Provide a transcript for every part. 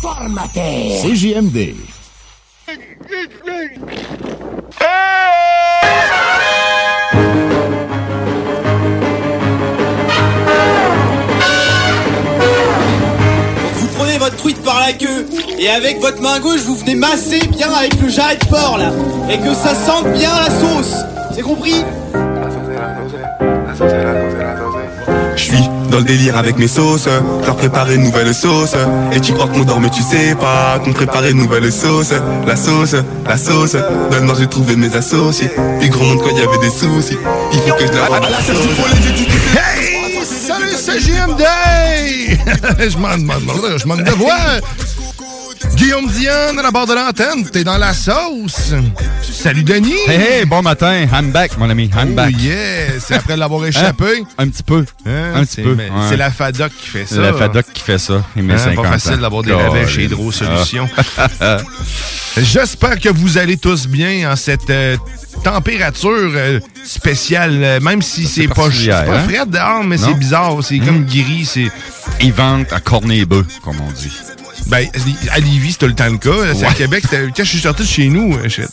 Formateurs. CJMD. Vous prenez votre truite par la queue et avec votre main gauche vous venez masser bien avec le jarret de porc là et que ça sente bien la sauce. C'est compris? Dans le délire avec mes sauces, je leur préparer une nouvelle sauce. Et tu crois qu'on dort mais tu sais pas qu'on préparait une nouvelle sauce. La sauce, la sauce, donne-moi j'ai trouvé mes associés. Puis gros monde quand il y avait des soucis. Il faut que je la... Hey! Salut, c'est JMD! je manque je voix. Guillaume Diane à la barre de l'antenne, t'es dans la sauce. Salut Denis. Hey, hey, bon matin. I'm back, mon ami. I'm Oh back. yeah, c'est après l'avoir échappé. Hein? Un petit peu. Hein, un petit peu. ouais. C'est la FADOC qui fait ça. C'est la FADOC qui fait ça. Il met Hein, 50 pas facile d'avoir des rabais chez Hydro Solutions. Ah. J'espère que vous allez tous bien en cette euh, température euh, spéciale, euh, même si c'est pas, c'est pas hein? frais dehors, mais Non? c'est bizarre, c'est comme gris, c'est... Ils vendent à cornet-bœuf, comme on dit. Ben, à Lévis, c'était le temps le cas. C'est à. Québec, quand je suis sorti de chez nous, euh, je fais,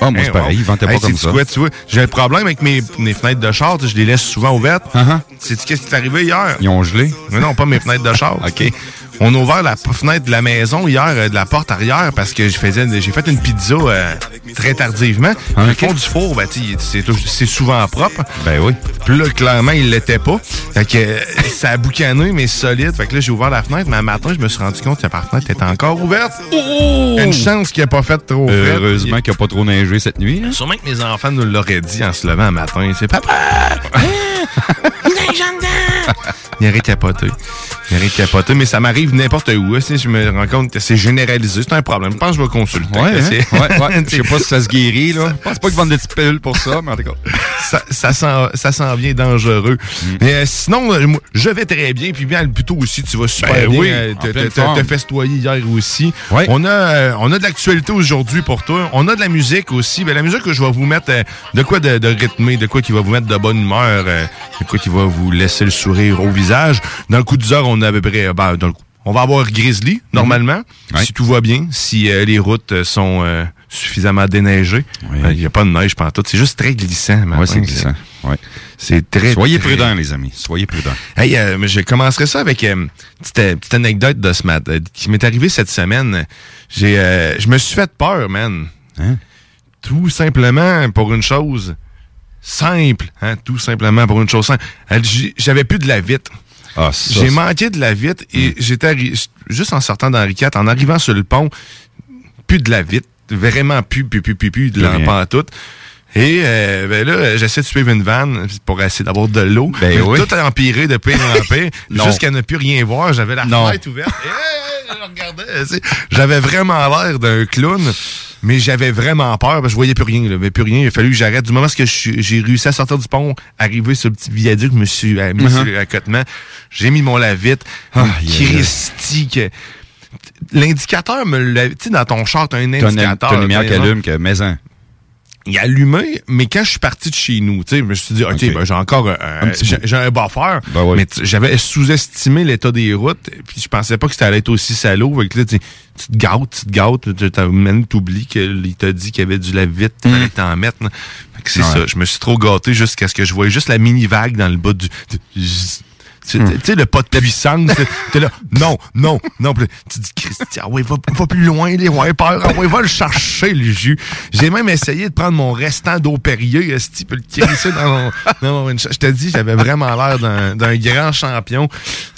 Ah, moi, c'est pareil, ils vendaient pas comme ça. quoi, tu vois, j'ai un problème avec mes, mes fenêtres de char, je les laisse souvent ouvertes. Uh-huh. Sais-tu qu'est-ce qui est arrivé hier? Ils ont gelé? Mais non, pas mes fenêtres de char. OK. On a ouvert la fenêtre de la maison hier, euh, de la porte arrière, parce que j'ai fait une pizza euh, très tardivement. Ah, Le OK. fond du four, ben, c'est souvent propre. Ben oui. Puis là, clairement, il l'était pas. Fait que euh, ça a boucané, mais solide. Fait que là, j'ai ouvert la fenêtre, mais un matin, je me suis rendu compte que la fenêtre était encore ouverte. Une chance qu'il n'a pas fait trop frais. Oh! Heureusement qu'il n'y a pas trop neigé cette nuit. hein. Sûrement que mes enfants nous l'auraient dit en se levant un matin. C'est papa! Il de capoter. Il arrête de capoter, mais ça m'arrive n'importe où. hein, si je me rends compte que c'est généralisé. C'est un problème. Je pense que je vais consulter. Ouais, hein? C'est- ouais, ouais. Je sais pas si ça se guérit, là. Je pense pas qu'ils vendent des petites pilules pour ça, mais en tout cas. ça, ça, sent, ça s'en vient dangereux. Mm. Mais euh, sinon, euh, moi, je vais très bien. Puis bien, plutôt aussi, tu vas super Ben bien. oui, euh, te- festoyer hier aussi. Ouais. On, a, euh, on a de l'actualité aujourd'hui pour toi. On a de la musique aussi. Ben, la musique que je vais vous mettre de quoi de, de rythmé, de quoi qui va vous mettre de bonne humeur, de quoi qui va vous laisser le sourire au visage. Dans le coup du heure, on a à peu près... euh, ben, dans le coup- on va avoir Grizzly, normalement, Mm-hmm. Ouais. si tout va bien, si euh, les routes euh, sont euh, suffisamment déneigées. Oui. Euh, Il n'y a pas de neige pendant tout. C'est juste très glissant. Matin. c'est glissant. Ouais. C'est très. Soyez très- prudents, les amis. Soyez prudents. Hey, mais je commencerai ça avec une petite, petite anecdote de ce matin qui m'est arrivée cette semaine. J'ai, euh, je me suis fait peur, man. Hein? Tout simplement pour une chose simple. Hein? Tout simplement pour une chose simple. J'avais plus de la vitre. Ah, J'ai manqué de la vitre et j'étais arri- juste en sortant d'Henri IV, en arrivant sur le pont, plus de la vitre. Vraiment plus, plus, plus, plus, plus de la tout. Et euh, ben là, j'essaie de suivre une vanne pour essayer d'avoir de l'eau. Ben oui. Tout a empiré de pire en pire. Jusqu'à ne plus rien voir. J'avais la Non. fenêtre ouverte. J'avais vraiment l'air d'un clown. Mais j'avais vraiment peur parce que je voyais plus rien. Là. Mais plus rien. Il a fallu que j'arrête. Du moment que j'ai réussi à sortir du pont, arriver sur le petit viaduc, je me suis euh, mis Uh-huh. sur l'accotement. J'ai mis mon lave-vite. Ah, yeah, yeah. Christy, que- L'indicateur me l'a. Tu sais, dans ton char, t'as un indicateur. t'as une lumière qui allume que maison. Il a allumé, mais quand je suis parti de chez nous, tu sais, je me suis dit, OK, ben, j'ai encore un, Un petit j'ai, un buffer, Ben oui. mais j'avais sous-estimé l'état des routes, puis je pensais pas que ça allait être aussi salaud. Fait que là, tu, tu te gâtes, tu te gâtes, tu même t'oublies qu'il t'a dit qu'il y avait du lave-vite, il fallait t'en mettre. Fait que c'est Mm. Ouais. ça, je me suis trop gâté jusqu'à ce que je voyais juste la mini-vague dans le bas du... du- Tu tu sais, le pas de puissance. T'es là, non, non, non. Tu dis, Christian, ouais, va, va plus loin, les wipers. Ah ouais, va le chercher, le jus. J'ai même essayé de prendre mon restant d'eau Perrier, esti, puis le crisser dans mon, dans mon- Je te dis, j'avais vraiment l'air d'un grand champion.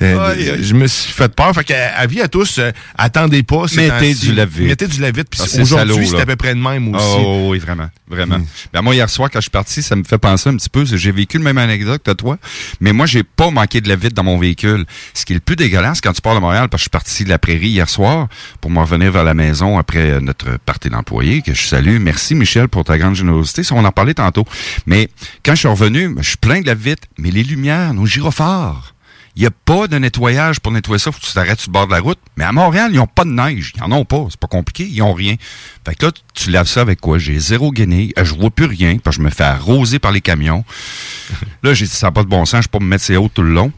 Euh. Je me suis fait peur. Fait qu'à avis à tous, euh, attendez pas. Mettez du lave-vite. Mettez du lave-vite. Puis Ah, aujourd'hui, c'est à peu près de même aussi. Oh oui, vraiment, vraiment. Ben, moi, hier soir, quand je suis parti, ça me fait penser un petit peu. J'ai vécu le même anecdote que toi, mais moi, j'ai pas manqué de vite dans mon véhicule. Ce qui est le plus dégueulasse quand tu pars de Montréal, parce que je suis parti de la prairie hier soir pour me revenir vers la maison après euh, notre partie d'employés, que je salue. Merci, Michel, pour ta grande générosité. Ça, on en parlait tantôt. Mais quand je suis revenu, je suis plein de la vite, mais les lumières, nos gyrophares, il n'y a pas de nettoyage pour nettoyer ça. Faut que tu t'arrêtes sur le bord de la route. Mais à Montréal, ils n'ont pas de neige. Ils en ont pas. C'est pas compliqué. Ils ont rien. Fait que là, tu laves ça avec quoi? J'ai zéro guenille. Euh, Je vois plus rien. Parce que je me fais arroser par les camions. là, j'ai dit, ça n'a pas de bon sens. Je peux pas me mettre ces hauts tout le long.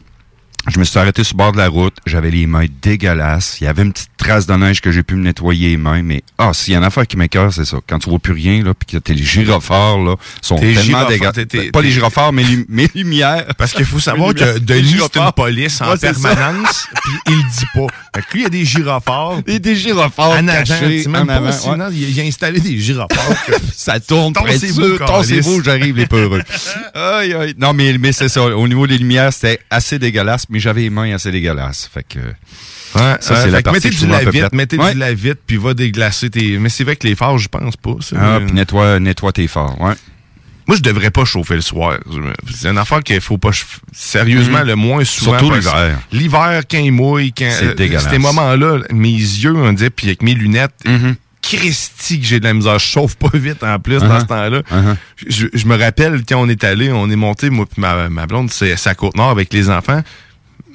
Je me suis arrêté sur le bord de la route. J'avais les mains dégueulasses. Il y avait une petite trace de neige que j'ai pu me nettoyer les mains. Mais, ah, s'il y a une affaire qui m'écœure, c'est ça. Quand tu vois plus rien, là, puis que t'es les gyrophares, là, sont tellement dégueulasses. Pas les gyrophares, mais les, mes lumières. Parce qu'il faut savoir que Denis, c'est une police en Ouais, permanence, puis il dit pas. Fait que lui, il y a des gyrophares. Et des gyrophares en cachés, tu sais, même en pas avant, ouais. il, il a installé des gyrophares. que- Ça tourne, tassez-vous, tassez-vous, câlisse. j'arrive les peureux. aïe, aïe. Non, mais, mais c'est ça. Au niveau des lumières, c'était assez dégueulasse, mais j'avais les mains assez dégueulasses. Fait que, Ouais, Ça, c'est la partie mettez du la-vite, près. mettez du la-vite, puis va déglacer tes... Mais c'est vrai que les phares, je pense pas, ça. ah, puis nettoie, nettoie tes phares, ouais. Moi, je devrais pas chauffer le soir. C'est une affaire qu'il faut pas... Sérieusement, le moins souvent... Surtout l'hiver. L'hiver, quand il mouille, quand... C'est euh, dégueulasse. Ces moments-là, mes yeux, on dit, puis avec mes lunettes... Mhm. Christy que j'ai de la misère. Je chauffe pas vite en plus dans Uh-huh. ce temps-là. Uh-huh. je, je me rappelle quand on est allé, on est monté, moi puis ma, ma blonde, c'est à Côte-Nord avec les enfants.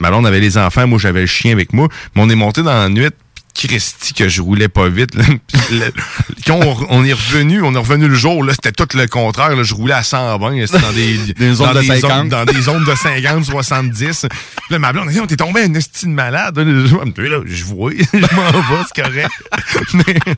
Ma blonde avait les enfants, moi j'avais le chien avec moi. Mais on est monté dans la nuit, puis Christy que je roulais pas vite. là. Quand on, on est revenu, on est revenu le jour, là, c'était tout le contraire. là. je roulais à 120, c'était dans des, Des zones dans de des 50. zones- dans des zones de 50, 70. Puis Là, ma blonde, on t'est tombé un esti de malade. Là, je vois, je m'en vais, c'est correct. Mais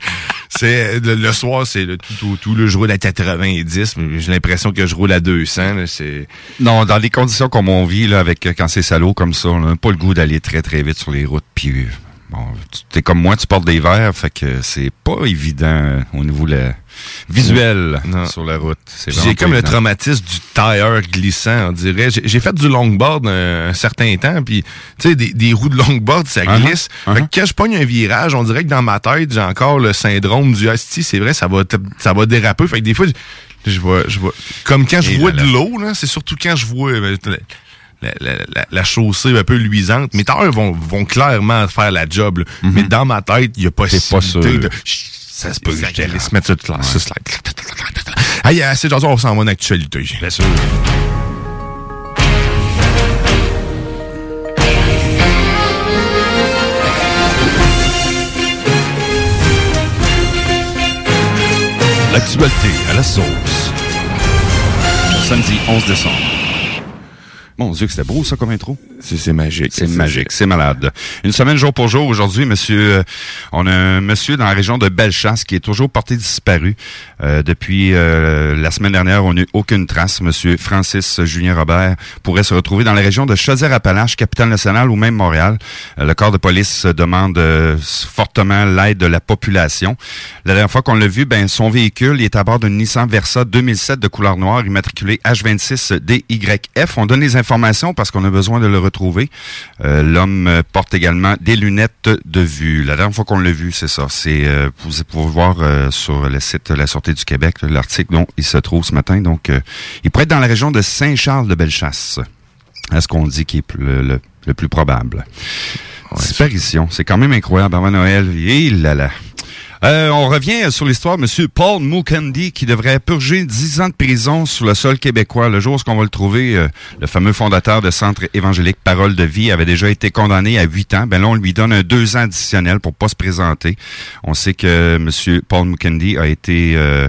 c'est le, le soir, c'est le tout, tout, tout. Là, je roule à 90, mais j'ai l'impression que je roule à 200. là, C'est Non, dans les conditions comme on vit, là, avec, quand c'est salaud comme ça, on n'a pas le goût d'aller très, très vite sur les routes. Puis, bon, tu es comme moi, tu portes des verres, fait que c'est pas évident au niveau la, visuel Non. sur la route. J'ai comme le traumatisme du tire glissant, on dirait. J'ai fait du longboard un, un certain temps, puis tu sais, des, des roues de longboard, ça Uh-huh, glisse. Fait que quand je pogne un virage, on dirait que dans ma tête, j'ai encore le syndrome du hostie, c'est vrai, ça va, ça va déraper. Fait que des fois, je, vois, je vois, comme quand je Et vois là de l'eau, là, c'est surtout quand je vois euh, la, la, la- chaussée un peu luisante. Mes tires vont, vont clairement faire la job, là. mais dans ma tête, il y a possibilité sûr. de... Ça se peut que se mettre sur le se Hey, assez de on s'en va en actualité. Bien sûr. L'actualité à la sauce. Samedi 11 décembre. Mon Dieu, que c'était beau ça comme intro. C'est magique. C'est magique, c'est malade. Une semaine jour pour jour. Aujourd'hui, monsieur, euh, on a un monsieur dans la région de Bellechasse qui est toujours porté disparu. Euh, depuis euh, la semaine dernière, on n'a eu aucune trace. Monsieur Francis Julien Robert pourrait se retrouver dans la région de Chaudière-Appalaches, capitale nationale ou même Montréal. Euh, le corps de police demande euh, fortement l'aide de la population. La dernière fois qu'on l'a vu, ben son véhicule il est à bord d'une Nissan Versa 2007 de couleur noire, immatriculé H26DYF. On donne les informations parce qu'on a besoin de le retrouver. Euh, L'homme euh, porte également des lunettes de vue. La dernière fois qu'on l'a vu, c'est ça. C'est euh, vous pouvez voir euh, sur le site de la Sûreté du Québec l'article dont il se trouve ce matin. Donc, euh, il pourrait être dans la région de Saint-Charles-de-Bellechasse. Est-ce qu'on dit qui est plus- le, le- le plus probable? Disparition. C'est quand même incroyable avant Noël. Et là là. Euh, on revient sur l'histoire de M. Paul Mukendi qui devrait purger 10 ans de prison sur le sol québécois. Le jour où on va le trouver, euh, le fameux fondateur de Centre évangélique Parole de vie avait déjà été condamné à 8 ans. Ben là, on lui donne un 2 ans additionnel pour pas se présenter. On sait que M. Paul Mukendi a été euh,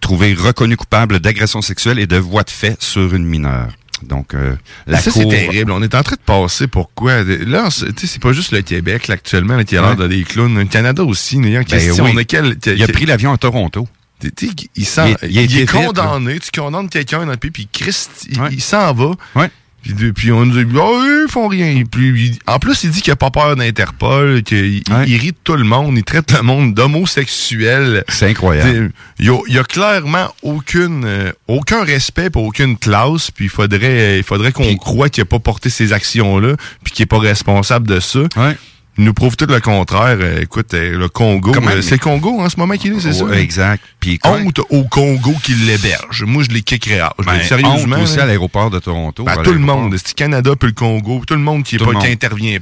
trouvé reconnu coupable d'agression sexuelle et de voie de fait sur une mineure. Donc, euh, la ça, cour... c'est terrible. On est en train de passer pourquoi. Là, c'est tu sais, c'est pas juste le Québec, là, actuellement, là, qui a l'air Ouais. de des clowns. Le Canada aussi, il y a une Ben question. oui. On a quel, Il a pris l'avion à Toronto. Tu sais, il, est- il a il est été vite, condamné. Tu condamnes quelqu'un dans le pays, puis Christ, Ouais. il s'en va. Ouais. Puis, puis on nous a dit, oh, ils font rien. Puis, il- en plus, il dit qu'il a pas peur d'Interpol, qu'il de tout le monde, il traite le monde d'homosexuel. C'est incroyable. Il y a, il y a clairement aucune, euh, aucun respect pour aucune classe, puis il faudrait, il faudrait qu'on Puis- croie qu'il n'a pas porté ces actions-là, puis qu'il n'est pas responsable de ça. Ouais. Il nous prouve tout le contraire. Euh, écoute, euh, le Congo, euh, c'est le Congo en ce moment qu'il est, c'est ça? Ouais, exact. Puis? Honte au Congo qui l'héberge. Moi, je les kickerais out. Je Ben, sérieusement. honte aussi à l'aéroport de Toronto. Ben, à tout le monde, c'est Canada puis le Congo, tout le monde qui est Tout pas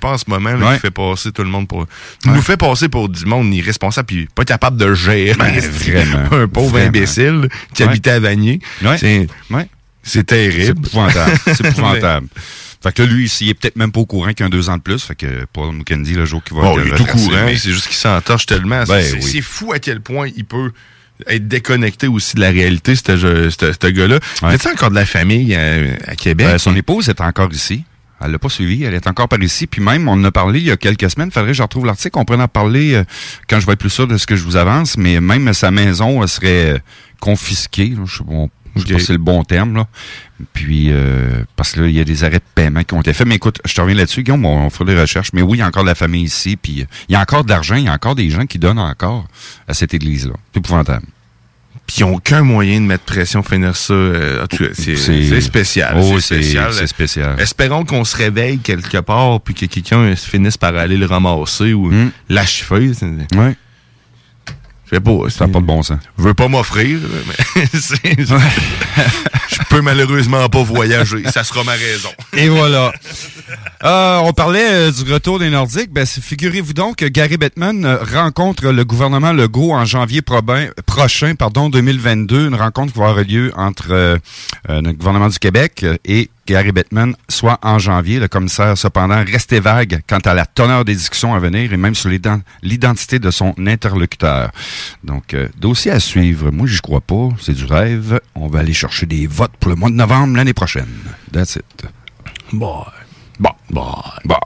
pas en ce moment, là, Ouais. qui fait passer tout le monde pour il nous fait passer pour du monde irresponsable puis pas capable de gérer Ben, vraiment. un pauvre Vraiment. imbécile qui Ouais. habitait à Vanier. Ouais. C'est Ouais. c'est terrible. épouvantable. C'est épouvantable. Fait que là, lui, il est peut-être même pas au courant qu'il y a un deux ans de plus. Fait que Paul McKenzie, le jour qu'il va Bon, il est tout courant, c'est juste qu'il s'entorche tellement. Ben, c'est oui. fou à quel point il peut être déconnecté aussi de la réalité, ce gars-là. Ouais. A encore de la famille à, à Québec? Ben, son épouse est encore ici. Elle l'a pas suivi, elle est encore par ici. Puis même, on en a parlé il y a quelques semaines. Faudrait que je retrouve l'article. On pourrait en parler euh, quand je vais être plus sûr de ce que je vous avance. Mais même sa maison euh, serait euh, confisquée. là. Je sais pas, je sais pas Ok. si c'est le bon terme. Là. Puis euh, parce que là, il y a des arrêts de paiement qui ont été faits. Mais écoute, je te reviens là-dessus, Guillaume, on, fera des recherches. Mais oui, il y a encore de la famille ici. Puis euh, il y a encore de l'argent, il y a encore des gens qui donnent encore à cette église-là. C'est épouvantable. Puis ils n'ont aucun moyen de mettre pression, finir ça. euh, en tout cas, c'est spécial. Oh, c'est spécial. C'est spécial. Espérons qu'on se réveille quelque part puis que quelqu'un finisse par aller le ramasser ou Hmm. l'achever. Ouais, Je sais pas. ça n'a pas de bon sens. Je veux pas m'offrir, mais je peux malheureusement pas voyager. Ça sera ma raison. Et voilà. Euh, on parlait euh, du retour des Nordiques. Ben, figurez-vous donc que Gary Bettman euh, rencontre le gouvernement Legault en janvier probin- prochain, pardon, 2022. Une rencontre qui va avoir lieu entre euh, le gouvernement du Québec et Gary Bettman, soit en janvier. Le commissaire, cependant, restait vague quant à la teneur des discussions à venir et même sur l'ident- l'identité de son interlocuteur. Donc, euh, dossier à suivre. Moi, je crois pas. C'est du rêve. On va aller chercher des votes pour le mois de novembre l'année prochaine. That's it. Bon. Bon, bon, bon.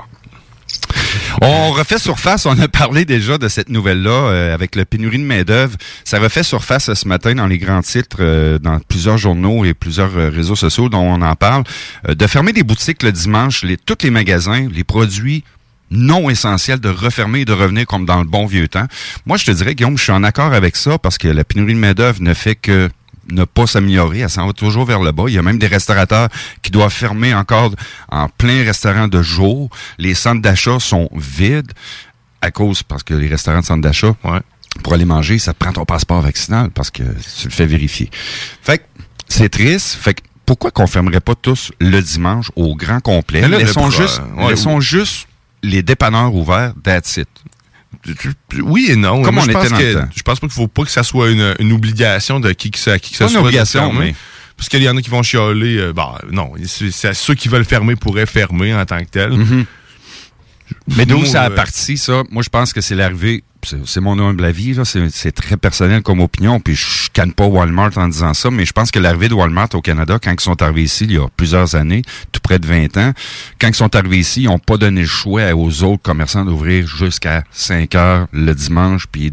On refait surface, on a parlé déjà de cette nouvelle-là euh, avec la pénurie de main-d'œuvre. Ça refait surface ce matin dans les grands titres, euh, dans plusieurs journaux et plusieurs euh, réseaux sociaux dont on en parle. De fermer des boutiques le dimanche, les, tous les magasins, les produits non essentiels de refermer et de revenir comme dans le bon vieux temps. Moi, je te dirais, Guillaume, je suis en accord avec ça parce que la pénurie de main-d'œuvre ne fait que ne pas s'améliorer, elle s'en va toujours vers le bas. Il y a même des restaurateurs qui doivent fermer encore en plein restaurant de jour. Les centres d'achat sont vides à cause, parce que les restaurants de centres d'achat, Ouais. pour aller manger, ça te prend ton passeport vaccinal parce que tu le fais vérifier. Fait que c'est triste. Fait que pourquoi qu'on fermerait pas tous le dimanche au grand complet? Là, le laissons, pro- juste, ouais, laissons juste les dépanneurs ouverts, that's it. Oui et non. Comme Moi, on je pense était que je pense pas qu'il faut pas que ça soit une, une obligation de qui que ça, qui que ça Pas une soit. de obligation, mais- Parce qu'il y en a qui vont chialer. euh, bah, non, c'est ceux qui veulent fermer pourraient fermer en tant que tel. Mm-hmm. Mais d'où ça a euh, parti, ça? Moi, je pense que c'est l'arrivée, c'est mon humble avis, c'est très personnel comme opinion, puis je canne pas Walmart en disant ça, mais je pense que l'arrivée de Walmart au Canada, quand ils sont arrivés ici, il y a plusieurs années, tout près de 20 ans, quand ils sont arrivés ici, ils n'ont pas donné le choix aux autres commerçants d'ouvrir jusqu'à 5 heures le dimanche, puis,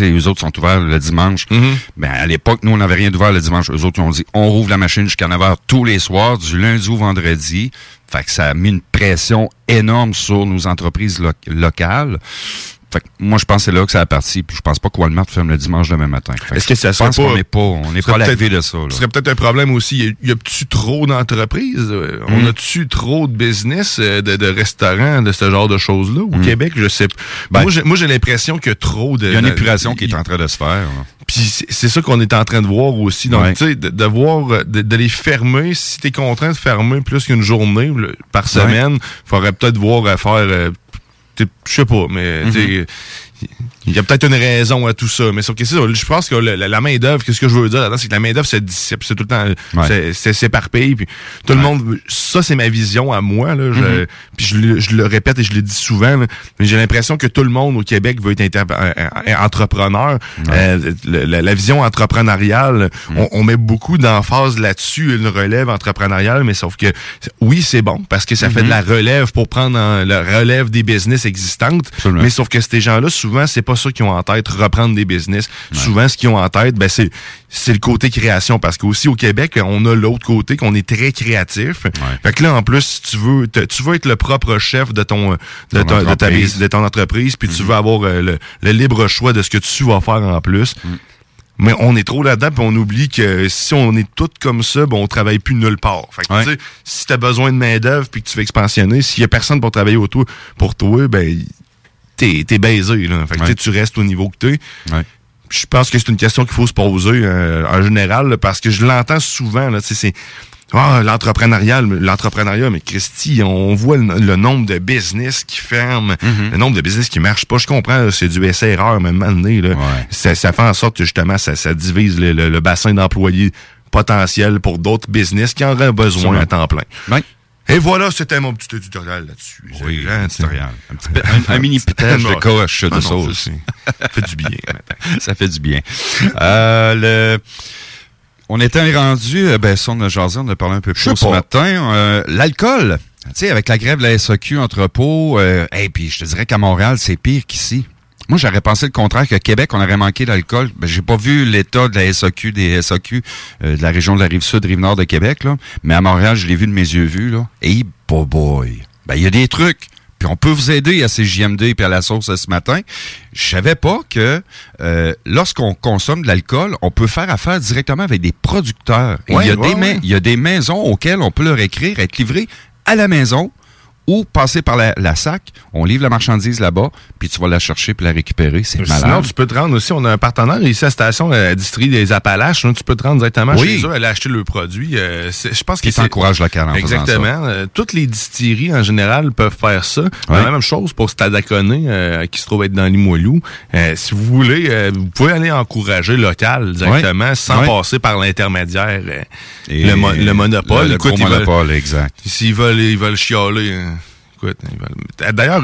eux autres sont ouverts le dimanche. Ben, à l'époque, nous, on n'avait rien d'ouvert le dimanche. Eux autres, ils ont dit, on rouvre la machine jusqu'à 9 heures tous les soirs, du lundi au vendredi. Fait que ça a mis une pression énorme sur nos entreprises lo- locales. Fait que moi, je pense que c'est là que ça a parti. Puis je pense pas que Walmart ferme le dimanche demain matin. Est-ce que ça je pense pas- qu'on n'est pas, on n'est serait pas l'arrivée de ça. là. Ce serait peut-être un problème aussi. Y a-tu trop d'entreprises? Euh, Mm. On a-tu trop de business, euh, de, de restaurants, de ce genre de choses-là? Au Québec, je sais pas. Ben, moi, j'ai- l'impression qu'il y a trop de... Il y a une épuration qui il- est en train de se faire. là. Puis c'est ça qu'on est en train de voir aussi. Donc, Ouais. tu sais, de, de voir, euh, de, de les fermer, si t'es contraint de fermer plus qu'une journée là, par semaine, faudrait peut-être voir à faire, euh, je sais pas, mais tu sais, il y a peut-être une raison à tout ça. Mais sauf que c'est ça, je pense que la, main d'œuvre, qu'est-ce que je veux dire là-dedans, c'est que la main d'œuvre c'est tout le temps, Ouais. c'est- s'éparpille, puis tout le monde, ça c'est ma vision à moi là. je- Mhm. Puis je, le- je le répète et je le dis souvent, là, mais j'ai l'impression que tout le monde au Québec veut être un- un entrepreneur. Euh, la, la vision entrepreneuriale, Mhm. on, on met beaucoup d'emphase là-dessus, une relève entrepreneuriale, mais sauf que oui, c'est bon parce que ça fait Mhm. de la relève pour prendre en- la relève des business existantes. Absolument. Mais sauf que ces gens-là, souvent, c'est pas pas ça qu'ils ont en tête, reprendre des business. Souvent, ce qu'ils ont en tête, ben, c'est, c'est le côté création. Parce qu'aussi au Québec, on a l'autre côté qu'on est très créatif. Fait que là, en plus, si tu veux, te- tu veux être le propre chef de ton, de, Ton ton- de ta, de ton entreprise, puis tu veux avoir euh, le, le libre choix de ce que tu vas faire en plus. Mais on est trop là-dedans, puis on oublie que si on est tous comme ça, ben, on travaille plus nulle part. Fait que, Ouais. tu sais, si tu as besoin de main-d'œuvre puis que tu veux expansionner, s'il y a personne pour travailler autour pour toi, ben t'es es baisé. Là. Fait que, Ouais. tu restes au niveau que t'es. Ouais. Je pense que c'est une question qu'il faut se poser euh, en général, là, parce que je l'entends souvent. Là, c'est ah, l'entrepreneuriat, l'entrepreneuriat, mais Christy, on voit le, le nombre de business qui ferment, Mm-hmm. le nombre de business qui marchent pas. Je comprends, là, c'est du essai-erreur, mais maintenant, là, Ouais. ça, ça fait en sorte que justement, ça, ça divise le, le- le bassin d'employés potentiels pour d'autres business qui en auraient besoin Absolument. à temps plein. Ouais. Et voilà, c'était mon petit éditorial là-dessus. Oui, un petit un- un mini pétage de coche de Ah non, sauce. Ça fait du bien. maintenant. ça fait du bien. Euh, le... On était rendu, euh, ben, ça, on a jasé, on a parlé un peu plus ce matin. euh, L'alcool, tu sais, avec la grève de la SAQ, entrepôt, euh, et puis je te dirais qu'à Montréal, c'est pire qu'ici. Moi, j'aurais pensé le contraire, que Québec, on aurait manqué d'alcool. Ben, j'ai pas vu l'état de la SAQ, des SAQ euh, de la région de la Rive-Sud, Rive-Nord de Québec, là. Mais à Montréal, je l'ai vu de mes yeux vus, là. Et, boy, boy. Ben, il y a des trucs. Puis on peut vous aider à ces JMD et à la sauce ce matin. Je savais pas que euh, lorsqu'on consomme de l'alcool, on peut faire affaire directement avec des producteurs. Ouais, il, y ouais, ouais. y a des maisons auxquelles on peut leur écrire, être livré à la maison ou passer par la, la SAC. On livre la marchandise là-bas, puis tu vas la chercher puis la récupérer. C'est Sinon, malade. tu peux te rendre aussi, on a un partenaire ici à la station euh, distillerie des Appalaches. hein, tu peux te rendre directement Oui. chez eux, aller acheter le produit. euh, je pense que t'encourage local en ça. Exactement. Euh, toutes les distilleries, en général, peuvent faire ça. La même chose pour Stadaconé, euh, qui se trouve être dans Limoilou. Euh, si vous voulez, euh, vous pouvez aller encourager local directement, sans passer par l'intermédiaire, euh, le, mo- le monopole. Le, le Écoute, gros ils veulent- monopole, exact. S'ils veulent, ils veulent chialer. euh, Écoute, D'ailleurs,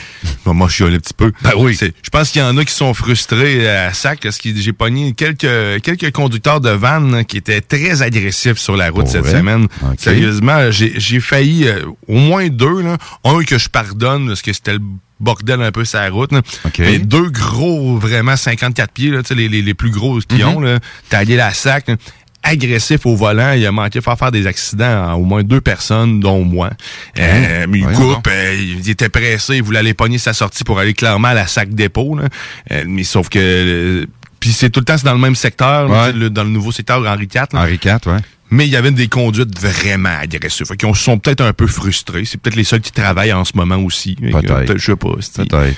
moi, je chiale un petit peu. Ben oui. Je pense qu'il y en a qui sont frustrés à sac parce que j'ai pogné quelques, quelques conducteurs de vannes qui étaient très agressifs sur la route cette semaine. Sérieusement, j'ai failli euh, au moins deux. Là. Un que je pardonne parce que c'était le bordel un peu sur la route. là. Mais deux gros, vraiment 54 pieds, là, les, les, les plus gros qu'ils Mhm. ont, là, taillé la sac. là, agressif au volant, il a manqué de faire faire des accidents à au moins deux personnes, dont moi. Euh, mais il Hein? Voyons coupe, euh, il était pressé, il voulait aller pogner sa sortie pour aller clairement à la sac dépôt. Là. Euh, mais sauf que... euh, puis c'est tout le temps c'est dans le même secteur, Ouais. le- dans le nouveau secteur Henri IV. là. Henri IV, ouais. Mais il y avait des conduites vraiment agressives. Fait qu'ils sont peut-être un peu frustrés. C'est peut-être les seuls qui travaillent en ce moment aussi. Peut-être. Je sais pas. Peut-être.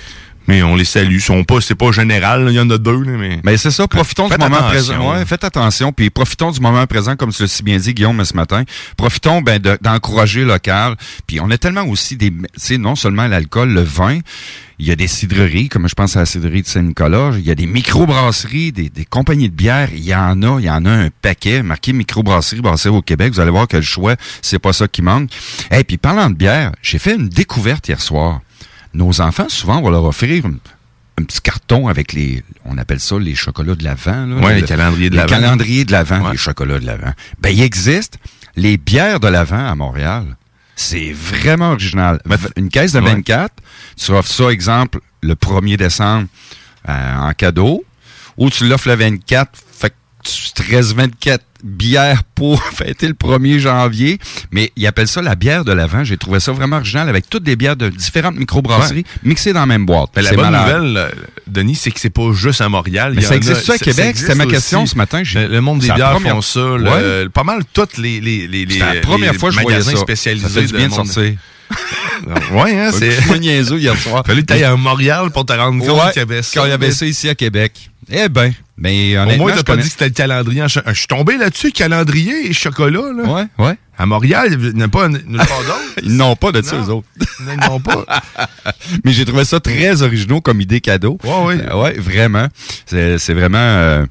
Mais on les salue. Sont pas, c'est pas général. Il y en a deux, là, mais. Mais c'est ça, profitons Faites du moment attention. présent. Ouais, faites attention, puis profitons du moment présent, comme tu l'as si bien dit, Guillaume, ce matin. Profitons ben, de- d'encourager local. Puis on a tellement aussi des, tu sais, non seulement l'alcool, le vin, il y a des cidreries, comme je pense à la cidrerie de Saint-Nicolas, il y a des microbrasseries, des, des compagnies de bière, il y en a, il y en a un paquet, marqué microbrasserie, brassée au Québec, vous allez voir que le choix, c'est pas ça qui manque. Et puis parlant de bière, j'ai fait une découverte hier soir. Nos enfants, souvent, on va leur offrir un petit carton avec les, on appelle ça les chocolats de l'Avent. Le- les calendriers de les l'Avent. calendriers de l'Avent, Ouais. les chocolats de l'Avent. Ben, il existe les bières de l'Avent à Montréal. C'est vraiment original. Une caisse de Ouais. 24, tu offres ça, exemple, le 1er décembre euh, en cadeau, ou tu l'offres le 24, fait que tu te restes 24 bières pour fêter le 1er janvier. Mais ils appellent ça la bière de l'Avent. J'ai trouvé ça vraiment original avec toutes des bières de différentes microbrasseries mixées dans la même boîte. La bonne malade. nouvelle, euh, Denis, c'est que c'est pas juste à Montréal. Mais ça en a- existe-tu à ça- Québec? ça existe C'était ma question aussi. ce matin. Le, le monde des bières première- font ça. le- Ouais. pas mal toutes les, les, les, les, C'est la première les fois que je voyais ça. spécialisés. Ça fait du bien de monde- sortir. Ouais, hein, c'est. Niaiseux hier soir. Fallu que à Montréal pour te rendre compte Ouais, qu'il y avait ça. Quand il y avait ça ici à Québec. Eh ben, mais Au honnêtement, moins, t'as pas connais- dit que c'était le calendrier. en cho- Je suis tombé là-dessus, calendrier et chocolat. Là. Ouais, ouais. À Montréal, il n'y en a pas. Ils n'ont pas de ça, eux autres. Ils n'en ont pas. Mais j'ai trouvé ça très original comme idée cadeau. Ouais, ouais. Euh, ouais, vraiment. C'est c'est vraiment... euh,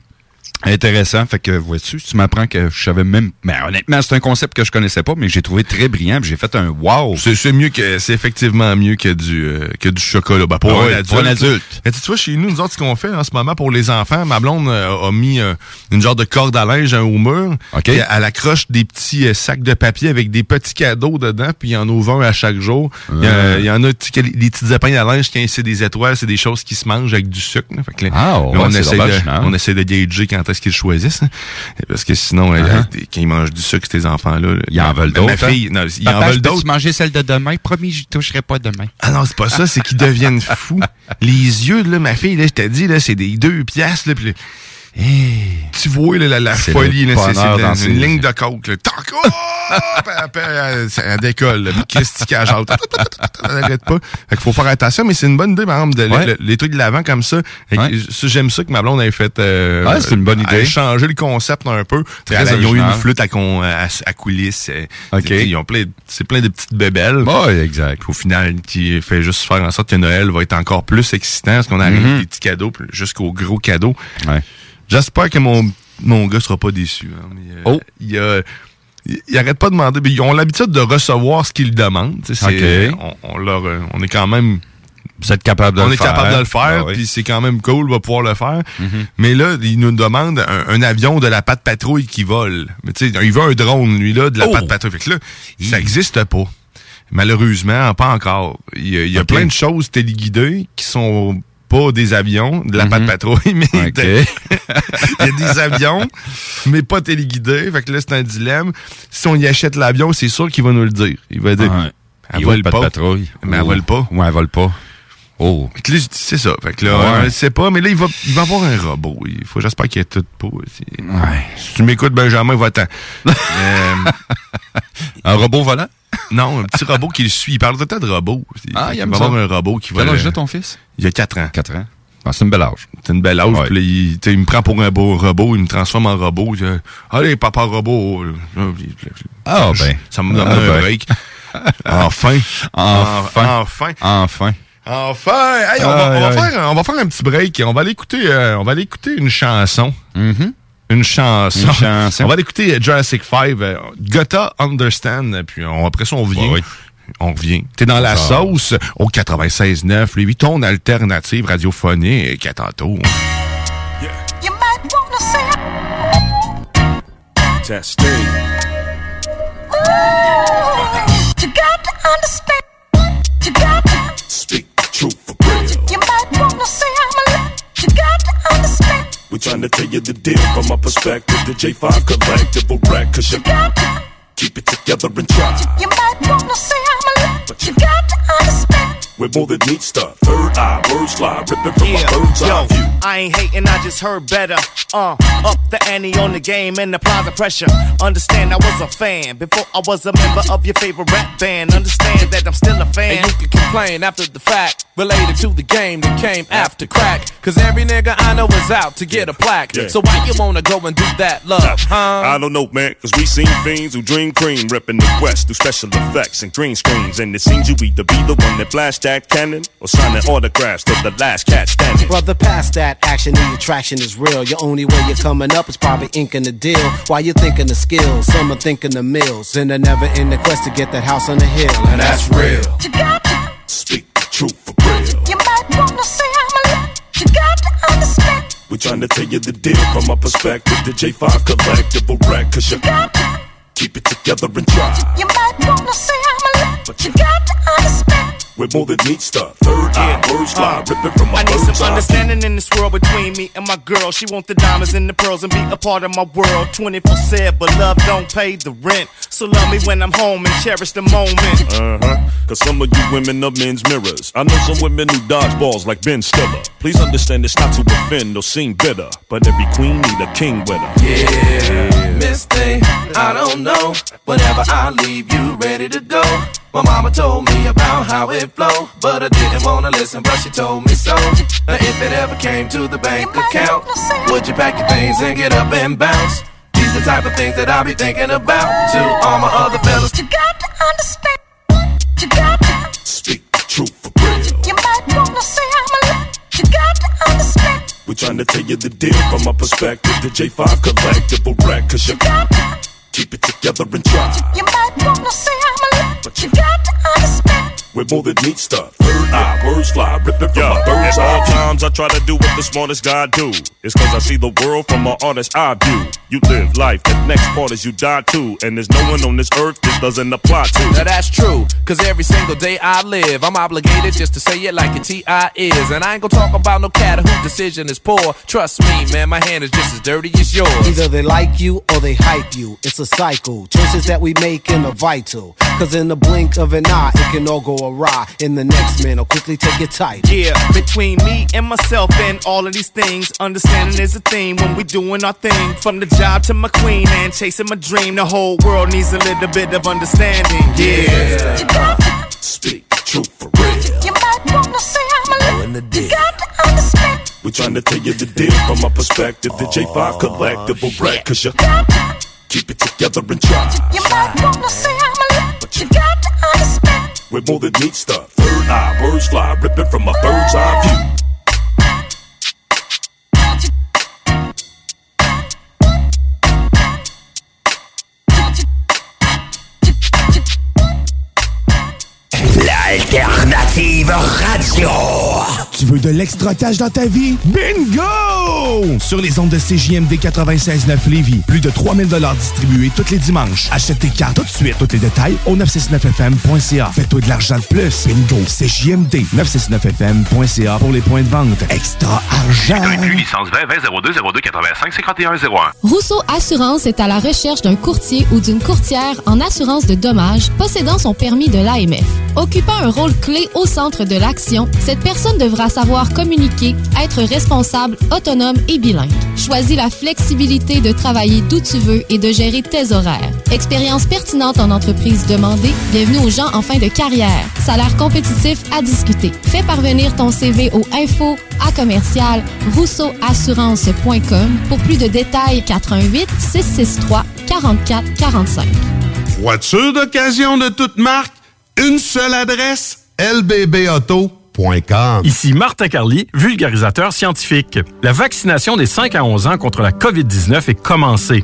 Intéressant. Fait que, vois-tu, tu m'apprends que je savais même. Mais honnêtement, c'est un concept que je connaissais pas, mais j'ai trouvé très brillant. J'ai fait un wow. C'est mieux que c'est effectivement mieux que du euh, que du chocolat. Ben, pour, Ah un adulte, pour un adulte. Mais tu vois, chez nous, nous autres, ce qu'on fait en ce moment pour les enfants, ma blonde euh, a mis euh, une genre de corde à linge hein, au mur. OK. Puis Elle accroche des petits sacs de papier avec des petits cadeaux dedans, puis il y en ouvre un à chaque jour. Il y, en a des petits épingles à linge, c'est des étoiles, c'est des choses qui se mangent avec du sucre. là. Fait que là, Ah, ouais, là, on, essaie de, non? on essaie de gager quand est-ce qu'ils choisissent. hein? Parce que sinon, Uh-huh. quand ils mangent du sucre, ces enfants-là, là, Ils en veulent ma- ma d'autres, hein? fille, non, ils en Papa, veulent je peux-tu d'autres. manger celle de demain? Promis, je toucherai pas demain. Ah non, c'est pas ça, c'est qu'ils deviennent fous. Les yeux, là, ma fille, là, je t'ai dit, là, c'est des deux piastres, là, hey, tu vois, là, la, la folie, c'est une ses ligne de coke, là. Oh! Elle, elle décolle, qu'est-ce qu'elle jase? Elle arrête pas. Fait qu'il faut faire attention, mais c'est une bonne idée, par exemple, de, Ouais. le- les trucs de l'avant comme ça. Ouais. ça, J'aime ça que ma blonde ait fait, euh, Ouais, c'est une bonne idée. changé le concept un peu. Très Elle a- ils ont eu une flûte à, con- à, à coulisses. euh. Ils ont plein, c'est plein de petites bébelles exact. au final, qui fait juste faire en sorte que Noël va être encore plus excitant, parce qu'on arrive Mhm. des petits cadeaux puis jusqu'aux gros cadeaux. Ouais. J'espère que mon, mon gars sera pas déçu. hein, mais, euh, Oh. Il, a- il, il arrête pas de demander. mais Ils ont l'habitude de recevoir ce qu'ils demandent. On, on leur, euh, on est quand même Vous êtes capable de on le est faire. capable de le faire, Ah oui. puis c'est quand même cool, on va pouvoir le faire. Mhm. Mais là, il nous demande un, un avion de la patte patrouille qui vole. Mais tu sais, il veut un drone, lui, là, de la Oh! patte patrouille. Fait que là, ça existe pas. Malheureusement, pas encore. Il y a, il y a Ok. plein de choses téléguidées qui sont pas des avions de la patte patrouille, mais Mhm. Il y a des avions, mais pas téléguidés. Fait que là, c'est un dilemme. Si on y achète l'avion, c'est sûr qu'il va nous le dire. Il va dire, Ouais. elle Il vole pas patrouille. Mais elle Oh. vole pas. Ouais, elle vole pas. Oh. Fait que là, je dis, c'est ça. Fait que là, Ouais. sait pas, mais là, il va, il va avoir un robot. Il faut, j'espère qu'il y a tout pas. aussi. Ouais. Si tu m'écoutes, Benjamin, va-t'en. Euh, Un robot volant? non, un petit robot qui le suit. Il parle tout le temps de robot. Ah, il va ça. avoir un robot qui va. Quel âge a ton fils? Il y a 4 ans. 4 ans. Ah, c'est une belle âge. C'est une belle âge. Ouais. Puis là, il, me prend pour un beau robot. Il me transforme en robot. Allez, papa robot. Ah, ben. Ça me donne Ah, un ben. break. enfin. Enfin. Enfin. Enfin. Enfin. Hey, on, va, on faire, on va faire un petit break. On va aller écouter, euh, on va aller écouter une chanson. Mhm. Une chanson. Une chanson. On va aller écouter euh, Jurassic 5. euh, Gotta Understand. euh, Puis on, après ça, on. Ouais, oui. On revient. T'es dans la sauce au 96.9. Les 8 ton alternative radiophonique. À tantôt. You might wanna say Testing. you got to understand. You got to. Speak the truth for real. You might wanna say I'm a little. You got to understand. We're trying to tell you the deal from my perspective. The J5 collective will wreck, cause you Got to. keep it together and try. You might wanna say I'm a little. You got to understand. We're more than neat stuff. Third eye, words fly, ripping from my bird's eye yo, view. I ain't hating, I just heard better. Uh, up the ante on the game and apply the pressure. Understand I was a fan before I was a member of your favorite rap band. Understand that I'm still a fan. And you can complain after the fact, related to the game that came after crack. Cause every nigga I know is out to get a plaque. Yeah. So why you wanna go and do that, love, huh? I don't know, man, cause we seen fiends who dream cream, reppin' the West through special effects and green screens. And it seems you either be the one that blast that cannon or signing autographs to the last cat standing. Brother, past that action, the attraction is real. Your only way you're coming up is probably inking the deal. While you're thinking the skills, some are thinking the mills. And they're never in the quest to get that house on the hill. And that's real. You got to. Speak the truth for real. You might wanna say I'm a little. You got to understand. We're trying to tell you the deal from my perspective. The J5 collective will wreck, cause you Got to. keep it together and try. You might wanna say I'm a little. You got to understand. We're more than neat stuff. Third eye, words fly, ripping from my I need some eye understanding in this world between me and my girl. She want the diamonds and the pearls and be a part of my world. 24 7, but love don't pay the rent. So love me when I'm home and cherish the moment. Uh huh. Cause some of you women are men's mirrors. I know some women who dodge balls like Ben Stiller. Please understand it's not to offend or seem bitter. But every queen need a king with her. Yeah, Miss Thing, I don't know. Whenever I leave you ready to go. My mama told me about how it flow, but I didn't wanna listen, but she told me so. Now if it ever came to the bank account, would you pack your things and get up and bounce? These the type of things that I'll be thinking about. To all my other fellas, You got to understand. You got to. Speak the truth for real. You might wanna say I'm a little. You got to understand. We're trying to tell you the deal from my perspective. The J5 collectible wreck, cause you keep it together and try. You might wanna say I'm a lot, but you got to understand. We're more than neat stuff. Third eye, birds fly, ripping from my bird's At all eye. times I try to do what the smartest guy do. It's cause I see the world from an honest eye view. You live life, the next part is you die too. And there's no one on this earth this doesn't apply to. Now that's true, cause every single day I live, I'm obligated just to say it like a T.I. is. And I ain't gonna talk about no cat whose decision is poor. Trust me, man, my hand is just as dirty as yours. Either they like you or they hype you. It's a cycle. Choices that we make in are vital. Cause in the blink of an eye, it can all go awry. In the next minute, I'll quickly take your title. Yeah, between me and myself and all of these things, understanding is a theme when we doing our thing. From the job to my queen and chasing my dream, the whole world needs a little bit of understanding. Yeah. Speak the truth for real. You might wanna say I'm a lot, in the deal. you got to understand. We're trying to tell you the deal from my perspective. The J5 collectible wreck, cause you keep it together and try. You might wanna say I'm a lot, but you got to more than neat stuff. Third eye, birds fly, ripping from a bird's eye view. L'alternative radio. Tu veux de l'extra cash dans ta vie? Bingo! Sur les ondes de CJMD 96.9 Lévis, plus de 3000 distribués tous les dimanches. Achète tes cartes tout de suite. Tous les détails au 969FM.ca. Fais-toi de l'argent de plus. Bingo! CJMD 969FM.ca pour les points de vente. Extra argent! licence 20 20 02 02 85 51 01. Rousseau Assurance est à la recherche d'un courtier ou d'une courtière en assurance de dommages possédant son permis de l'AMF. Occupant un rôle clé au centre de l'action, cette personne devra savoir communiquer, être responsable, autonome et bilingue. Choisis la flexibilité de travailler d'où tu veux et de gérer tes horaires. Expérience pertinente en entreprise demandée, bienvenue aux gens en fin de carrière. Salaire compétitif à discuter. Fais parvenir ton CV au info à commercial rousseauassurance.com pour plus de détails 418 663 44 45. Voiture d'occasion de toute marque, une seule adresse, Ici Martin Carly, vulgarisateur scientifique. La vaccination des 5 à 11 ans contre la COVID-19 est commencée.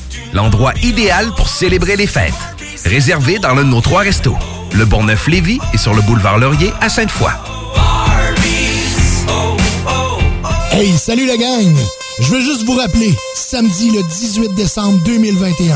L'endroit idéal pour célébrer les fêtes. Réservé dans l'un de nos trois restos. Le Bonneuf-Lévis et sur le boulevard Laurier à Sainte-Foy. Hey, salut la gang! Je veux juste vous rappeler, samedi le 18 décembre 2021,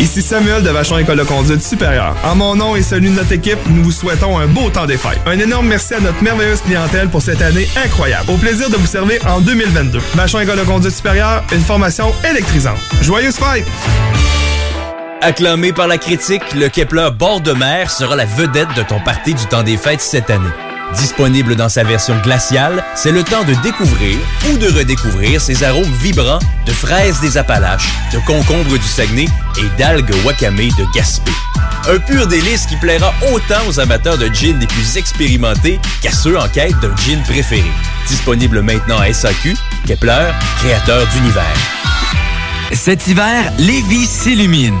Ici Samuel de Vachon École de conduite supérieure. En mon nom et celui de notre équipe, nous vous souhaitons un beau temps des fêtes. Un énorme merci à notre merveilleuse clientèle pour cette année incroyable. Au plaisir de vous servir en 2022. Vachon École de conduite supérieure, une formation électrisante. Joyeuses fêtes! Acclamé par la critique, le Kepler bord de mer sera la vedette de ton party du temps des fêtes cette année. Disponible dans sa version glaciale, c'est le temps de découvrir ou de redécouvrir ses arômes vibrants de fraises des Appalaches, de concombres du Saguenay et d'algues wakame de Gaspé. Un pur délice qui plaira autant aux amateurs de gin les plus expérimentés qu'à ceux en quête d'un gin préféré. Disponible maintenant à SAQ, Kepler, créateur d'univers. Cet hiver, Lévis s'illumine.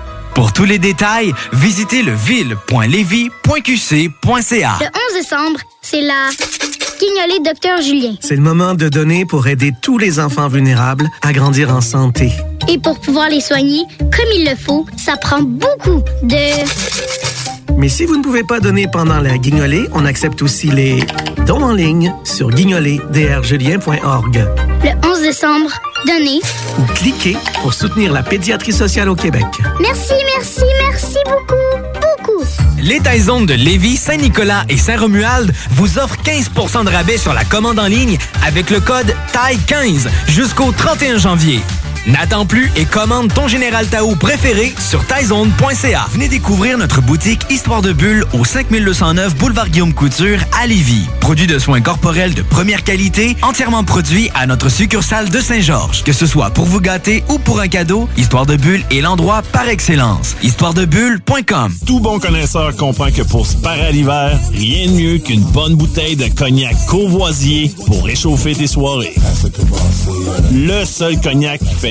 Pour tous les détails, visitez le ville.lévis.qc.ca. Le 11 décembre, c'est la Guignolé Docteur Julien. C'est le moment de donner pour aider tous les enfants vulnérables à grandir en santé. Et pour pouvoir les soigner comme il le faut, ça prend beaucoup de... Mais si vous ne pouvez pas donner pendant la guignolée, on accepte aussi les dons en ligne sur guignolédrjulien.org. Le 11 décembre, donnez. Ou cliquez pour soutenir la pédiatrie sociale au Québec. Merci, merci, merci beaucoup, beaucoup. Les Taizones de Lévis, Saint-Nicolas et Saint-Romuald vous offrent 15 de rabais sur la commande en ligne avec le code TAI15 jusqu'au 31 janvier. N'attends plus et commande ton Général Tao préféré sur taizone.ca. Venez découvrir notre boutique Histoire de Bulle au 5209 Boulevard Guillaume Couture à Lévis. Produit de soins corporels de première qualité, entièrement produit à notre succursale de Saint-Georges. Que ce soit pour vous gâter ou pour un cadeau, Histoire de Bulle est l'endroit par excellence. Histoiredebulle.com Tout bon connaisseur comprend que pour se parer à l'hiver, rien de mieux qu'une bonne bouteille de cognac Courvoisier pour réchauffer tes soirées. Le seul cognac qui fait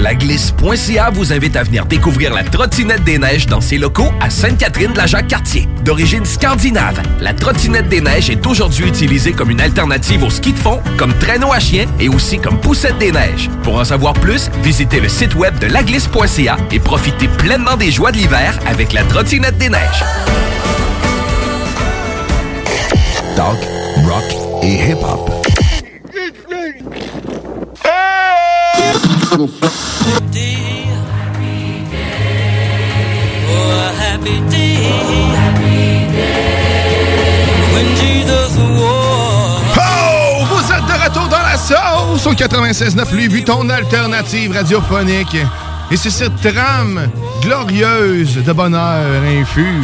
Laglisse.ca vous invite à venir découvrir la trottinette des neiges dans ses locaux à Sainte-Catherine de la Jacques-Cartier. D'origine scandinave, la trottinette des neiges est aujourd'hui utilisée comme une alternative au ski de fond, comme traîneau à chien et aussi comme poussette des neiges. Pour en savoir plus, visitez le site web de laglisse.ca et profitez pleinement des joies de l'hiver avec la trottinette des neiges. Rock et hip-hop. Oh! Vous êtes de retour dans la sauce au 96.9 Lévis, ton alternative radiophonique. Et c'est cette trame glorieuse de bonheur infus.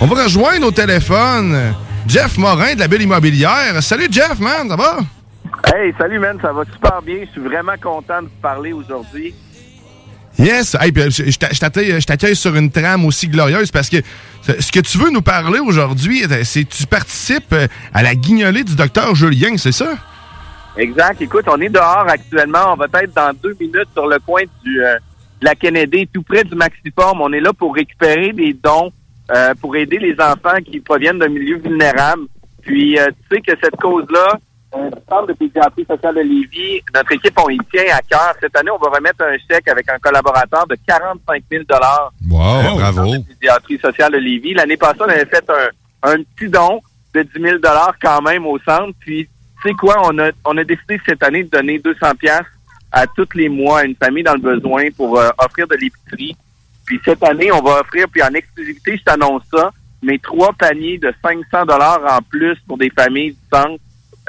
On va rejoindre au téléphone Jeff Morin de la Belle Immobilière. Salut Jeff, man, ça va? Hey, salut, man, ça va super bien. Je suis vraiment content de vous parler aujourd'hui. Yes! Hey, je t'accueille sur une trame aussi glorieuse parce que ce que tu veux nous parler aujourd'hui, c'est que tu participes euh, à la guignolée du docteur Julien, c'est ça? Exact. Écoute, on est dehors actuellement. On va être dans deux minutes sur le coin du, euh, de la Kennedy, tout près du Maxiform. On est là pour récupérer des dons euh, pour aider les enfants qui proviennent d'un milieu vulnérable. Puis, euh, tu sais que cette cause-là, euh, du Centre de pédiatrie sociale de Lévis, notre équipe, on y tient à cœur. Cette année, on va remettre un chèque avec un collaborateur de 45 000 Wow, bravo. pédiatrie sociale de Lévis. L'année passée, on avait fait un, un petit don de 10 000 quand même au centre. Puis, tu sais quoi, on a, on a décidé cette année de donner 200 pièces à tous les mois à une famille dans le besoin pour euh, offrir de l'épicerie. Puis cette année, on va offrir, puis en exclusivité, je t'annonce ça, mais trois paniers de 500 dollars en plus pour des familles du centre.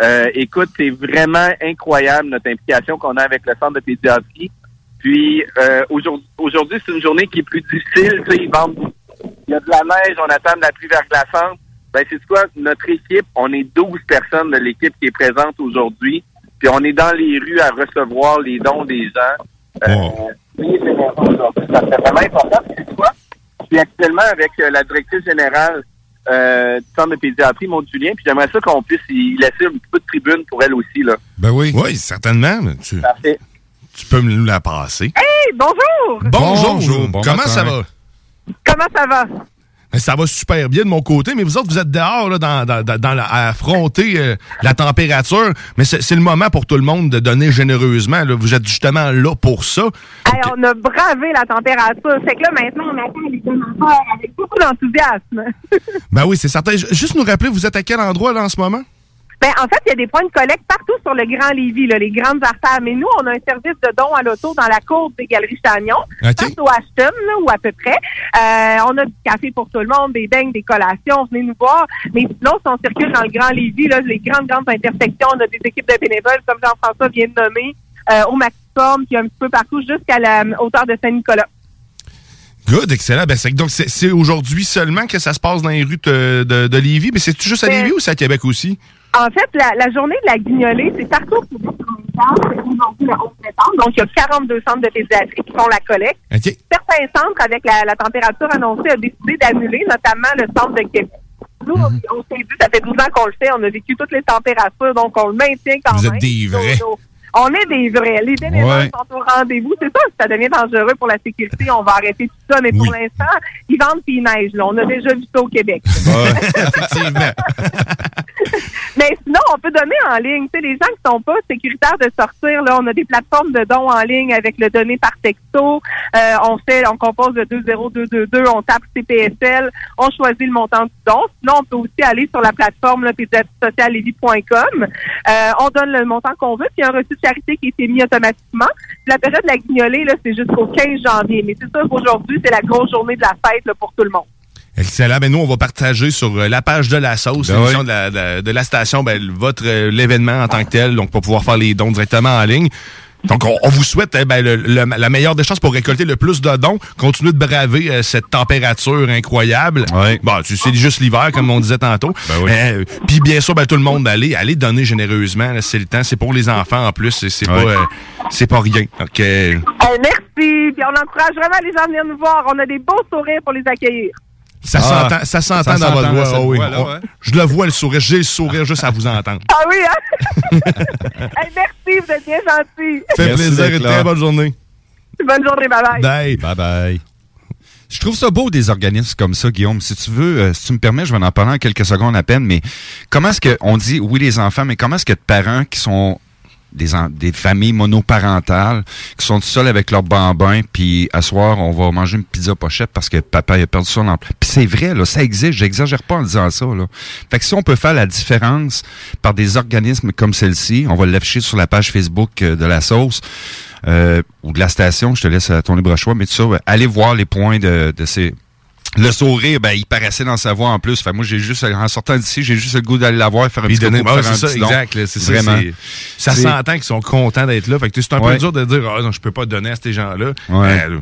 Euh, écoute, c'est vraiment incroyable notre implication qu'on a avec le centre de pédiatrie. Puis euh, aujourd'hui, c'est une journée qui est plus difficile. Tu sais, ils vendent- il y a de la neige, on attend de la pluie verglaçante. Ben c'est quoi? Notre équipe, on est 12 personnes de l'équipe qui est présente aujourd'hui. Puis on est dans les rues à recevoir les dons des gens. Euh, oui, c'est vraiment important. Puis c'est quoi Je suis actuellement avec euh, la directrice générale euh, du centre de pédiatrie, Maud Julien, puis j'aimerais ça qu'on puisse y laisser un petit peu de tribune pour elle aussi. Là. Ben oui. Oui, certainement. mais Tu, Parfait. tu peux nous la passer. Hey, bonjour! Bonjour, Bonjour, bon comment matin. ça va? Comment ça va? Ça va super bien de mon côté, mais vous autres, vous êtes dehors là, dans, dans, dans- la- à affronter euh, la température. Mais c'est le moment pour tout le monde de donner généreusement. là. Vous êtes justement là pour ça. Hey, on a bravé la température. C'est que là, maintenant, on attend les commentaires avec beaucoup d'enthousiasme. Ben oui, c'est certain. Ju- Juste nous rappeler, vous êtes à quel endroit là en ce moment? Ben, en fait, il y a des points de collecte partout sur le Grand Lévis, là, les grandes artères. Mais nous, on a un service de dons à l'auto dans la cour des Galeries Chagnon, OK. partout à Ashton, là, ou à peu près. Euh, on a du café pour tout le monde, des beignes, des collations. Venez nous voir. Mais sinon, si on circule dans le Grand Lévis, là, les grandes, grandes intersections, on a des équipes de bénévoles, comme Jean-François vient de nommer. euh, au Maximum, puis un petit peu partout jusqu'à la hauteur de Saint-Nicolas. Good, excellent. Ben, donc, c'est aujourd'hui seulement que ça se passe dans les rues de, de, de Lévis. Mais c'est juste à Ben- Lévis ou c'est à Québec aussi? En fait, la, la journée de la guignolée, c'est partout au Québec. C'est aujourd'hui le 11 septembre. Donc, il y a 42 centres de pédiatrie qui font la collecte. Certains centres, avec la, la température annoncée, ont décidé d'annuler, notamment le centre de Québec. Nous, on, on s'est dit, ça fait 12 ans qu'on le fait, on a vécu toutes les températures, donc on le maintient quand Vous même. êtes des vrais. Nos- nos- On est des vrais. Les bénévoles Ouais. sont au rendez-vous. C'est ça, si ça devient dangereux pour la sécurité, on va arrêter tout ça. Mais pour l'instant, ils vendent puis ils neigent. Là. On a déjà vu ça au Québec. effectivement. Mais sinon, on peut donner en ligne. Tu sais, les gens qui sont pas sécuritaires de sortir, là, on a des plateformes de dons en ligne avec le donné par texto. Euh, on fait, on compose le 20222, on tape CPSL, on choisit le montant du don. Sinon, on peut aussi aller sur la plateforme là. Euh, on donne le montant qu'on veut, puis un reçu de charité qui est émis automatiquement. Puis la période de la guignolée, là, c'est jusqu'au 15 janvier. Mais c'est sûr qu'aujourd'hui, c'est la grosse journée de la fête là, pour tout le monde. Excellent. Ben, nous, on va partager sur euh, la page de la sauce, Ben l'émission oui. de, la, de, de la station, ben, votre euh, l'événement en tant que tel, donc pour pouvoir faire les dons directement en ligne. Donc, on, on vous souhaite eh ben, le- le- la meilleure des chances pour récolter le plus de dons. Continuez de braver euh, cette température incroyable. Bon, tu sais, juste l'hiver, comme on disait tantôt. Euh, Puis, bien sûr, ben, tout le monde, allez, allez donner généreusement. C'est le temps. C'est pour les enfants, en plus. C'est c'est Ouais. pas, euh, c'est pas rien. Euh, merci. Puis on encourage vraiment les gens à venir nous voir. On a des beaux sourires pour les accueillir. Ça Ah, s'entend ça s'entend dans votre voix. dans ah oui. ouais. Je le vois, le sourire. J'ai le sourire juste à vous entendre. Ah oui, hein? Hey, merci, vous êtes bien gentils. Fait plaisir et très bonne journée. Bonne journée, bye bye. Bye. Bye bye. Je trouve ça beau des organismes comme ça, Guillaume. Si tu veux, euh, si tu me permets, je vais en parler en quelques secondes à peine, mais comment est-ce que on dit oui les enfants, mais comment est-ce que de parents qui sont des, familles monoparentales, qui sont seuls avec leurs bambins, puis à soir, on va manger une pizza pochette parce que papa a perdu son emploi. Puis c'est vrai, là, ça existe, j'exagère pas en disant ça. Là. Fait que si on peut faire la différence par des organismes comme celle-ci, on va l'afficher sur la page Facebook euh, de la sauce, euh, ou de la station, je te laisse à ton libre choix, mais ça, ouais, allez voir les points de, de ces... Le sourire, ben, il paraissait dans sa voix en plus. Fait moi, j'ai juste, en sortant d'ici, j'ai juste le goût d'aller la voir, faire un petit donner, faire c'est un ça, petit exact. C'est ça, Vraiment. ça s'entend qu'ils sont contents d'être là. Fait que c'est un peu dur de dire, ah non, je peux pas donner à ces gens-là. Ouais. Euh,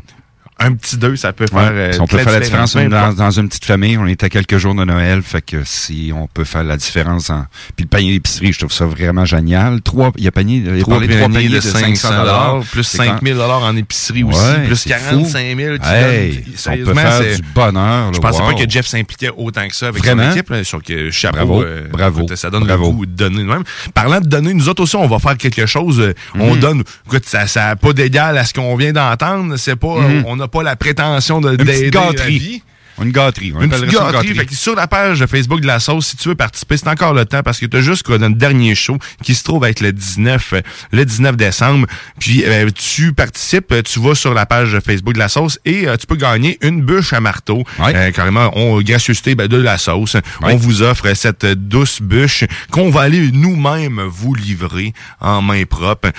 un petit deux, ça peut Ouais. faire. euh, Si on peut faire la différence dans, une petite famille. On est à quelques jours de Noël. Fait que si on peut faire la différence en... Puis le panier d'épicerie, je trouve ça vraiment génial. Trois, il y a panier, il y a Trois de paniers paniers de 500 dollars, plus C'est 5 quand- 000 dollars en épicerie aussi, Ouais, plus c'est 45 000 fou. qui Hey, on peut faire c'est- du bonheur. Je là, pensais wow. pas que Jeff s'impliquait autant que ça avec Vraiment? son équipe. Là, sur que chapeau. Bravo, euh, bravo, ça donne bravo. le goût de donner de même. Parlant de donner, nous autres aussi, on va faire quelque chose. euh, On Mhm. donne. Écoute, ça n'a pas d'égal à ce qu'on vient d'entendre. C'est pas, Mhm. on n'a pas la prétention de d'aider la gâterie. vie. Une gâterie. On Une gâterie. Fait que sur la page Facebook de la sauce, si tu veux participer, c'est encore le temps parce que tu as juste quoi, notre dernier show qui se trouve être le 19, euh, le 19 décembre. Puis euh, tu participes, euh, tu vas sur la page Facebook de la sauce et euh, tu peux gagner une bûche à marteau. Euh, carrément, on gracieuseté ben, de la sauce. On vous offre cette douce bûche qu'on va aller nous-mêmes vous livrer en main propre.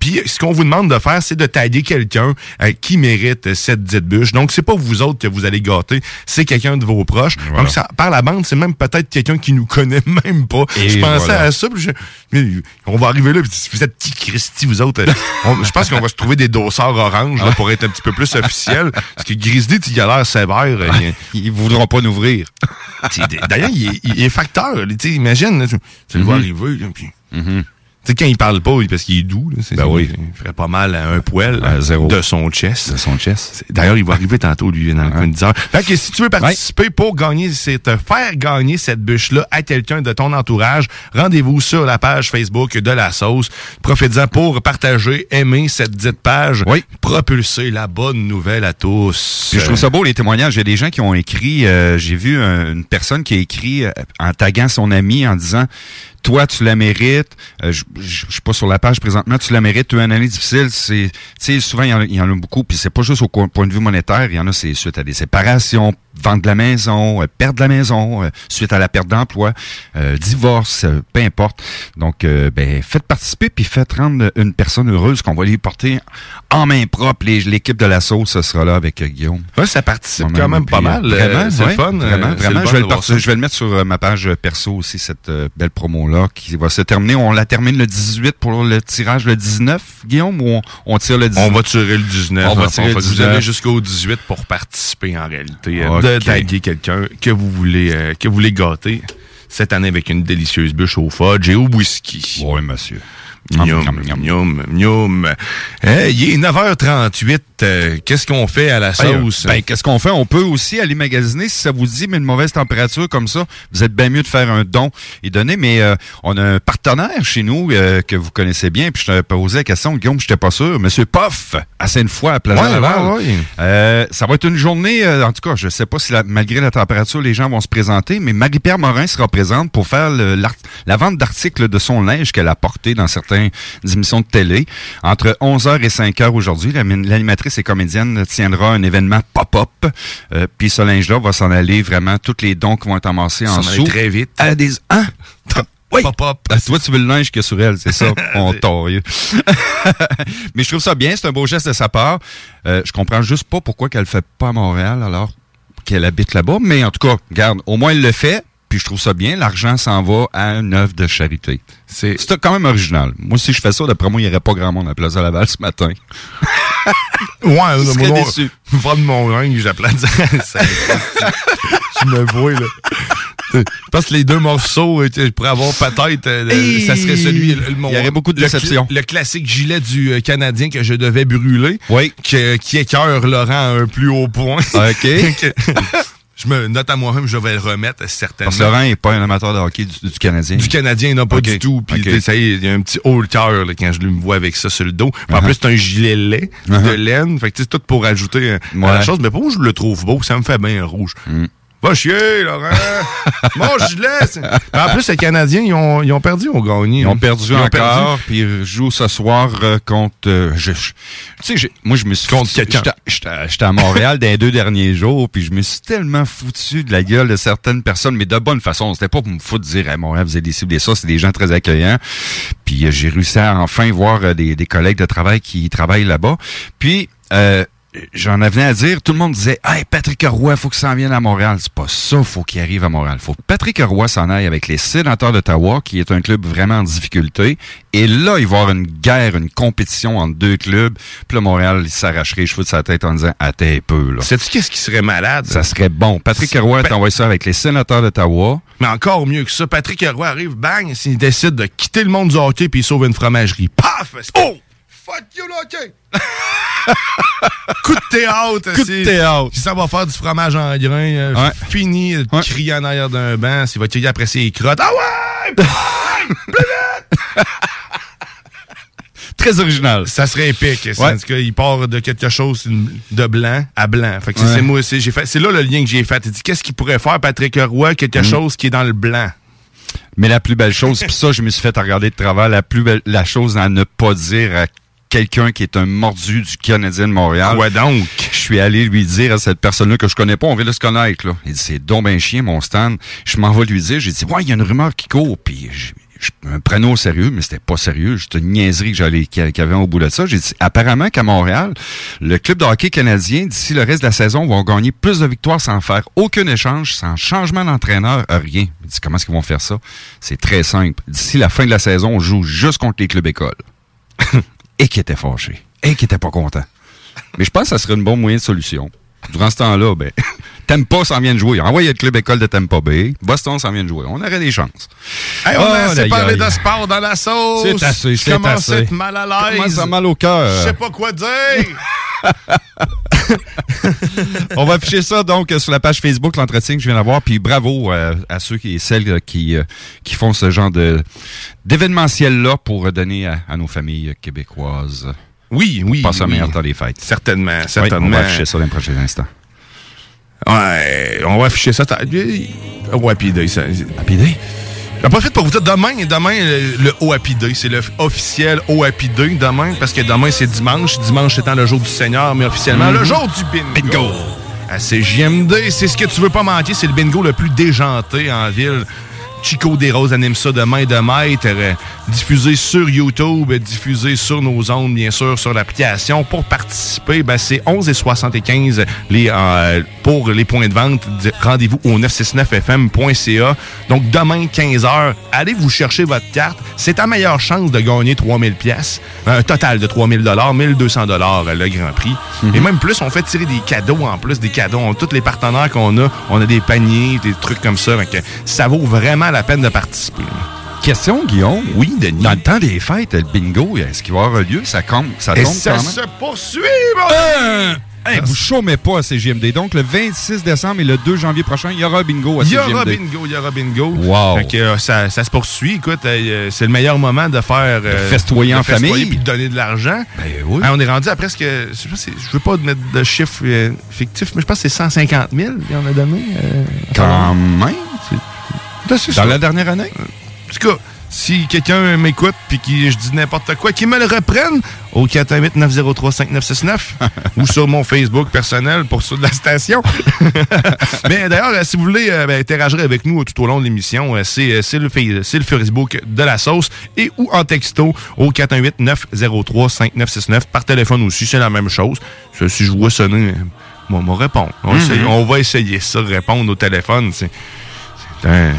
Puis ce qu'on vous demande de faire, c'est de tailler quelqu'un qui mérite cette dite bûche. Donc c'est pas vous autres que vous allez gâter, c'est quelqu'un de vos proches. Donc ça, par la bande, c'est même peut-être quelqu'un qui nous connaît même pas. Et je pensais voilà. à ça, puis je- on va arriver là, puis vous êtes qui Christy, vous autres? On- je pense qu'on va se trouver des dossards oranges là, pour être un petit peu plus officiel. Parce que Grizzly, il a l'air sévère. euh, il- Ils voudront pas nous ouvrir. D'ailleurs, il, est- il est facteur. Imagine, là, tu, tu le vois Mhm. arriver, là, puis... Tu sais, quand il parle pas, oui, parce qu'il est doux, là, c'est Ben oui. il ferait pas mal à un poil À zéro. de son chest. De son chest. D'ailleurs, il va arriver tantôt, lui, dans le coin de 10 heures. Fait que si tu veux participer pour gagner, c'est te faire gagner cette bûche-là à quelqu'un de ton entourage, rendez-vous sur la page Facebook de la sauce. Profitez-en pour partager, aimer cette dite page, propulser la bonne nouvelle à tous. Puis je trouve ça beau les témoignages. Il y a des gens qui ont écrit. euh, J'ai vu un- une personne qui a écrit euh, en taguant son ami en disant toi tu la mérites. Euh, je suis pas sur la page présentement. Tu la mérites. Tu as une année difficile. C'est souvent il y, en a, il y en a beaucoup. Puis c'est pas juste au point de vue monétaire. Il y en a c'est suite à des séparations, vendre la maison, euh, perdre la maison euh, suite à la perte d'emploi, euh, divorce, euh, peu importe. Donc, euh, ben, faites participer puis faites rendre une personne heureuse qu'on va lui porter en main propre. L'équipe de la sauce, ce sera là avec Guillaume. Ouais, ça participe quand même pas mal. Vraiment, c'est ouais, fun. Vraiment, vraiment. Je vais, le voir part- ça. je vais le mettre sur ma page perso aussi, cette belle promo-là qui va se terminer. On la termine le 18 pour le tirage le 19, Guillaume, ou on, on tire le 19? On va tirer le 19. On va tirer fond. le Fait que Vous avez 19. jusqu'au 18 pour participer en réalité. euh, De taguer quelqu'un que vous voulez euh, que vous voulez gâter cette année avec une délicieuse bûche au fudge et au whisky. Oui, monsieur. Miam, miam, miam. Hey, il est 9h38. euh, Qu'est-ce qu'on fait à la sauce? Ben, qu'est-ce qu'on fait? On peut aussi aller magasiner si ça vous dit, mais une mauvaise température comme ça, vous êtes bien mieux de faire un don et donner. Mais euh, on a un partenaire chez nous euh, que vous connaissez bien, puis je t'avais posé la question, Guillaume, j'étais pas sûr. Monsieur Poff, à Sainte-Foy, à Plaza Ouais. Euh, ça va être une journée, euh, en tout cas, je sais pas si la- malgré la température, les gens vont se présenter, mais Marie-Pierre Morin sera présente pour faire le- l'art- la vente d'articles de son linge qu'elle a porté dans certaines émissions de télé. Entre 11h et 5h aujourd'hui, la- l'animatrice et comédienne tiendra un événement pop-up. Euh, Puis ce linge-là va s'en aller vraiment, tous les dons qui vont être amassés en dessous. très vite. À des... Hein? Oui. Pop-up. Ah, toi, tu veux le linge que sur elle, c'est ça, on torieux. Mais je trouve ça bien, c'est un beau geste de sa part. Euh, je comprends juste pas pourquoi qu'elle le fait pas à Montréal alors qu'elle habite là-bas. Mais en tout cas, regarde, au moins elle le fait. Puis je trouve ça bien, l'argent s'en va à une œuvre de charité. C'est quand même original. Moi, si je fais ça, d'après moi, il n'y aurait pas grand monde à Plaza Laval ce matin. Ouais, Je serais moi, déçu. Vendre mon linge, j'applaudis. Je me vois, là. Je pense que les deux morceaux, euh, je pourrais avoir peut-être, euh, ça serait celui, le, mon- Il y aurait beaucoup de le cl- déception. Le, classique gilet du euh, Canadien que je devais brûler. Oui. Que, qui écœure Laurent à un plus haut point. OK. Je me note à moi-même, je vais le remettre certainement. Parce que Laurent n'est pas un amateur de hockey du, du Canadien. Du Canadien, non, pas du tout. Puis Ok. tu sais, ça y est, il y a un petit haut le cœur quand je lui vois avec ça sur le dos. Puis En Uh-huh. plus, c'est un gilet lait de Uh-huh. laine. Fait que tu sais, c'est tout pour ajouter euh, à la chose. Mais pour moi, je le trouve beau. Ça me fait bien rouge. Mm. Va chier, Laurent! Mon gilet! En plus, les Canadiens, ils ont, ils ont perdu, ont gagné? Ils ont perdu Ils encore, puis ils jouent ce soir euh, contre... euh, je- je- tu sais, j'ai- moi, je me suis... Contre quelqu'un. J'étais à Montréal dans les deux derniers jours, puis je me suis tellement foutu de la gueule de certaines personnes, mais de bonne façon. C'était pas pour me foutre de dire, hey, Montréal, vous êtes des cibles et ça, c'est des gens très accueillants. Puis euh, j'ai réussi à enfin voir euh, des, des collègues de travail qui travaillent là-bas. Puis... Euh, J'en avais à dire, tout le monde disait Hey, Patrick Roy, faut qu'il s'en vienne à Montréal. C'est pas ça, faut qu'il arrive à Montréal. Faut que Patrick Roy s'en aille avec les sénateurs d'Ottawa, qui est un club vraiment en difficulté. Et là, il va y avoir une guerre, une compétition entre deux clubs. Puis là, Montréal, il s'arracherait les cheveux de sa tête en disant Attends un peu, là. Sais-tu qu'est-ce qui serait malade? Ça serait bon. Patrick Roy Ben- t'envoie ça avec les sénateurs d'Ottawa. Mais encore mieux que ça, Patrick Roy arrive, bang, s'il décide de quitter le monde du hockey puis il sauve une fromagerie. Paf! Oh! Fuck you, le hockey! Coup de théâtre! Coup de théâtre. Puis ça va faire du fromage en grains. euh, Ouais. Fini de crier en arrière d'un banc. S'il va crier après ses crottes. Ah ouais! Bang! Plus vite! Très original. Ça serait épique. Ouais. En tout cas, il part de quelque chose de blanc à blanc. Fait que c'est moi aussi. J'ai fait. C'est là le lien que j'ai fait. Il dit qu'est-ce qu'il pourrait faire Patrick Roy quelque Mm. chose qui est dans le blanc? Mais la plus belle chose, puis ça, je me suis fait regarder de travers, la plus belle, la chose à ne pas dire à quelqu'un qui est un mordu du Canadien de Montréal. Quoi donc? Je suis allé lui dire à cette personne-là que je connais pas, on vient de se connaître, là. Il dit, c'est donc ben chien, mon stand. Je m'en vais lui dire, j'ai dit, ouais, il y a une rumeur qui court, puis je, je me prenais au sérieux, mais c'était pas sérieux. C'était une niaiserie que j'allais, qu'il y avait au bout de ça. J'ai dit, apparemment qu'à Montréal, le club de hockey canadien, d'ici le reste de la saison, vont gagner plus de victoires sans faire aucun échange, sans changement d'entraîneur, rien. Il dit, comment est-ce qu'ils vont faire ça? C'est très simple. D'ici la fin de la saison, on joue juste contre les clubs écoles. et qui était fâché. Et qui était pas content. Mais je pense que ça serait une bonne moyen de solution. Durant ce temps-là, ben, Tampa s'en vient de jouer. Envoyez le club école de Tampa Bay. Boston s'en vient de jouer. On aurait des chances. Hey, on a assez parlé de sport dans la sauce. C'est assez, c'est commence à être mal à l'aise. ça a mal au cœur? Je sais pas quoi dire. On va afficher ça donc sur la page Facebook, l'entretien que je viens d'avoir. Puis bravo euh, à ceux qui, et celles euh, qui, euh, qui font ce genre de d'événementiel-là pour donner à, à nos familles québécoises. Oui, oui. Passe un oui. meilleur temps des fêtes. Certainement, Oui, certainement. on va afficher ça dans les prochains instants. Ouais, on va afficher ça. t'as- Au Happy Day. Ça... Happy Day? J'en profite pour vous dire, demain, demain le, le Happy Day. C'est le officiel au Happy Day demain, parce que demain, c'est dimanche. Dimanche étant le jour du Seigneur, mais officiellement, Mhm. le jour du bingo. à CJMD. C'est ce que tu veux pas manquer, c'est le bingo le plus déjanté en ville. Chico des Roses anime ça de main de maître, euh, diffusé sur YouTube, diffusé sur nos ondes, bien sûr, sur l'application. Pour participer, ben, c'est 11 et 75 les, euh, pour les points de vente. Rendez-vous au 969fm.ca. Donc, demain, 15h, allez vous chercher votre carte. C'est ta meilleure chance de gagner 3000 pièces, un total de 3000 dollars, 1200 dollars le Grand Prix. Et même plus, on fait tirer des cadeaux en plus, des cadeaux. On- tous les partenaires qu'on a, on a des paniers, des trucs comme ça. Que ça vaut vraiment la peine de participer. Question, Guillaume? Oui, Denis. Dans le temps des fêtes, le bingo, est-ce qu'il va y avoir lieu? Ça, com- ça tombe ça quand même? se poursuit, mon Euh, hey, vous chômez pas à CGMD. Donc, le 26 décembre et le 2 janvier prochain, il y aura bingo à Il y CGMD. aura bingo, il y aura bingo. Wow. Fait que, euh, ça, ça se poursuit. Écoute, euh, c'est le meilleur moment de faire. euh, festoyer en festoyer famille. puis de donner de l'argent. Ben oui. On est rendu à presque. Je sais je veux pas mettre de chiffres euh, fictifs, mais je pense que c'est 150 000 qu'il en a donné. Quand même. Ben, Dans ça. la dernière année? En tout cas, si quelqu'un m'écoute puis qui je dis n'importe quoi, qu'il me le reprenne au 418-903-5969 ou sur mon Facebook personnel pour ceux de la station. Mais d'ailleurs, euh, si vous voulez euh, ben, interagir avec nous tout au long de l'émission, euh, c'est le, le Facebook de la sauce et ou en texto au 418-903-5969 par téléphone aussi, c'est la même chose. Si je vois sonner, moi, moi répondre. On, Mhm. essaye- on va essayer ça, répondre au téléphone. C'est un-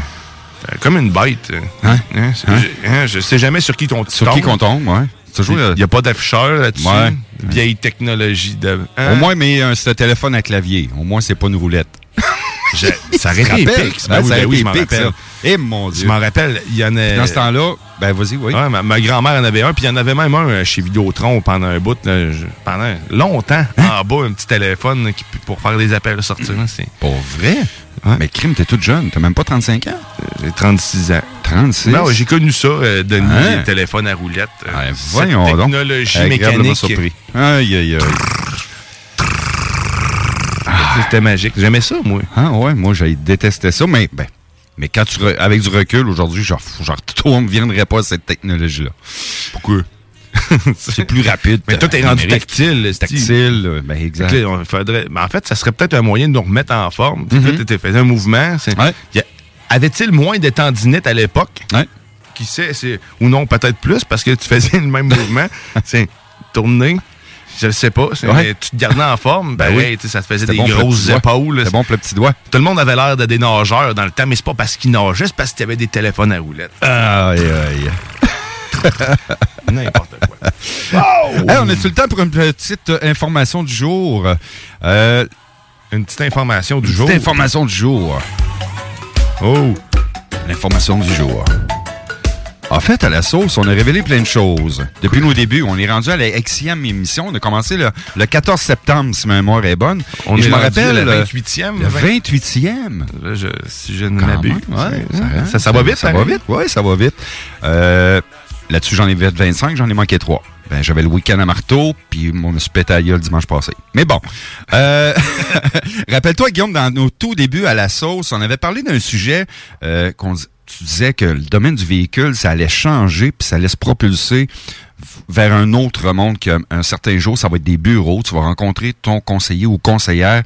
c'est comme une bête. Hein? C'est- je, hein, je sais jamais sur qui ton Sur qui qu'on tombe, ouais. C'est Il n'y a pas d'afficheur là-dessus. Ouais. Vieille technologie. De, hein? Au moins, mais un ce téléphone à clavier. Au moins, c'est pas une roulette. Je- ça aurait été épique. Ben, Ben oui, ça ben aurait oui, été ça. Eh, mon Dieu. Je m'en rappelle, il y en a... Dans ce temps-là, ben vas-y, oui. Ouais, ma, ma grand-mère en avait un, puis il y en avait même un euh, chez Vidéotron pendant un bout, là, je- pendant longtemps, en bas, un petit téléphone là, qui, pour faire des appels sortir. C'est Pour vrai? Mais crime, t'es toute jeune. T'as même pas 35 ans? J'ai 36 ans. 36? Non, j'ai connu ça, euh, Denis, Hein? les téléphones à roulettes. euh, cette Voyons donc. technologie mécanique. surpris. Aïe, aïe, aïe. C'était magique. J'aimais ça, moi. Ah ouais, moi, j'ai détesté ça, mais ben, mais quand tu avec du recul aujourd'hui, genre, genre tout ne viendrait pas à cette technologie-là. Pourquoi? c'est plus rapide. Mais toi, t'es euh, rendu numérique. tactile. Tactile, euh, ben exact. Là, on faudrait- ben, en fait, ça serait peut-être un moyen de nous remettre en forme. Tu Mhm. sais, Tu faisais un mouvement. c'est- a- Avait-il moins de tendinite à l'époque? Qui sait? c'est- Ou non, peut-être plus, parce que tu faisais le même mouvement. C'est tourner. Je sais pas. c'est- Ouais. mais Tu te gardais en forme. Ben, Ben oui. Ça te faisait des bon grosses épaules. C'était bon pour le petit doigt. Tout le monde avait l'air de des nageurs dans le temps, mais c'est pas parce qu'ils nageaient, c'est parce qu'il y avait des téléphones à roulettes. Aïe, aïe. N'importe quoi. Hey, on est-tu le temps pour une petite information du jour? Euh, une petite information du une jour. Petite information du jour. Oh! L'information du jour. En fait, à la sauce, on a révélé plein de choses. Depuis nos débuts, on est rendu à la Xème émission. On a commencé le, le 14 septembre, si ma mémoire est bonne. On Et est je me rappelle... 28e. Le 28e. Là, je- si je ne m'abuse. ouais, ça, ça, ça va vite, Ça pareil. va vite, oui, ça va vite. Euh, Là-dessus, j'en ai fait 25, j'en ai manqué 3. Ben, j'avais le week-end à marteau, puis on me suis pété à dimanche passé. Mais bon. Euh, Rappelle-toi, Guillaume, dans nos tout débuts à la sauce, on avait parlé d'un sujet euh, qu'on tu disais que le domaine du véhicule, ça allait changer, puis ça allait se propulser vers un autre monde qu'un un certain jour, ça va être des bureaux. Tu vas rencontrer ton conseiller ou conseillère,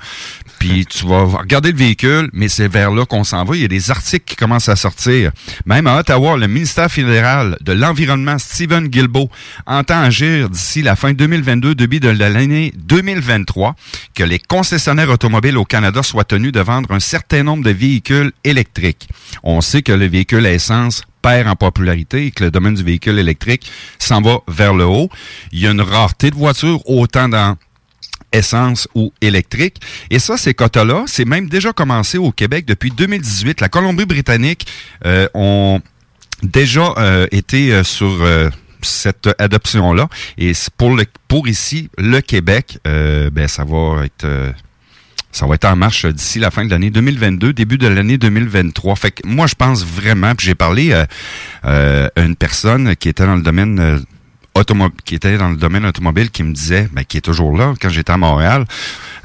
puis tu vas regarder le véhicule, mais c'est vers là qu'on s'en va. Il y a des articles qui commencent à sortir. Même à Ottawa, le ministère fédéral de l'Environnement, Stephen Guilbeault, entend agir d'ici la fin 2022, début de l'année 2023, que les concessionnaires automobiles au Canada soient tenus de vendre un certain nombre de véhicules électriques. On sait que le véhicule à essence perd en popularité et que le domaine du véhicule électrique s'en va vers le haut. Il y a une rareté de voitures, autant dans essence ou électrique. Et ça, ces quotas-là, c'est même déjà commencé au Québec depuis 2018. La Colombie-Britannique euh, ont déjà euh, été euh, sur euh, cette adoption-là. Et pour ici, le Québec, ben ça va être ça va être en marche d'ici la fin de l'année 2022, début de l'année 2023. Fait que moi, je pense vraiment, puis j'ai parlé euh, euh, à une personne qui était dans le domaine euh, qui était dans le domaine automobile qui me disait, ben, qui est toujours là quand j'étais à Montréal,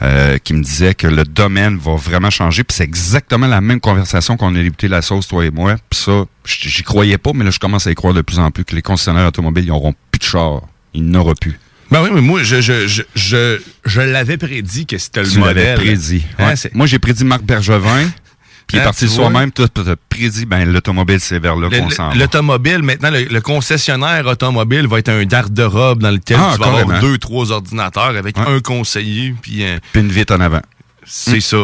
euh, qui me disait que le domaine va vraiment changer. Puis c'est exactement la même conversation qu'on a débuté la sauce, toi et moi. Puis ça, j'y croyais pas, mais là, je commence à y croire de plus en plus que les concessionnaires automobiles, ils n'auront plus de chars. Ils n'auront plus. Ben oui, mais moi, je, je, je, je, je l'avais prédit que c'était le Tu l'avais modèle. prédit. Hein, Ouais. Moi, j'ai prédit Marc Bergevin. Puis il est Hein, parti soi-même. Tu as prédit, ben, l'automobile, c'est vers là qu'on s'en va. L'automobile, maintenant, le, le concessionnaire automobile va être un garde-robe dans lequel Ah, tu vas avoir deux, trois ordinateurs avec un conseiller, puis Puis une vitre en avant. C'est Mm. ça.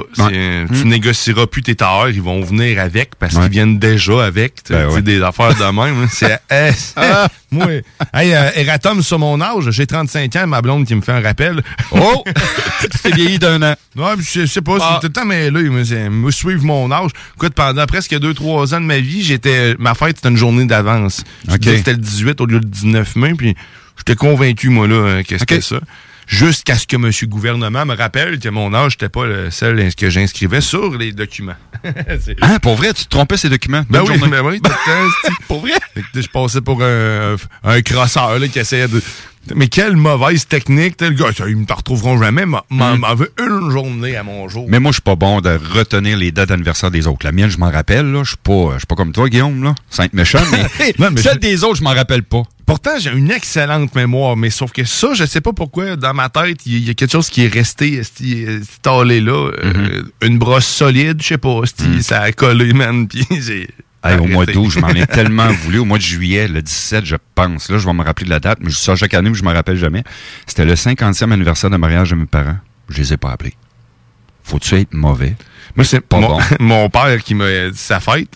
Tu négocieras plus tes tailleurs, ils vont venir avec parce Ouais. qu'ils viennent déjà avec. tu Ben ouais. des affaires de même. hein. C'est eh, ah, moi. Hey, euh, Eratom sur mon âge, j'ai 35 ans, ma blonde qui me fait un rappel. Oh! tu t'es vieilli d'un an. Puis je, sais pas, Ah. c'est tout le temps mais là, il me, suivre mon âge. Écoute, pendant presque 2-3 ans de ma vie, j'étais ma fête, c'était une journée d'avance. Je Ok. disais que c'était le 18 au lieu du 19 mai, puis j'étais convaincu, moi, là, que c'était ça. Jusqu'à ce que M. Gouvernement me rappelle que mon âge n'était pas le seul que j'inscrivais sur les documents. Hein, pour vrai, tu te trompais ces documents? ben Bonne oui, journée. ben oui. pour vrai? Je passais pour un, un crosseur là, qui essayait de. Mais quelle mauvaise technique, tel gars. Ils me retrouveront jamais. M'en Mm. veut une journée à mon jour. Mais moi, je suis pas bon de retenir les dates d'anniversaire des autres. La mienne, je m'en rappelle, là. Je suis pas, je suis pas comme toi, Guillaume, là. Sainte méchant, mais, Non, mais celle des autres, je m'en rappelle pas. Pourtant, j'ai une excellente mémoire, mais sauf que ça, je sais pas pourquoi, dans ma tête, il y, a quelque chose qui est resté esti, euh, stallé là. euh, Mm-hmm. Une brosse solide, je sais pas, esti, ça a collé, man, puis j'ai... Hey, au mois d'août, je m'en ai tellement voulu. Au mois de juillet, le 17, je pense. Là, je vais me rappeler de la date, mais je ça chaque année, mais je me rappelle jamais. C'était le 50e anniversaire de mariage de mes parents. Je les ai pas appelés. Faut-tu être mauvais? Moi, c'est Pas mon, bon. mon père qui m'a dit sa fête.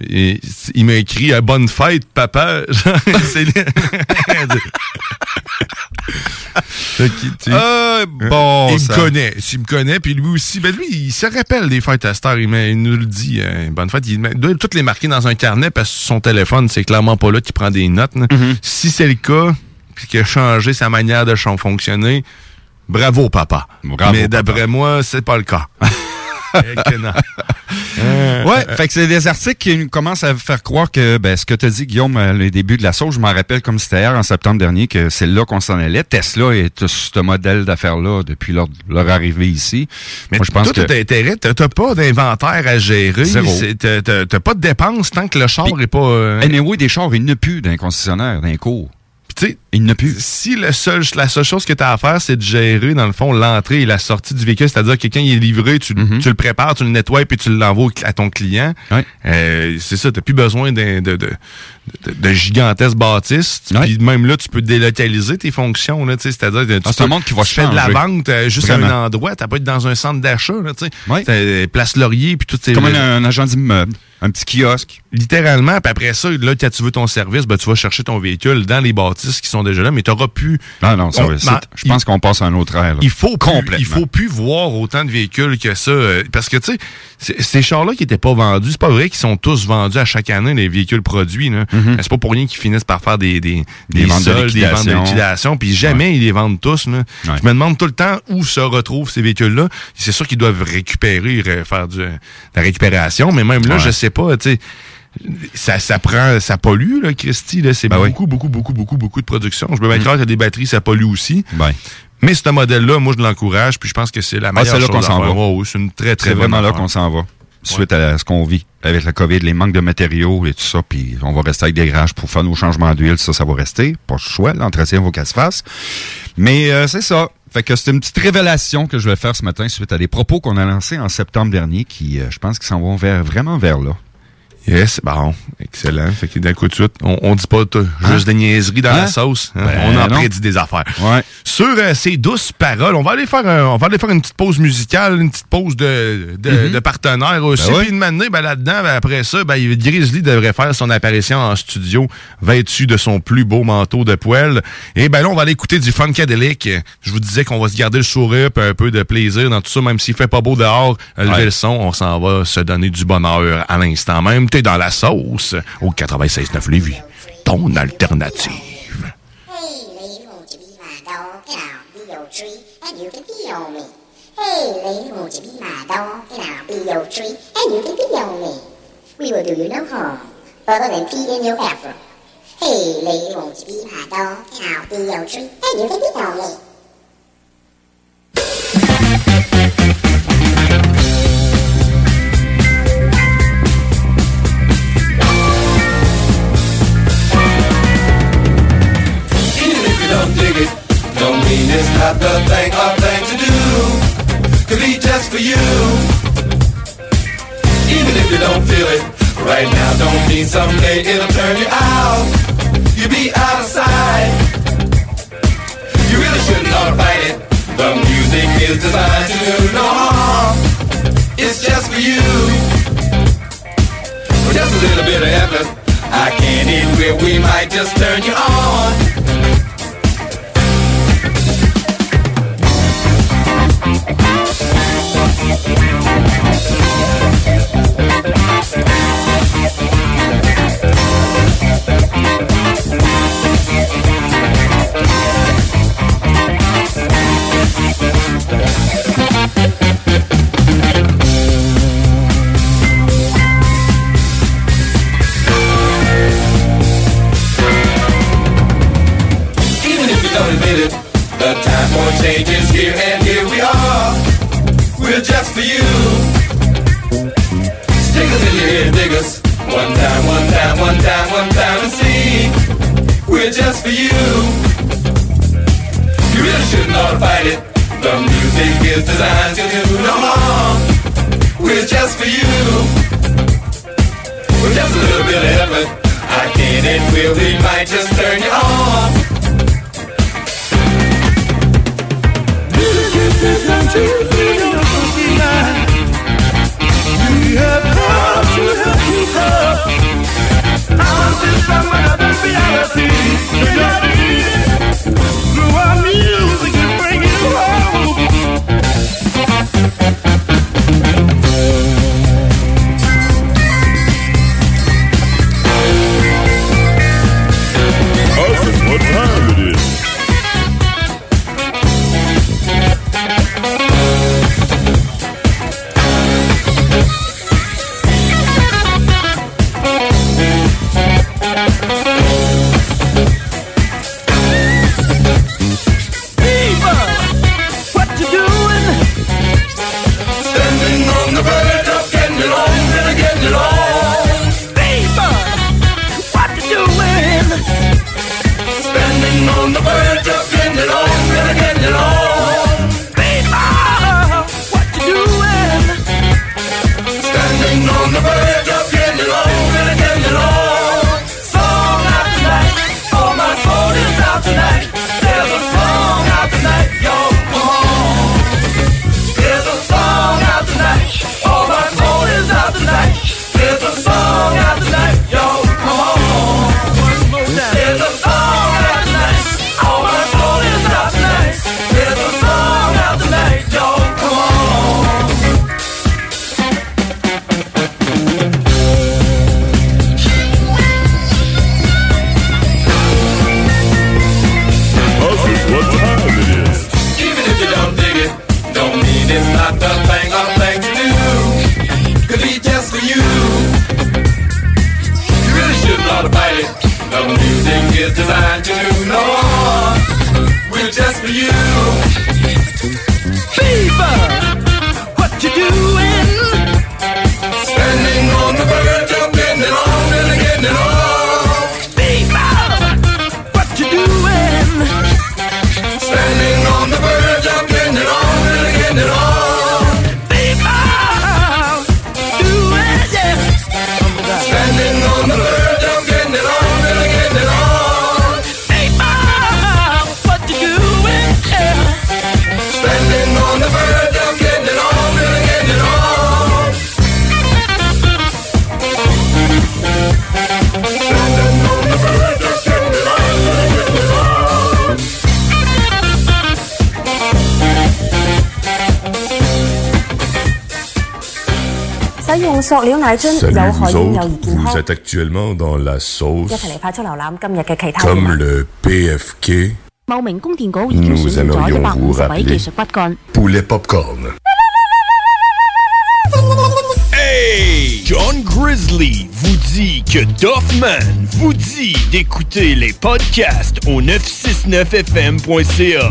Et il m'a écrit euh, Bonne fête, papa. Euh, bon, il ça- me connaît. S'il me connaît, puis lui aussi, ben lui, il se rappelle des fêtes à heure. Il, il nous le dit. euh, bonne fête. Il doit toutes les marquer dans un carnet parce que son téléphone, c'est clairement pas là qu'il prend des notes. là. Mm-hmm. Si c'est le cas, puis qu'il a changé sa manière de fonctionner, bravo, papa. Bravo, Mais d'après moi, c'est pas le cas. Euh, Ouais, fait que c'est des articles qui nous commencent à faire croire que ben, ce que tu as dit, Guillaume, euh, les débuts de la sauce, je m'en rappelle comme c'était hier en septembre dernier que c'est là qu'on s'en allait. Tesla est ce modèle d'affaires-là depuis leur, leur arrivée ici. Mais Moi, je pense toi, que. intérêt, t'as pas d'inventaire à gérer. T'as- pas de dépenses tant que le char est pas. euh, Anyway, des chars, il n'y a plus d'un concessionnaire, d'un cours. Tu sais, Il plus. si le seul, la seule chose que tu as à faire, c'est de gérer, dans le fond, l'entrée et la sortie du véhicule, c'est-à-dire que quand il est livré, tu, tu le prépares, tu le nettoies, puis tu l'envoies à ton client. Mm-hmm. Ouais. Euh, c'est ça, tu plus besoin de, de, de, de gigantesques bâtisses. Puis même là, tu peux délocaliser tes fonctions. C'est-à-dire que tu, Ah, un monde qui va tu fais de la vente euh, juste à un endroit. Tu pas être dans un centre d'achat. là, tu sais. Ouais. T'as Place Laurier, puis tout ces Comme un, un agent d'immeuble, un petit kiosque. littéralement. Puis après ça, là, quand tu veux ton service, ben, tu vas chercher ton véhicule dans les bâtisses qui sont déjà là, mais tu n'auras plus. Non, non, ça On- ben, Je pense qu'on passe à un autre ère. là. Il faut plus, Complètement. il faut plus voir autant de véhicules que ça. euh, parce que, tu sais, ces chars-là qui n'étaient pas vendus, c'est pas vrai qu'ils sont tous vendus à chaque année, les véhicules produits. là. C'est pas pour rien qu'ils finissent par faire des, des. Des des ventes de des ventes de liquidation. puis jamais ils les vendent tous. Là. Ouais. Je me demande tout le temps où se retrouvent ces véhicules-là. C'est sûr qu'ils doivent récupérer, ré- faire du, de la récupération, mais même là, Ouais. je sais pas, tu sais. Ça, ça prend, ça pollue, là, Christy, là. C'est Ben oui. beaucoup, beaucoup, beaucoup, beaucoup, beaucoup de production. Je peux bien croire que des batteries, ça pollue aussi. Ben, Mais ce modèle-là, moi, je l'encourage, puis je pense que c'est la Ah, meilleure c'est là chose qu'on s'en va. C'est une très, très bonne vraiment là qu'on s'en va. Suite à ce qu'on vit avec la COVID, les manques de matériaux et tout ça, puis on va rester avec des garages pour faire nos changements d'huile, ça, ça va rester. Pas le choix, l'entretien va qu'elle se fasse. Mais euh, c'est ça. Fait que c'est une petite révélation que je vais faire ce matin suite à des propos qu'on a lancés en septembre dernier qui, euh, je pense, qu'ils s'en vont vers, vraiment vers là. Yes, bon, excellent. Fait que d'un coup de suite, on, on dit pas tout, Hein? juste des niaiseries dans Hein? la sauce. hein? Ben on en non. prédit des affaires. Ouais. Sur euh, ces douces paroles, on va aller faire un- on va aller faire une petite pause musicale, une petite pause de, de, de partenaires aussi. Ben oui. Puis une matinée, ben, là-dedans, ben, après ça, ben, Grizzly devrait faire son apparition en studio, vêtu de son plus beau manteau de poêle. Et ben là, on va aller écouter du Funkadelic. Je vous disais qu'on va se garder le sourire puis un peu de plaisir dans tout ça, même s'il fait pas beau dehors. Levez Ouais. le son, on s'en va se donner du bonheur à l'instant même. Dans la sauce au 96.9 Lévis. Ton alternative. Hey, lady, won't you be my dog? And I'll be tree, and you can be. We will do you no harm, your. Hey, lady, be you me. Some. Vous êtes actuellement dans la sauce comme le PFK. Nous aimerions vous rappeler Poulet Popcorn. Hey! John Grizzly vous dit que Doffman vous dit d'écouter les podcasts au 969fm.ca.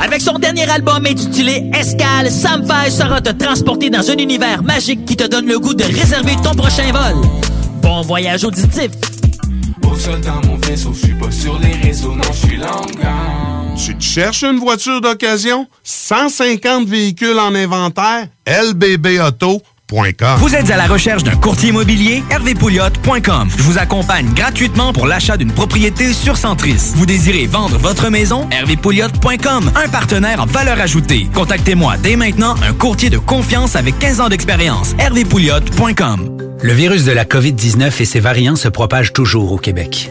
Avec son dernier album intitulé Escale, Sam Fay sera te transporter dans un univers magique qui te donne le goût de réserver ton prochain vol. Bon voyage auditif. Au sol dans mon vaisseau, je suis pas sur les réseaux, non, je suis. Tu te cherches une voiture d'occasion? 150 véhicules en inventaire? Vous êtes à la recherche d'un courtier immobilier? hervépouliot.com. Je vous accompagne gratuitement pour l'achat d'une propriété sur Centris. Vous désirez vendre votre maison? hervépouliot.com. Un partenaire en valeur ajoutée. Contactez-moi dès maintenant un courtier de confiance avec 15 ans d'expérience. hervépouliot.com. Le virus de la COVID-19 et ses variants se propagent toujours au Québec.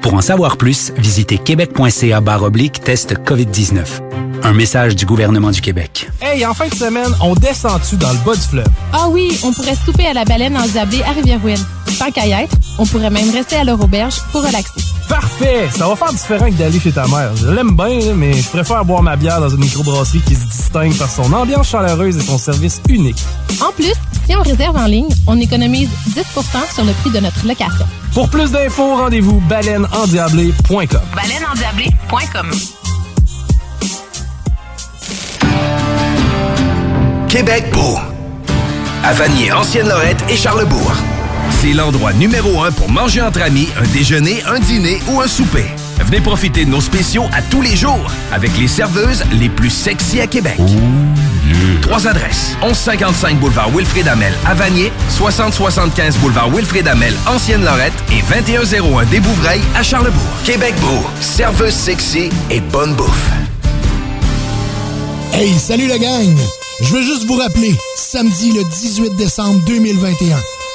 Pour en savoir plus, visitez québec.ca oblique test COVID-19. Un message du gouvernement du Québec. Hey, en fin de semaine, on descend-tu dans le bas du fleuve? Ah oui, on pourrait souper à la baleine en Zablé à Rivière-Ouine. Tant qu'à y être, on pourrait même rester à leur auberge pour relaxer. Parfait! Ça va faire différent que d'aller chez ta mère. Je l'aime bien, mais je préfère boire ma bière dans une microbrasserie qui se distingue par son ambiance chaleureuse et son service unique. En plus, si on réserve en ligne, on économise 10 sur le prix de notre location. Pour plus d'infos, rendez-vous baleineendiablé.com. Baleineendiablé.com Québec beau. À Vanier, Ancienne-Lorette et Charlebourg. C'est l'endroit numéro un pour manger entre amis, un déjeuner, un dîner ou un souper. Venez profiter de nos spéciaux à tous les jours avec les serveuses les plus sexy à Québec. Trois adresses. 1155 boulevard Wilfrid Amel à Vanier, 6075 boulevard Wilfrid Amel, Ancienne-Lorette et 2101 des Bouvrailles à Charlebourg. Québec beau, serveuse sexy et bonne bouffe. Hey, salut la gang! Je veux juste vous rappeler, samedi le 18 décembre 2021,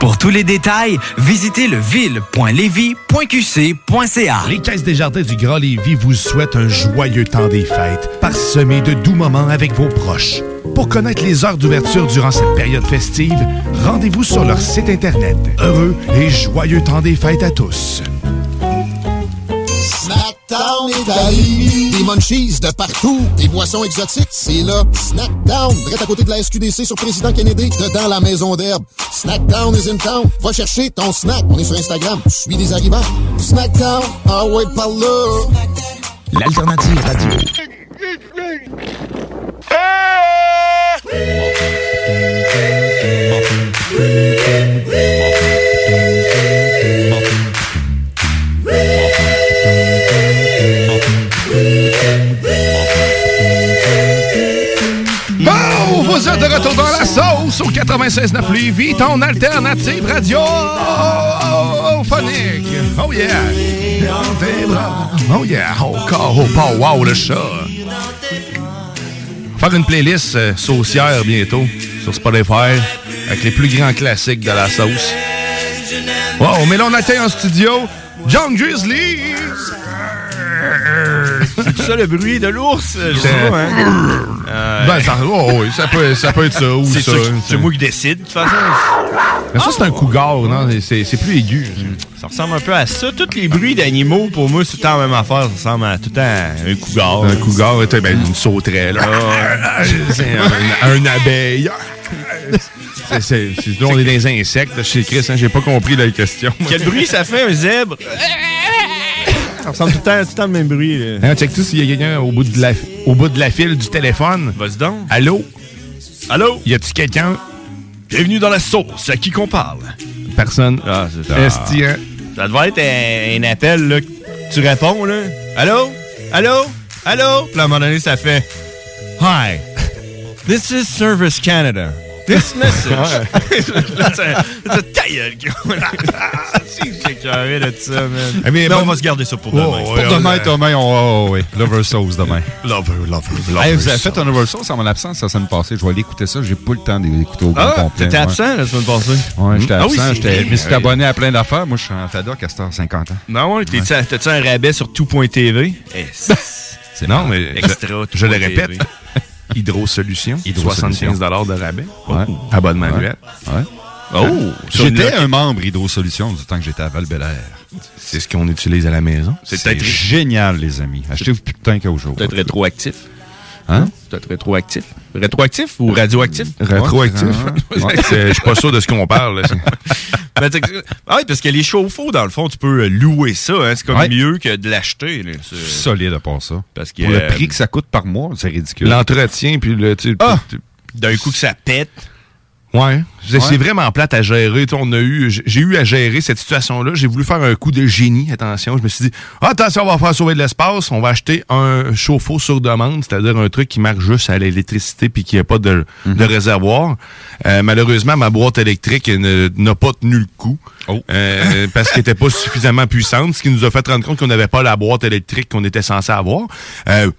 Pour tous les détails, visitez leville.lévis.qc.ca. Les Caisses des Jardins du Grand Lévis vous souhaitent un joyeux temps des fêtes, parsemé de doux moments avec vos proches. Pour connaître les heures d'ouverture durant cette période festive, rendez-vous sur leur site Internet. Heureux et joyeux temps des fêtes à tous. Snackdown Italie. Des munchies de partout. Des boissons exotiques. C'est là. Snackdown. Direct à côté de la SQDC sur Président Kennedy. Dedans la maison d'herbe. Snackdown is in town. Va chercher ton snack. On est sur Instagram. Suis des arrivants. Snackdown. Ah ouais, par là. L'alternative radio. Bon, au 96.9 Lévis, ton alternative radio phonique. Oh yeah. Dans tes bras. Oh yeah. Oh, oh, pas wow, le chat. Faire une playlist euh, saucière bientôt sur Spotify avec les plus grands classiques de la sauce. Wow, mais là, on accueille en studio John Grizzly. C'est ça le bruit de l'ours? Je sais pas, hein? Euh, Ben, ça, oh, oui, ça, peut, ça peut être ça ou ça. c'est moi qui décide, de toute façon. Mais ça, c'est un cougar, non? C'est plus aigu. Ça ressemble un peu à ça. Tous les bruits d'animaux, pour moi, c'est tout le temps la même affaire. Ça ressemble à tout le temps à un cougar. Un cougar, ben, une sauterelle. C'est un, un abeille. C'est- on est les insectes chez Chris, hein, j'ai pas compris la question. Quel bruit ça fait, un zèbre? Ça ressemble tout le temps, tout le, temps le même bruit. là. Hein, check tout s'il y a quelqu'un au bout de la au bout de la file du téléphone. Vas-y donc. Allô? Allô? Y a-tu quelqu'un? Bienvenue dans la sauce. À qui qu'on parle? Personne. Ah, c'est ça. Esti, hein? Ça devrait être un, un appel, là, tu réponds, là. Allô? Allô? Allô? Puis à un moment donné, ça fait Hi, this is Service Canada. This message. Là, c'est c'est ta gueule, carré de ça, man. Eh, mais Mais bon- on va se garder ça pour Oh, demain. ouais, Pour demain, ouais. demain, on va, oui. Lover Sauce demain. Lover, lover, lover. Vous avez fait un Lover Sauce en mon absence la semaine passée. Je vais aller écouter ça. J'ai pas le temps d'écouter au grand Ah, complet. t'étais ouais. absent la semaine passée? Ouais, j'étais Ah oui, absent. c'est j'étais- vrai. je me suis abonné à plein d'affaires. Moi, je suis en FADOC à cette heure, 50 ans. Non, ouais, t'es-tu- t'as-tu un rabais sur tout.tv? Eh, c'est Non, mais Extra, je, le répète. TV. Hydro Solutions. Hydro-Solutions. 75 de rabais. Ouais. Abonnement annuel. Ouais. Oh! une J'étais un membre Hydro Solutions du temps que j'étais à val C'est ce qu'on utilise à la maison. C'est génial, les amis. Achetez-vous putain qu'au jour. Peut-être rétroactif. Hein? Rétroactif? Rétroactif ou radioactif? Rétroactif. Ouais. Ouais. Je suis pas sûr de ce qu'on parle. Ben, ah oui, parce que les chauffe-eau, dans le fond, tu peux euh, louer ça. Hein, c'est comme Ouais. mieux que de l'acheter. Solide à part ça. Parce que, Pour le euh, prix que ça coûte par mois, c'est ridicule. L'entretien, puis le. tu- Ah! D'un coup que ça pète. Ouais. C'est Ouais. vraiment plate à gérer. On a eu, j'ai eu à gérer cette situation-là. J'ai voulu faire un coup de génie. Attention, je me suis dit, attention, on va faire sauver de l'espace. On va acheter un chauffe-eau sur demande, c'est-à-dire un truc qui marche juste à l'électricité puis qui n'a pas de, de réservoir. Euh, malheureusement, ma boîte électrique n'a pas tenu le coup. Euh, parce qu'elle n'était pas suffisamment puissante, ce qui nous a fait rendre compte qu'on n'avait pas la boîte électrique qu'on était censé avoir. Euh,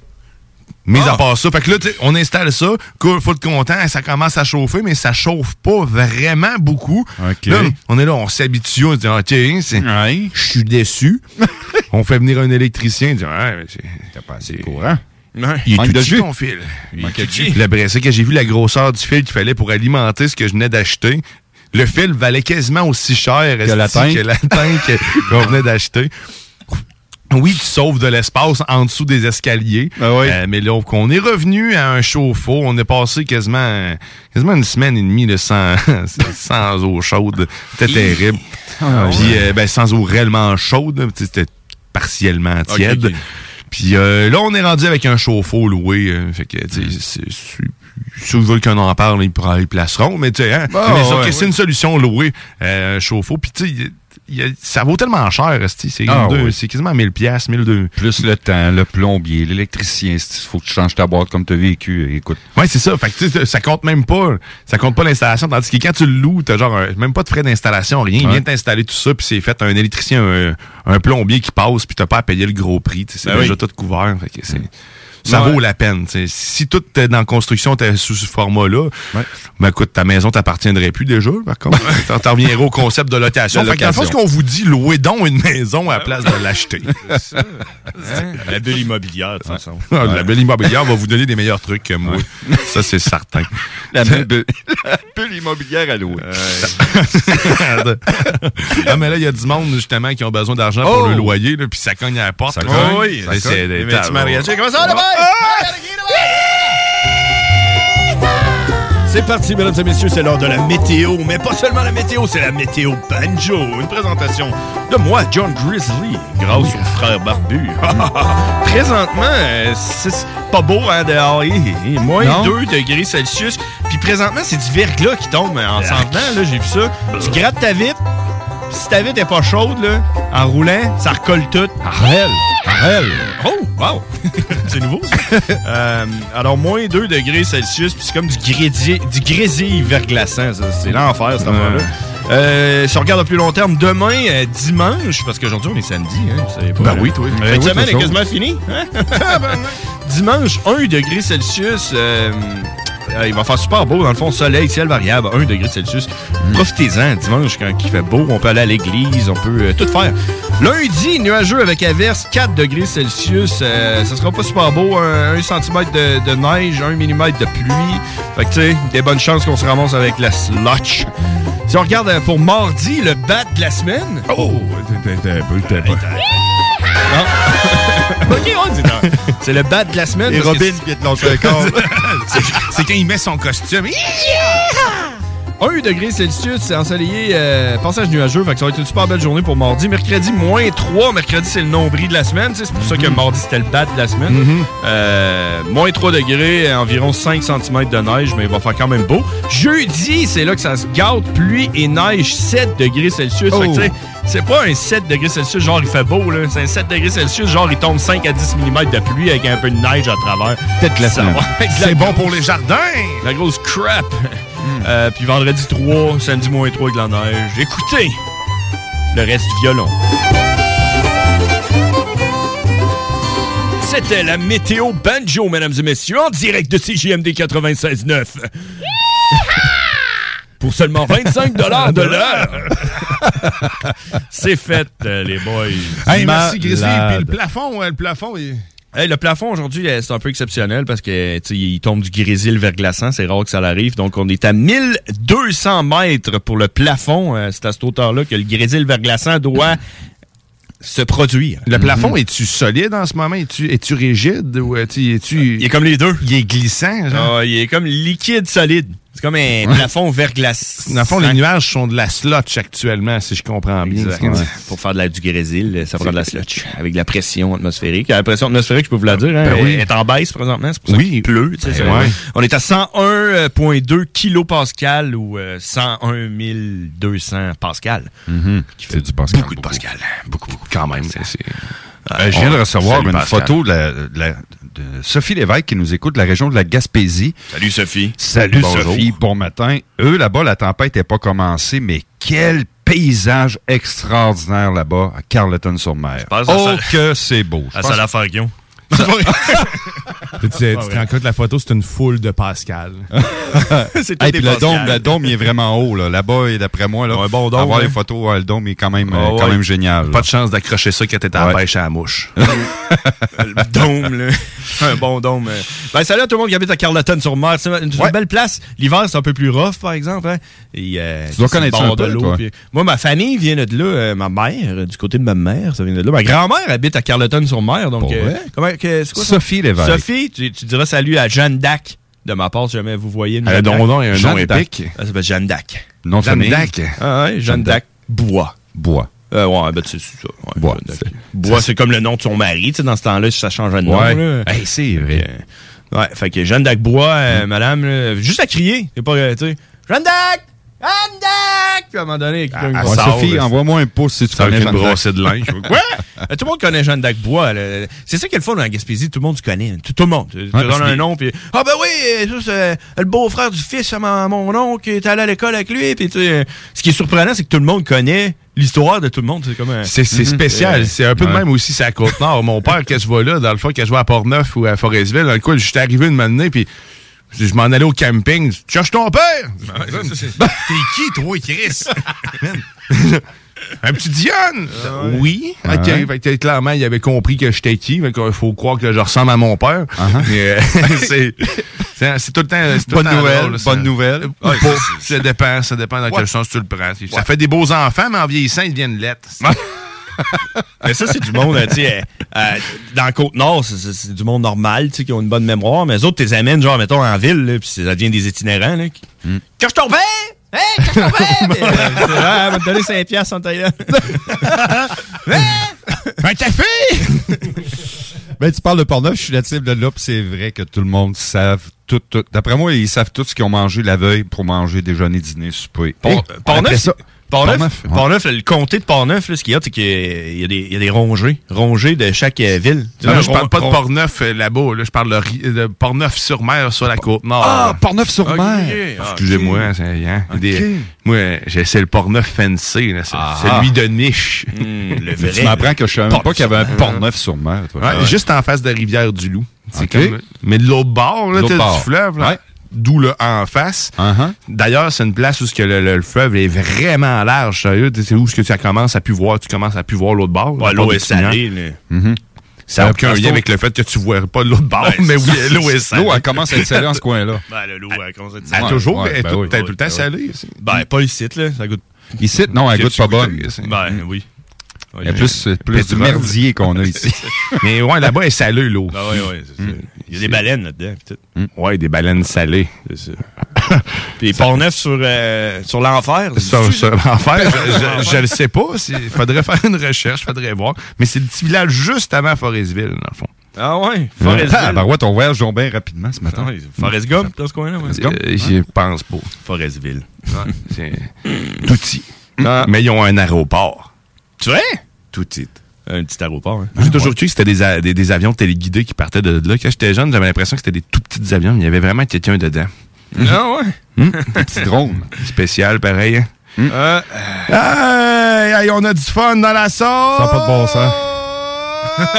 mais à part ça, fait que là, on installe ça, cool, faut être content, ça commence à chauffer, mais ça chauffe pas vraiment beaucoup. Là, on est là, on s'habitue, on se dit, ok, c'est- je suis déçu. on fait venir un électricien, il dit, ouais, mais c'est c'est courant. Il est tout de jus. ton fil. Il est tout après ça, quand j'ai vu la grosseur du fil qu'il fallait pour alimenter ce que je venais d'acheter, le fil valait quasiment aussi cher Que la que tank qu'on venait d'acheter. Oui, tu sauves de l'espace en dessous des escaliers. Euh, mais là, on est revenu à un chauffe-eau. On est passé quasiment, quasiment une semaine et demie là, sans, sans eau chaude. C'était terrible. Ah, Puis, euh, ben, sans eau réellement chaude. C'était partiellement tiède. ok. Puis euh, là, on est rendu avec un chauffe-eau loué. euh, fait que, tu sais, si vous voulez qu'on en parle, ils, placeront. Mais tu sais, hein, mais ouais, c'est ouais. une solution louée, euh, un chauffe-eau. Puis tu sais, y a- ça vaut tellement cher, c'est Ah, oui. quasiment 1000 pièces, 1002. Plus le temps, le plombier, l'électricien, il faut que tu changes ta boîte comme tu as vécu. Écoute. Ouais, c'est ça. Fait que, tu ça compte même pas. Ça compte pas l'installation. Tandis que quand tu le loues, t'as genre un- même pas de frais d'installation, rien. Il vient t'installer tout ça, puis c'est fait un électricien, un, un plombier qui passe, puis t'as pas à payer le gros prix. tu C'est Ben déjà oui. tout couvert. Fait que c'est. Ça Ouais. vaut la peine. tu. Si tout est dans la construction, t'es sous ce format-là, ben écoute, ta maison t'appartiendrait plus déjà, par contre. T'en- reviendrais au concept de location. De Fait fond, ce qu'on vous dit, louez donc une maison à la place de l'acheter. La bulle immobilière, de toute façon. La belle immobilière va vous donner des meilleurs trucs que moi. Ça, c'est certain. La bulle, la bulle immobilière à louer. ah, mais là, il y a du monde, justement, qui ont besoin d'argent pour Oh! le loyer, puis ça cogne à la porte. Ça cogne, oui, C'est- ça cogne. mariagés. ouais. Comment ça, boy? C'est parti, mesdames et messieurs, c'est l'heure de la météo. Mais pas seulement la météo, c'est la météo banjo. Une présentation de moi, John Grizzly, grâce au frère barbu. Présentement, euh, c'est pas beau hein, dehors. Moins Non? 2 degrés Celsius. Puis présentement, c'est du verglas qui tombe en s'en venant. Là, j'ai vu ça. Tu grattes ta vitre, si ta vitre est pas chaude, là, en roulant, ça recolle tout. Arrête! Arrête! Oh, wow! c'est nouveau, ça. Euh, alors, moins 2 degrés Celsius, puis c'est comme du grésil, du grésil verglaçant. ça. C'est l'enfer, cette affaire-là. Euh, si on regarde à plus long terme, demain, euh, dimanche, parce qu'aujourd'hui, on est samedi. Hein, pas Ben oui, toi. La Ben fin de oui, semaine est quasiment finie. hein? dimanche, 1 degré Celsius. Euh, il va faire super beau, dans le fond, soleil, ciel variable, 1 degré Celsius. Profitez-en, dimanche, quand il fait beau, on peut aller à l'église, on peut euh, tout faire. Lundi, nuageux avec averse, 4 degrés Celsius. euh, ça sera pas super beau, 1 cm de, de neige, 1 mm de pluie. Fait que, tu sais, des bonnes chances qu'on se ramasse avec la slotch. Si on regarde euh, pour mardi, le bat de la semaine. Oh! T'es un peu, t'es pas. ok, on dit non. C'est le bat de la semaine. Et Robin vient de lancer un corps. C'est- quand il met son costume. 1 degré Celsius, c'est ensoleillé, euh, passage nuageux, fait que ça va être une super belle journée pour mardi. Mercredi, moins 3. Mercredi, c'est le nombril de la semaine. C'est pour ça que mardi, c'était le bat de la semaine. Mhm. Euh, moins 3 degrés, environ 5 cm de neige, mais il va faire quand même beau. Jeudi, c'est là que ça se gâte. Pluie et neige, 7 degrés Celsius. Fait que, Oh. C'est pas un 7 degrés Celsius, genre il fait beau, là. C'est un 7 degrés Celsius, genre il tombe 5 à 10 mm de pluie avec un peu de neige à travers. Peut-être la C'est bon pour les jardins. la grosse crap. Euh, puis vendredi 3, samedi moins 3 avec la neige. Écoutez le reste du violon. C'était la météo banjo, mesdames et messieurs, en direct de CJMD 96.9. Pour seulement 25 de l'heure. C'est fait, euh, les boys. Hey, merci Grizzly. Puis le plafond, le plafond, il... Hey, le plafond aujourd'hui, euh, c'est un peu exceptionnel parce que tu il tombe du grésil verglaçant, c'est rare que ça l'arrive. Donc on est à 1200 mètres pour le plafond. Euh, c'est à cette hauteur-là que le grésil verglaçant doit se produire. Le plafond, es-tu solide en ce moment? Es-tu es rigide? Ou es-tu... es-tu- Il est comme les deux. Il est glissant, genre? Ah, il est comme liquide solide. C'est comme un plafond verglaçant. Dans le fond, les nuages sont de la slotch actuellement, si je comprends bien. Pour faire de la, du grésil, ça prend de la slotch. Avec de la pression atmosphérique. La pression atmosphérique, je peux vous la dire, hein, Ben oui. est en baisse présentement. C'est pour ça Oui. qu'il pleut. Ben ouais. On est à 101,2 kilopascal ou euh, 101 200 pascal. Qui fait du Pascal. Beaucoup de pascal. Beaucoup, beaucoup. Quand même. Euh, je viens de recevoir une Pascal. photo de, la- de la- de Sophie Lévesque qui nous écoute de la région de la Gaspésie. Salut Sophie. Salut Bonjour. Sophie, bon matin. Eux, là-bas, la tempête n'est pas commencée, mais quel paysage extraordinaire là-bas à Carleton-sur-Mer. à Oh, que c'est beau. Je Ah, pense- ça. Tu, tu te rends compte, la photo, c'est une foule de Pascal. c'est tout Hey, puis le dôme, le dôme, il est vraiment haut. Là. Là-bas, et d'après moi, là, Un bon dôme, avoir hein. les photos, ouais, le dôme est quand même, Ah, euh, quand ouais. même génial. là. Pas de chance d'accrocher ça quand t'étais à la pêche à la mouche. le dôme, là. Un bon dôme. euh. Ben, salut à tout le monde qui habite à Carleton-sur-Mer. C'est une, belle place. L'hiver, c'est un peu plus rough, par exemple. Hein. Et, euh, Tu dois connaître un peu, de l'eau, puis- Moi, ma famille vient de là. euh, ma mère, euh, du côté de ma mère, ça vient de là. Ma grand-mère habite à Carleton-sur-Mer. Donc, euh, comment, que- c'est quoi ça? Sophie Lévesque. Sophie, tu, tu diras salut à Jeanne Dac de ma part, si jamais vous voyez une Elle a Dac. nom un Jeanne nom épique. Elle s'appelle Jeanne Dac. Non Jeanne d'Arc. Ah ouais, Jeanne Jeanne Dac Bois. Bois. Euh, ouais, ben, c'est ça. Ouais, Bois, Dac. Bois, c'est comme le nom de son mari. Tu sais, dans ce temps-là, ça changeait de nom. Ouais. Hey, c'est vrai. Euh, ouais, fait que Jeanne Dac-Bois, euh, madame, là, juste à crier. C'est pas, euh, tu sais, Jeanne Dac! Jeanne Dac! Puis à un moment donné, Ah, Ouais, Sophie, envoie-moi un pouce si tu Ça connais Jeanne brossée de linge. Ouais! Euh, tout le monde connaît Jeanne Dac-Bois. là. C'est ça qui est le fun dans la Gaspésie. Tout le monde se connaît. Tout, tout le monde. Tu tu donnes un nom, puis Ah, ben oui, ça, c'est le beau-frère du fils à mon, mon oncle qui est allé à l'école avec lui. Puis, tu sais, ce qui est surprenant, c'est que tout le monde connaît l'histoire de tout le monde. C'est comme un. C'est c'est spécial. Euh, C'est un peu de ouais. même aussi, c'est à Côte-Nord. Mon père, quand je vois là, dans le fond, quand je vois à Port-Neuf ou à Forestville, dans le coup, j'étais arrivé une matinée, puis je m'en allais au camping. Tu cherches ton père? T'es qui, toi, Chris? Un petit Diane? Oui. Ah Ok. ouais. Fait que, clairement, il avait compris que j'étais qui. Fait qu'il faut croire que je ressemble à mon père. Mais, euh, c'est tout le temps. tout le Bonne temps nouvelle, drôle, bonne nouvelle. Ça dépend, ça dépend dans quel sens tu le prends. Ça fait des beaux enfants, mais en vieillissant, ils deviennent lettres. Mais ça, c'est du monde, euh, tu sais, euh, euh, dans la Côte-Nord, c'est- du monde normal, tu sais, qui ont une bonne mémoire, mais les autres, tu les amènes, genre, mettons, en ville, là, puis ça devient des itinérants, là. qui- Cache ton père! Hey, cache ton père! Puis, euh, c'est, ah, elle m'a donné 5 piastres en taillant. Un café! Ben, tu parles de Portneuf, je suis natif de là, puis c'est vrai que tout le monde savent tout, tout. D'après moi, ils savent tout ce qu'ils ont mangé la veille pour manger, déjeuner, dîner, souper. Port- Portneuf, Port-Neuf, ouais. Le comté de Port-Neuf, ce qu'il y a, c'est qu'il y a des, il y a des rongées. Rongées de chaque euh, ville. Non, un là, je parle pas de Port-Neuf euh, là-bas. Là, je parle de, Port-Neuf-sur-Mer sur la côte nord. Ah, Port-Neuf-sur-Mer. Excusez-moi, c'est hein, des- moi, c'est le Port-Neuf fancy, là, Ah. celui de niche. Le Mais tu m'apprends que je savais même pas qu'il y avait un Port-Neuf-sur-Mer. Ouais, Juste en face de la rivière du Loup. C'est Ok. comme- mais de l'autre bord, là, du fleuve, là, Ouais. D'où le en face. Uh-huh. D'ailleurs, c'est une place où ce que le, le- le fleuve est vraiment large, sérieux. C'est où ce que tu commences à plus voir, tu commences à plus voir l'autre bord. Ouais, l'eau est salée. Mhm. Ça n'a aucun lien avec le fait que tu ne vois pas l'autre bord, Ouais, mais oui, l'eau est salée. L'eau, elle commence à être salée en ce coin-là. Ben, le l'eau, elle commence à être salée. toujours, ouais, elle est ben tout, oui. elle est tout le temps Ouais, salée. Ben, pas ici, là. Ça goûte. Ici, non, elle Que goûte pas bonne. Ben, oui. Il y a plus, plus du merdier qu'on a ici. Mais ouais, là-bas, elle est salée, l'eau. Ben, oui, oui, c'est ça. Il y a des baleines là-dedans. tout. Ouais, des baleines salées. C'est ça. Puis Port-Neuf sur, euh, sur l'enfer. En fait, je, je le sais pas. Il faudrait faire une recherche, faudrait voir. Mais c'est le petit village juste avant Forestville, dans le fond. Ah ouais, Ah, Forestville. ben ouais, ton voyage donc bien rapidement ce matin. Ouais, Forest Gump, dans ce coin-là. ouais. Euh, Je pense pas. Forestville. C'est tout petit. Mais ils ont un aéroport. Tu vois? Tout petit. Un petit aéroport. hein. J'ai toujours cru que c'était des, des, des avions téléguidés qui partaient de là. Quand j'étais jeune, j'avais l'impression que c'était des tout petits avions, mais il y avait vraiment quelqu'un dedans. Ah ouais? Hum? Des petits drones. Spécial, pareil. hein? Euh, Hey, hey, on a du fun dans la sauce! Ça n'a pas de bon sens.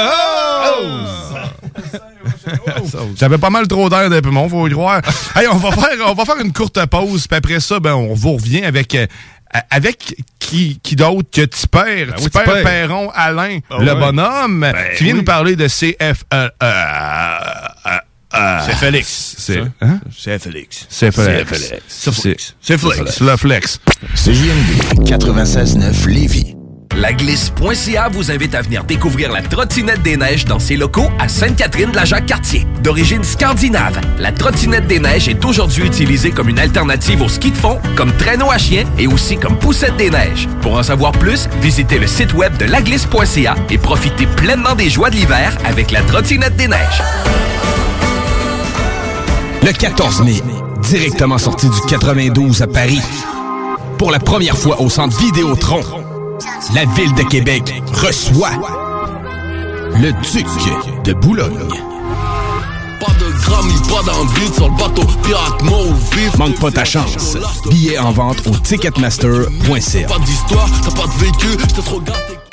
J'avais pas mal trop d'air d'un poumon, faut y croire. hey, on va faire, on va faire une courte pause, puis après ça, ben, on vous revient avec, euh, avec qui, qui d'autre que Tipper, Ben oui, Tipper Tipper. Perron Alain, Ah le bonhomme, qui vient oui. nous parler de CF. euh, euh, euh, C'est Félix. C'est ça? hein? C'est Félix. C'est Félix. C'est Félix. C'est Félix. C'est Félix. C'est le flex. CJMD 96.9 Lévis. Laglisse.ca vous invite à venir découvrir la trottinette des neiges dans ses locaux à Sainte-Catherine-de-la-Jacques-Cartier. D'origine scandinave, la trottinette des neiges est aujourd'hui utilisée comme une alternative au ski de fond, comme traîneau à chien et aussi comme poussette des neiges. Pour en savoir plus, visitez le site web de laglisse.ca et profitez pleinement des joies de l'hiver avec la trottinette des neiges. Le 14 mai, directement sorti du 92 à Paris. Pour la première fois au centre Vidéotron, la ville de Québec reçoit le Duc de Boulogne. Pas de grammes, pas d'envie sur le bateau, pirate vif. Manque pas ta chance. Billets en vente au ticketmaster.ca. Pas d'histoire, t'as pas de vécu, j'étais trop gâté.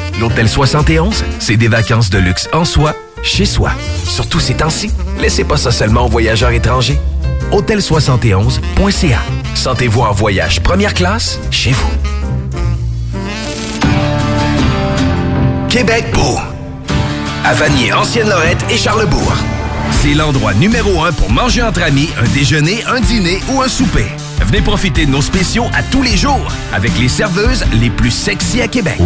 L'Hôtel 71, c'est des vacances de luxe en soi, chez soi. Surtout ces temps-ci, laissez pas ça seulement aux voyageurs étrangers. Hôtel71.ca. Sentez-vous en voyage première classe chez vous. Québec beau. À Vanier, Ancienne-Lorette et Charlebourg. C'est l'endroit numéro un pour manger entre amis, un déjeuner, un dîner ou un souper. Venez profiter de nos spéciaux à tous les jours avec les serveuses les plus sexy à Québec.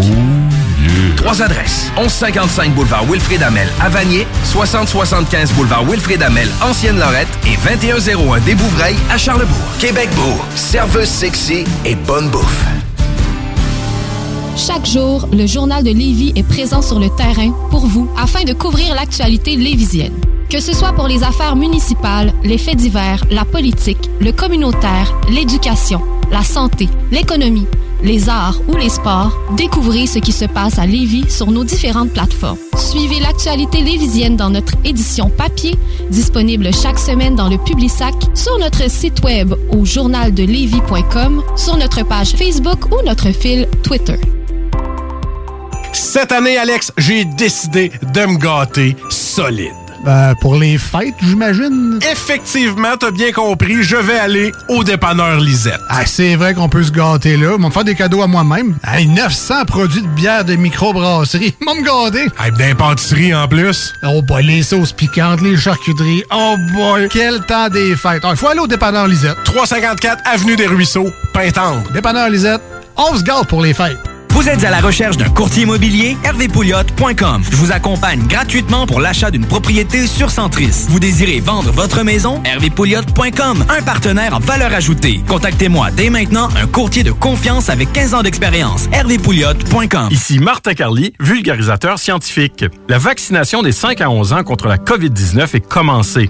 Trois adresses. 1155 boulevard Wilfrid Amel à Vanier, 6075 boulevard Wilfrid Amel, Ancienne-Lorette et 2101 des Bouvrailles à Charlebourg. Québec beau, serveuse sexy et bonne bouffe. Chaque jour, le journal de Lévis est présent sur le terrain pour vous afin de couvrir l'actualité lévisienne. Que ce soit pour les affaires municipales, les faits divers, la politique, le communautaire, l'éducation, la santé, l'économie, les arts ou les sports, découvrez ce qui se passe à Lévis sur nos différentes plateformes. Suivez l'actualité lévisienne dans notre édition papier, disponible chaque semaine dans le Publisac, sur notre site web au journaldelevis.com, sur notre page Facebook ou notre fil Twitter. Cette année, Alex, j'ai décidé de me gâter solide. Ben, pour les fêtes, j'imagine. Effectivement, t'as bien compris, je vais aller au dépanneur Lisette. Ah, c'est vrai qu'on peut se gâter là. Ils vont me faire des cadeaux à moi-même. Hey, 900 produits de bière de microbrasserie. Vont me gâter. Hey, d'impantisserie en plus. Oh boy, les sauces piquantes, les charcuteries. Oh boy, quel temps des fêtes. Il faut aller au dépanneur Lisette. 354 Avenue des Ruisseaux, Pintendre. Dépanneur Lisette, On se garde pour les fêtes. Vous êtes à la recherche d'un courtier immobilier? hervépouliot.com. Je vous accompagne gratuitement pour l'achat d'une propriété sur Centris. Vous désirez vendre votre maison? hervépouliot.com. Un partenaire en valeur ajoutée. Contactez-moi dès maintenant un courtier de confiance avec 15 ans d'expérience. hervépouliot.com. Ici Martin Carly, vulgarisateur scientifique. La vaccination des 5 à 11 ans contre la COVID-19 est commencée.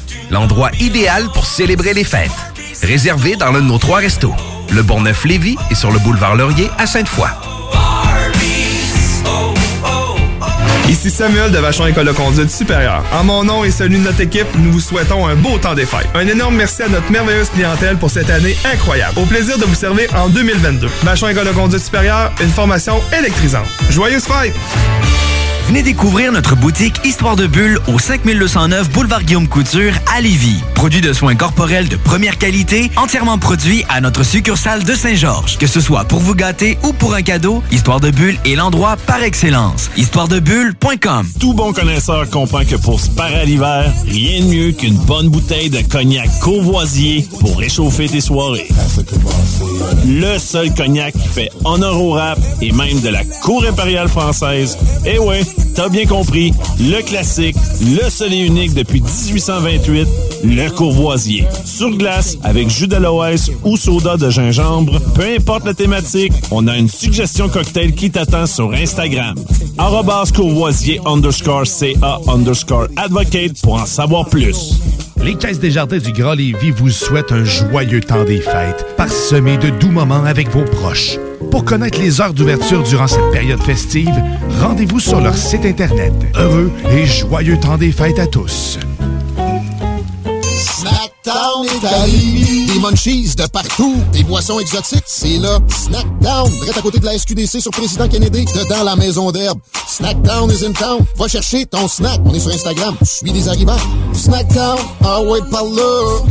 L'endroit idéal pour célébrer les fêtes. Réservé dans l'un de nos trois restos. Le Bourgneuf-Lévis et sur le boulevard Laurier à Sainte-Foy. Ici Samuel de Vachon École de conduite supérieure. En mon nom et celui de notre équipe, nous vous souhaitons un beau temps des fêtes. Un énorme merci à notre merveilleuse clientèle pour cette année incroyable. Au plaisir de vous servir en 2022. Vachon École de conduite supérieure, une formation électrisante. Joyeuses fêtes! Venez découvrir notre boutique Histoire de Bulle au 5209 Boulevard Guillaume Couture à Lévis. Produit de soins corporels de première qualité, entièrement produit à notre succursale de Saint-Georges. Que ce soit pour vous gâter ou pour un cadeau, Histoire de Bulle est l'endroit par excellence. Histoiredebulle.com Tout bon connaisseur comprend que pour se parer à l'hiver, rien de mieux qu'une bonne bouteille de cognac Courvoisier pour réchauffer tes soirées. Le seul cognac qui fait honneur au rap et même de la cour impériale française. Eh ouais, t'as bien compris, le classique, le seul et unique depuis 1828, le Courvoisier. Sur glace, avec jus d'aloès ou soda de gingembre, peu importe la thématique, on a une suggestion cocktail qui t'attend sur Instagram. Courvoisier underscore CA underscore advocate pour en savoir plus. Les Caisses des Jardins du Grand Lévis vous souhaitent un joyeux temps des fêtes, parsemé de doux moments avec vos proches. Pour connaître les heures d'ouverture durant cette période festive, rendez-vous sur leur site Internet. Heureux et joyeux temps des fêtes à tous. Snackdown Lévis. Des munchies de partout. Des boissons exotiques, c'est là. Snackdown, direct à côté de la SQDC sur Président Kennedy, dedans la maison d'herbe. Snackdown is in town. Va chercher ton snack. On est sur Instagram. Suis des arrivants. Snackdown, ah ouais, par là.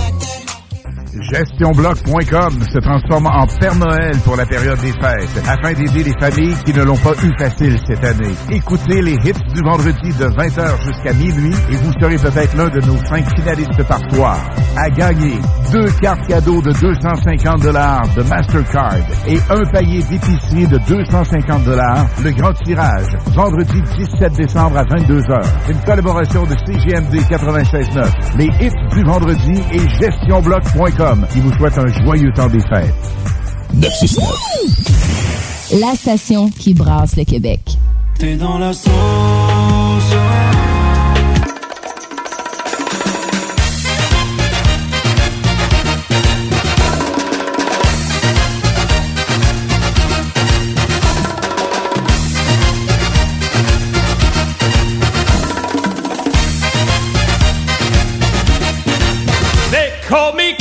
GestionBloc.com se transforme en Père Noël pour la période des fêtes afin d'aider les familles qui ne l'ont pas eu facile cette année. Écoutez les hits du vendredi de 20h jusqu'à minuit et vous serez peut-être l'un de nos cinq finalistes par soir. À gagner deux cartes cadeaux de 250 dollars de Mastercard et un panier d'épicerie de 250 dollars. Le grand tirage, vendredi 17 décembre à 22h. Une collaboration de CGMD 96.9, les hits du vendredi et GestionBloc.com qui vous souhaite un joyeux temps des fêtes. 969. La station qui brasse le Québec. T'es dans la sauce.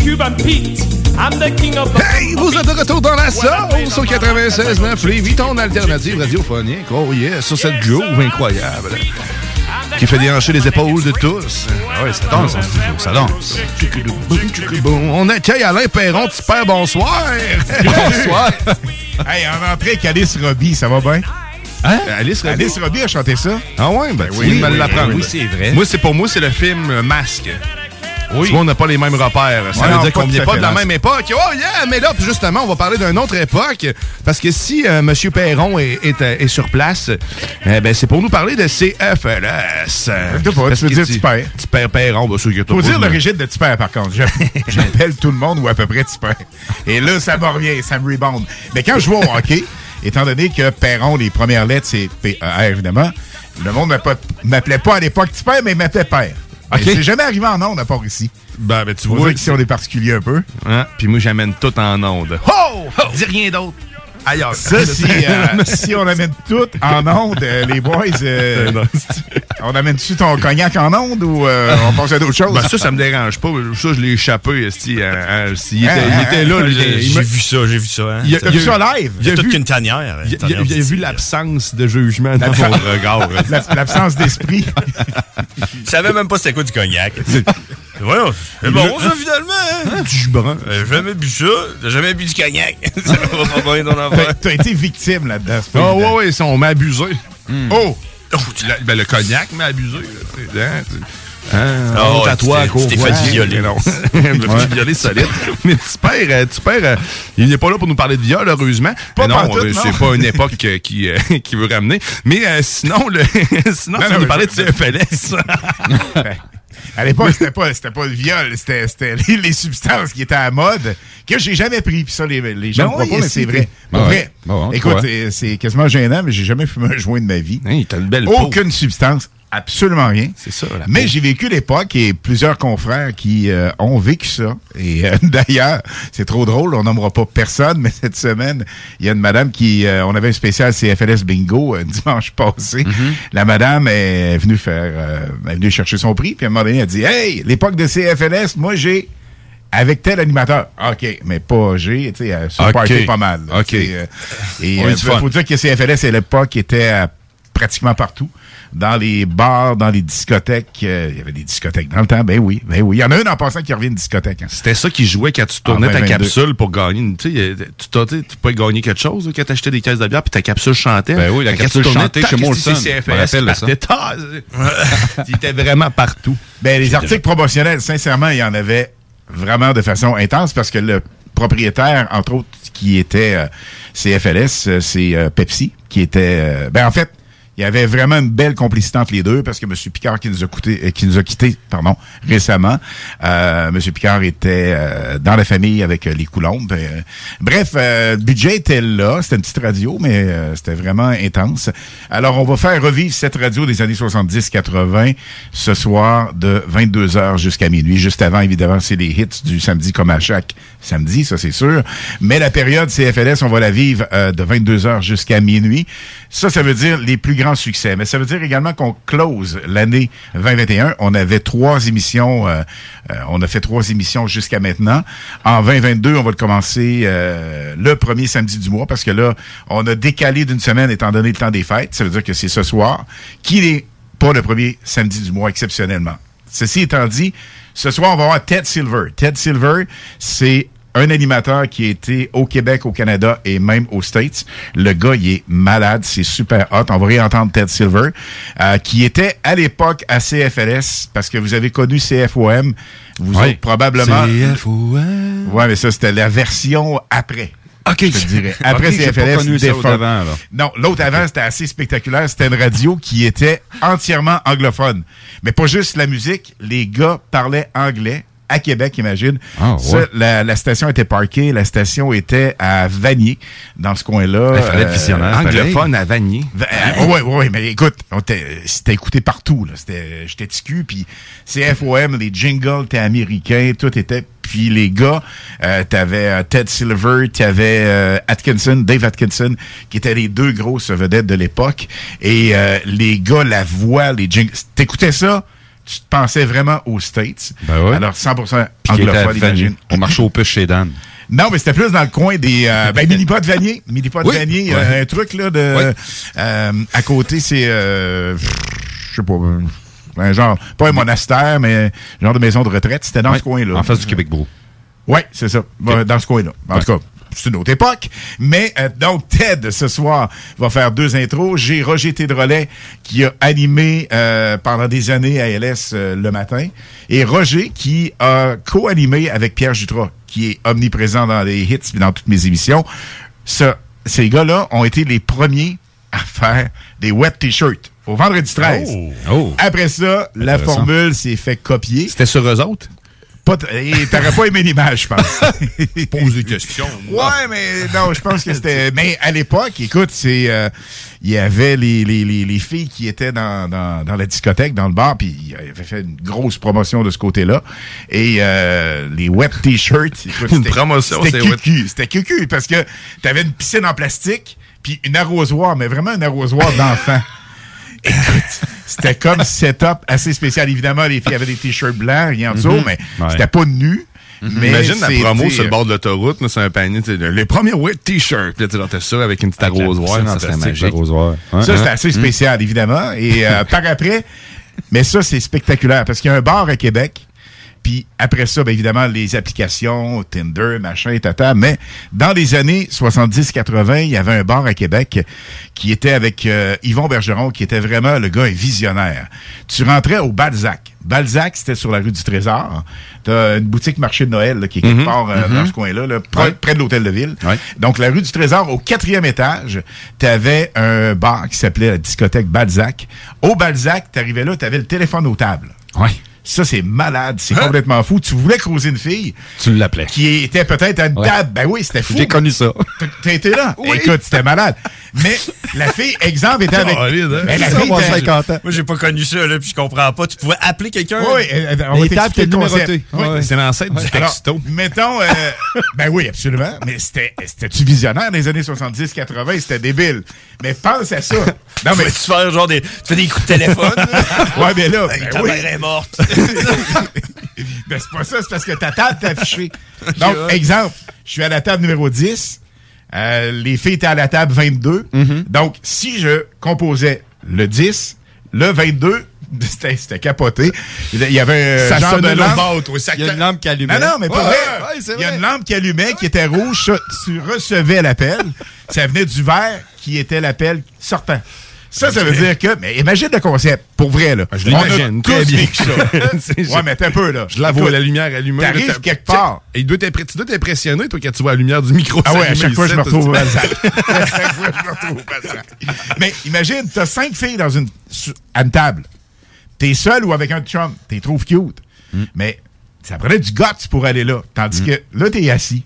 Cuban Pete. I'm the king of the Hey, vous êtes de retour dans la sauce au 96.9 Lévis, ton alternative radiophonique. Oh yeah, sur cette groove incroyable qui fait déhancher les épaules de tous. Ah ouais, ça danse en studio, ça danse. Bon, on accueille Alain Perron, père, bonsoir. Bonsoir. hey, en entrée avec Alice Robbie, ça va bien? Hein? Alice Robbie? Alice Robbie a chanté ça. Ah ouais, ben, oui, tu viens de oui, me l'apprendre. oui, oui, c'est vrai. Moi, c'est pour moi, c'est le film euh, Masque. Oui. Tu vois, on n'a pas les mêmes repères. Ça Ouais, veut dire pas qu'on tout n'est pas de la même époque. Oh yeah! Mais là, justement, on va parler d'une autre époque. Parce que si euh, M. Perron est, est, euh, est sur place, eh ben, c'est pour nous parler de CFLS. tu veux dire Tipper. Tipper Perron, bah, sûr que Faut pas dire de- l'origine de Tipper, par contre. J'appelle tout le monde ou à peu près Tipper. Et là, ça me revient, ça me rebound. Mais quand je joue au hockey, étant donné que Perron, les premières lettres, c'est P-E-R, évidemment, le monde m'appelait pas- m'appelait pas à l'époque Tipper, mais il m'appelait Père. Ok. Mais C'est jamais arrivé en ondes à part ici. Ben, ben, tu vois qu'ici, on est particulier un peu. Hein? Puis moi, j'amène tout en onde. Oh! Dis rien d'autre. Ailleurs. Ça, si, euh, si on amène tout en ondes, euh, les boys, euh, On amène-tu ton cognac en onde ou euh, on passe à d'autres choses? Ben, ça, ça me dérange pas. Ça, je l'ai échappé. esti, hein, hein, s'il était, Hein, il était hein, là. hein, j'ai- vu ça, j'ai vu ça. Hein. Il a- vu ça live? Il y a toute vu- qu'une tanière. Il, une a vu l'absence de jugement dans mon regard. L'absence d'esprit. Je savais même pas c'était quoi du cognac. Voyons, c'est bon ça finalement. Hein? Du. Euh, J'ai jamais bu ça? J'ai jamais bu du cognac? ça va pas bien ton T'as été victime là-dedans. Ah évident. ouais, ouais, ça, on m'a abusé. Oh! La- ben, le cognac m'a abusé. là, hein, Hein, Ah ouais, à toi, tu t'es fait violer. Non. Je me Ouais. fait violer solide. Mais tu perds, euh, tu perds, euh, il n'est pas là pour nous parler de viol, heureusement. Pas Mais non, euh, non. c'est pas une époque qui, qui veut ramener. Mais euh, sinon, le, sinon, Non, tu non, nous parlais de CFLS. À l'époque, c'était pas, c'était pas le viol, c'était, les, les substances qui étaient à la mode, que j'ai jamais pris. Puis ça, les, les gens Ben ne croient oui, pas, mais c'est vrai. Ben ouais. Bon, Écoute, c'est, quasiment gênant, mais j'ai jamais fumé un joint de ma vie. Hey, une belle peau. Aucune substance. Absolument rien. C'est ça, Mais j'ai vécu l'époque et plusieurs confrères qui euh, ont vécu ça. Et euh, d'ailleurs, c'est trop drôle, on nommera pas personne, mais cette semaine, il y a une madame qui... euh, on avait un spécial CFLS Bingo euh, dimanche passé. Mm-hmm. La madame est venue faire... euh, est venue chercher son prix, puis à un moment donné, elle a dit « Hey, l'époque de CFLS, moi j'ai... » Avec tel animateur. OK, mais pas G, tu sais, euh, sur le OK. party pas mal. là, OK. euh, et euh, fun. faut dire que CFLS à l'époque était à pratiquement partout. Dans les bars, dans les discothèques. euh, Il y avait des discothèques dans le temps. Ben oui, ben oui. Il y en a une en passant qui revient une discothèque. hein. C'était ça qui jouait quand tu tournais En ta 2022. capsule pour gagner. une- Tu sais, euh, tu t'as- tu sais, tu pouvais gagner quelque chose là, quand t'achetais des caisses de bière puis ta capsule chantait. Ben oui, la Quand capsule chantait chez Molson. c'est- Il était vraiment partout. Ben, les articles promotionnels, sincèrement, il y en avait vraiment de façon intense parce que le propriétaire, entre autres, qui était euh, CFLS, euh, c'est euh, Pepsi, qui était... euh, ben, en fait, il y avait vraiment une belle complicité entre les deux parce que M. Picard qui nous a coûté, euh, qui nous a quitté, pardon, récemment. Euh, M. Picard était euh, dans la famille avec euh, les Coulombes. Euh, bref, le budget était là. C'était une petite radio, mais c'était vraiment intense. Alors, on va faire revivre cette radio des années 70-80 ce soir de 22h jusqu'à minuit. Juste avant, évidemment, c'est les hits du samedi comme à chaque samedi, ça c'est sûr. Mais la période CFLS, on va la vivre de 22h jusqu'à minuit. Ça, ça veut dire les plus grands succès. Mais ça veut dire également qu'on close l'année 2021. On avait trois émissions, euh, euh, on a fait trois émissions jusqu'à maintenant. En 2022, on va le commencer euh, le premier samedi du mois parce que là, on a décalé d'une semaine étant donné le temps des fêtes. Ça veut dire que c'est ce soir qui n'est pas le premier samedi du mois exceptionnellement. Ceci étant dit, ce soir, on va avoir Ted Silver. Ted Silver, c'est un animateur qui a été au Québec, au Canada et même aux States. Le gars, il est malade, c'est super hot. On va réentendre Ted Silver, euh, qui était à l'époque à CFLS, parce que vous avez connu CFOM, vous Oui. autres probablement. CFOM. Ouais, mais ça, c'était la version après. OK. Je te dirais. Après CFLS, ça là. Non, l'autre avant, c'était assez spectaculaire. C'était une radio qui était entièrement anglophone. Mais pas juste la musique. Les gars parlaient anglais à Québec, imagine. Ah, ouais. Ça, la, la station était parquée. La station était à Vanier, dans ce coin-là. Il fallait être Euh, visionnaire. Anglophone à Vanier. Va- euh, ouais, ouais, mais écoute, c'était écouté partout. j'étais ticu, puis CFOM, les jingles étaient américains, tout était. Puis les gars, euh, t'avais euh, Ted Silver, t'avais euh, Atkinson, Dave Atkinson, qui étaient les deux grosses vedettes de l'époque. Et euh, les gars, la voix, les jingles, t'écoutais ça, tu te pensais vraiment aux States. Ben. Alors 100% Puis qui était à anglophone, imagine. On marchait au push chez Dan. Non, mais c'était plus dans le coin des euh, ben Minipod Vanier, Minipod Oui. Vanier, Ouais. euh, un truc là de Ouais. euh, à côté c'est euh, je sais pas un genre pas un monastère mais un genre de maison de retraite, c'était dans Ouais. ce coin là. En face du Québec Brou. Ouais, c'est ça. Dans ce coin-là. En tout cas, c'est une autre époque. Mais euh, donc, Ted, ce soir, va faire deux intros. J'ai Roger Tédrolet qui a animé euh, pendant des années à LS euh, le matin. Et Roger qui a co-animé avec Pierre Jutras, qui est omniprésent dans les hits et dans toutes mes émissions. Ça, ces gars-là ont été les premiers à faire des wet t-shirts au vendredi 13. Oh. Après ça, la formule s'est fait copier. C'était sur eux autres? Pas T'aurais pas aimé l'image, je pense. Pose des questions. Ouais, mais non, je pense que c'était. Mais à l'époque, écoute, c'est. euh, Il y avait les, les, les, les filles qui étaient dans, dans, dans la discothèque, dans le bar, puis il avait fait une grosse promotion de ce côté-là. Et euh, les wet t-shirts. Une promotion, C'était cucu. C'était cucu parce que t'avais une piscine en plastique, puis une arrosoir, mais vraiment un arrosoir d'enfant. Écoute, C'était comme setup assez spécial. Évidemment, les filles avaient des t-shirts blancs, rien en dessous, Mhm. mais Ouais. c'était pas nu. Mais Imagine la c'était- promo sur le bord de l'autoroute, c'est un panier, les premiers wet t-shirts. Tu t'as ça avec une petite arrosoire. ça, plastique. magique. Arrosoir. Ça, c'était assez spécial, évidemment. Et euh, par après, mais ça, c'est spectaculaire parce qu'il y a un bar à Québec. Puis après ça, bien évidemment, les applications, Tinder, machin, tata. Mais dans les années 70-80, il y avait un bar à Québec qui était avec euh, Yvon Bergeron, qui était vraiment le gars un visionnaire. Tu rentrais au Balzac. Balzac, c'était sur la rue du Trésor. T'as une boutique marché de Noël là, qui est quelque Mhm. part euh, Mhm. dans ce coin-là, là, près, Ouais. près de l'hôtel de ville. Donc, la rue du Trésor, au quatrième étage, t'avais un bar qui s'appelait la discothèque Balzac. Au Balzac, t'arrivais là, t'avais le téléphone aux tables. Ouais. Ça, c'est malade, c'est complètement fou. Tu voulais croiser une fille. Tu l'appelais. Qui était peut-être à une table. Ben oui, c'était fou. J'ai connu ça. Été là? Écoute, c'était malade. Mais la fille, exemple, était avec. Ben, la fille était- Moi, j'ai pas connu ça, là, puis je comprends pas. Tu pouvais appeler quelqu'un? Oui, on va concept. Oui. C'est l'ancêtre du Alors, texto. mettons, euh, ben oui, absolument. Mais c'était, c'était-tu visionnaire dans les années 70-80? C'était débile. Mais pense à ça. Non, mais. Tu faire genre des. Tu fais des coups de téléphone? ouais, mais là. Ben ta oui. mère est morte. ben, c'est pas ça, c'est parce que ta table t'est affichée. Donc, exemple, je suis à la table numéro 10. euh, les filles étaient à la table 22. Donc, si je composais le 10, le 22, c'était, capoté. Il y avait un Ça genre de lampe. Il y a une lampe qui allumait. Non, non, mais pour Ouais, vrai, ouais, c'est il y a vrai. une lampe qui allumait, qui était rouge. Tu recevais l'appel. Ça venait du vert qui était l'appel sortant. Ça, ça veut dire que... Mais imagine le concept, pour vrai, là. Je l'imagine, très bien. ça. ouais, mais t'es un peu, là. Je la vois, la lumière allumée. T'arrives quelque part. Et tu dois t'impressionner, toi, quand tu vois la lumière du micro. Ah ouais, à chaque fois, je me retrouve au Balzac. à chaque fois, je me retrouve au Balzac. Mais imagine, t'as cinq filles dans une, à une table. T'es seul ou avec un chum. T'es trouves cute. Mais ça prenait du guts pour aller là. Tandis que là, t'es assis.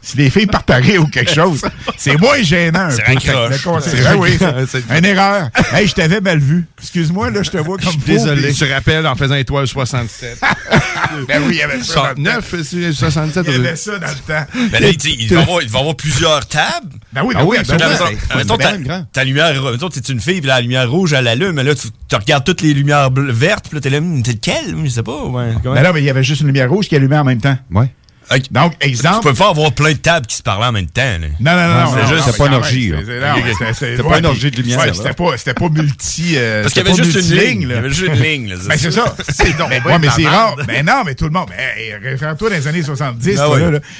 Si les filles partent à rire ou quelque chose, c'est moins gênant. un C'est concept. C'est Ah oui, une erreur. Hey, je t'avais mal vu. Excuse-moi, là, je te vois comme fou. Désolé. Je te rappelle en faisant étoile 67. Ben oui, il y avait ça. dans le temps. 69, c'est 67. Il y avait ça dans le temps. Ben là, il, dit, il, va avoir, il va avoir plusieurs tables. Ben oui, ben Ah oui, oui, ta, même grand. ta lumière, mettons, t'es une fille, puis la lumière rouge, elle allume, mais là, tu, tu regardes toutes les lumières bleues- vertes, puis là, t'es là, hum, c'est lequel? Je sais pas. Ben non, mais il y avait juste une lumière rouge qui allumait en même temps. Ouais. Donc, Tu exemple. peux pas avoir plein de tables qui se parlent en même temps. Là. Non, non, non, non. c'est juste- c'est pas mais une orgie, C'est pas une orgie de lumière, ouais. C'était pas, c'était pas multi. euh, Parce qu'il y c'était avait juste une ligne. Il y avait juste une ligne. Ben, c'est ça. C'est donc Mais, ben ouais, mais c'est rare. Ben non, mais tout le monde. Ben, réfère-toi dans les années 70. Ah.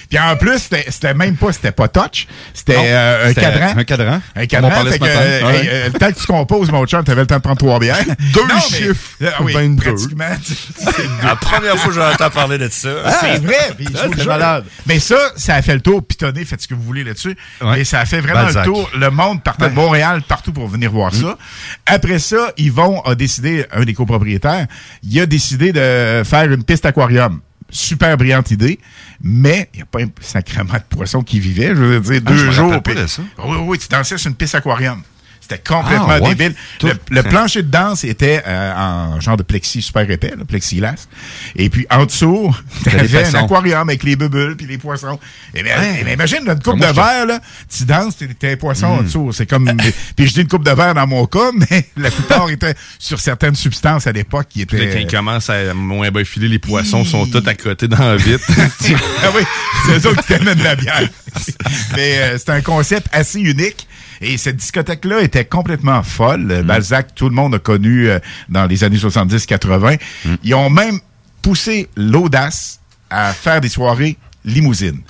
Puis en plus, c'était c'était même pas, c'était pas touch. C'était euh, un c'était cadran. un cadran. Un On cadran. parlait Fait ce que, matin. euh, le temps que tu composes, mon chum, t'avais le temps de prendre trois bières. Deux mais- chiffres. Ah oui, 22. pratiquement. La première fois que j'entends parler de ça. C'est vrai, malade. Mais ça, ça a fait le tour. Pitonnez, faites ce que vous voulez là-dessus. Ouais. Mais ça a fait vraiment Balzac. le tour. Le monde partait de Montréal partout pour venir voir ça. Après ça, Yvon a décidé, un des copropriétaires, il a décidé de faire une piste aquarium. Super brillante idée, mais il n'y a pas un sacrement de poissons qui vivaient. Je veux dire, Ah, deux jours. pas de ça. Oui, oui, oui, tu dansais sur une piste aquarium. C'était complètement Ah, ouais. débile. Le, le plancher de danse était euh, en genre de plexi super épais, là, plexiglas. Et puis en dessous, t'avais un aquarium avec les bubules puis les poissons. Et bien, Ouais. eh bien, imagine une coupe Comment de verre, là, tu danses, t'es un poisson Hmm. en dessous. C'est comme. puis je dis une coupe de verre dans mon cas, mais la plupart étaient sur certaines substances à l'époque qui étaient. il commence à moins bien filer, les poissons sont tous à côté dans la vitre. ah oui, c'est eux autres qui t'amènent la bière. Mais euh, c'est un concept assez unique. Et cette discothèque-là était complètement folle. Mm. Balzac, tout le monde a connu euh, dans les années 70-80. Mm. Ils ont même poussé l'audace à faire des soirées limousines.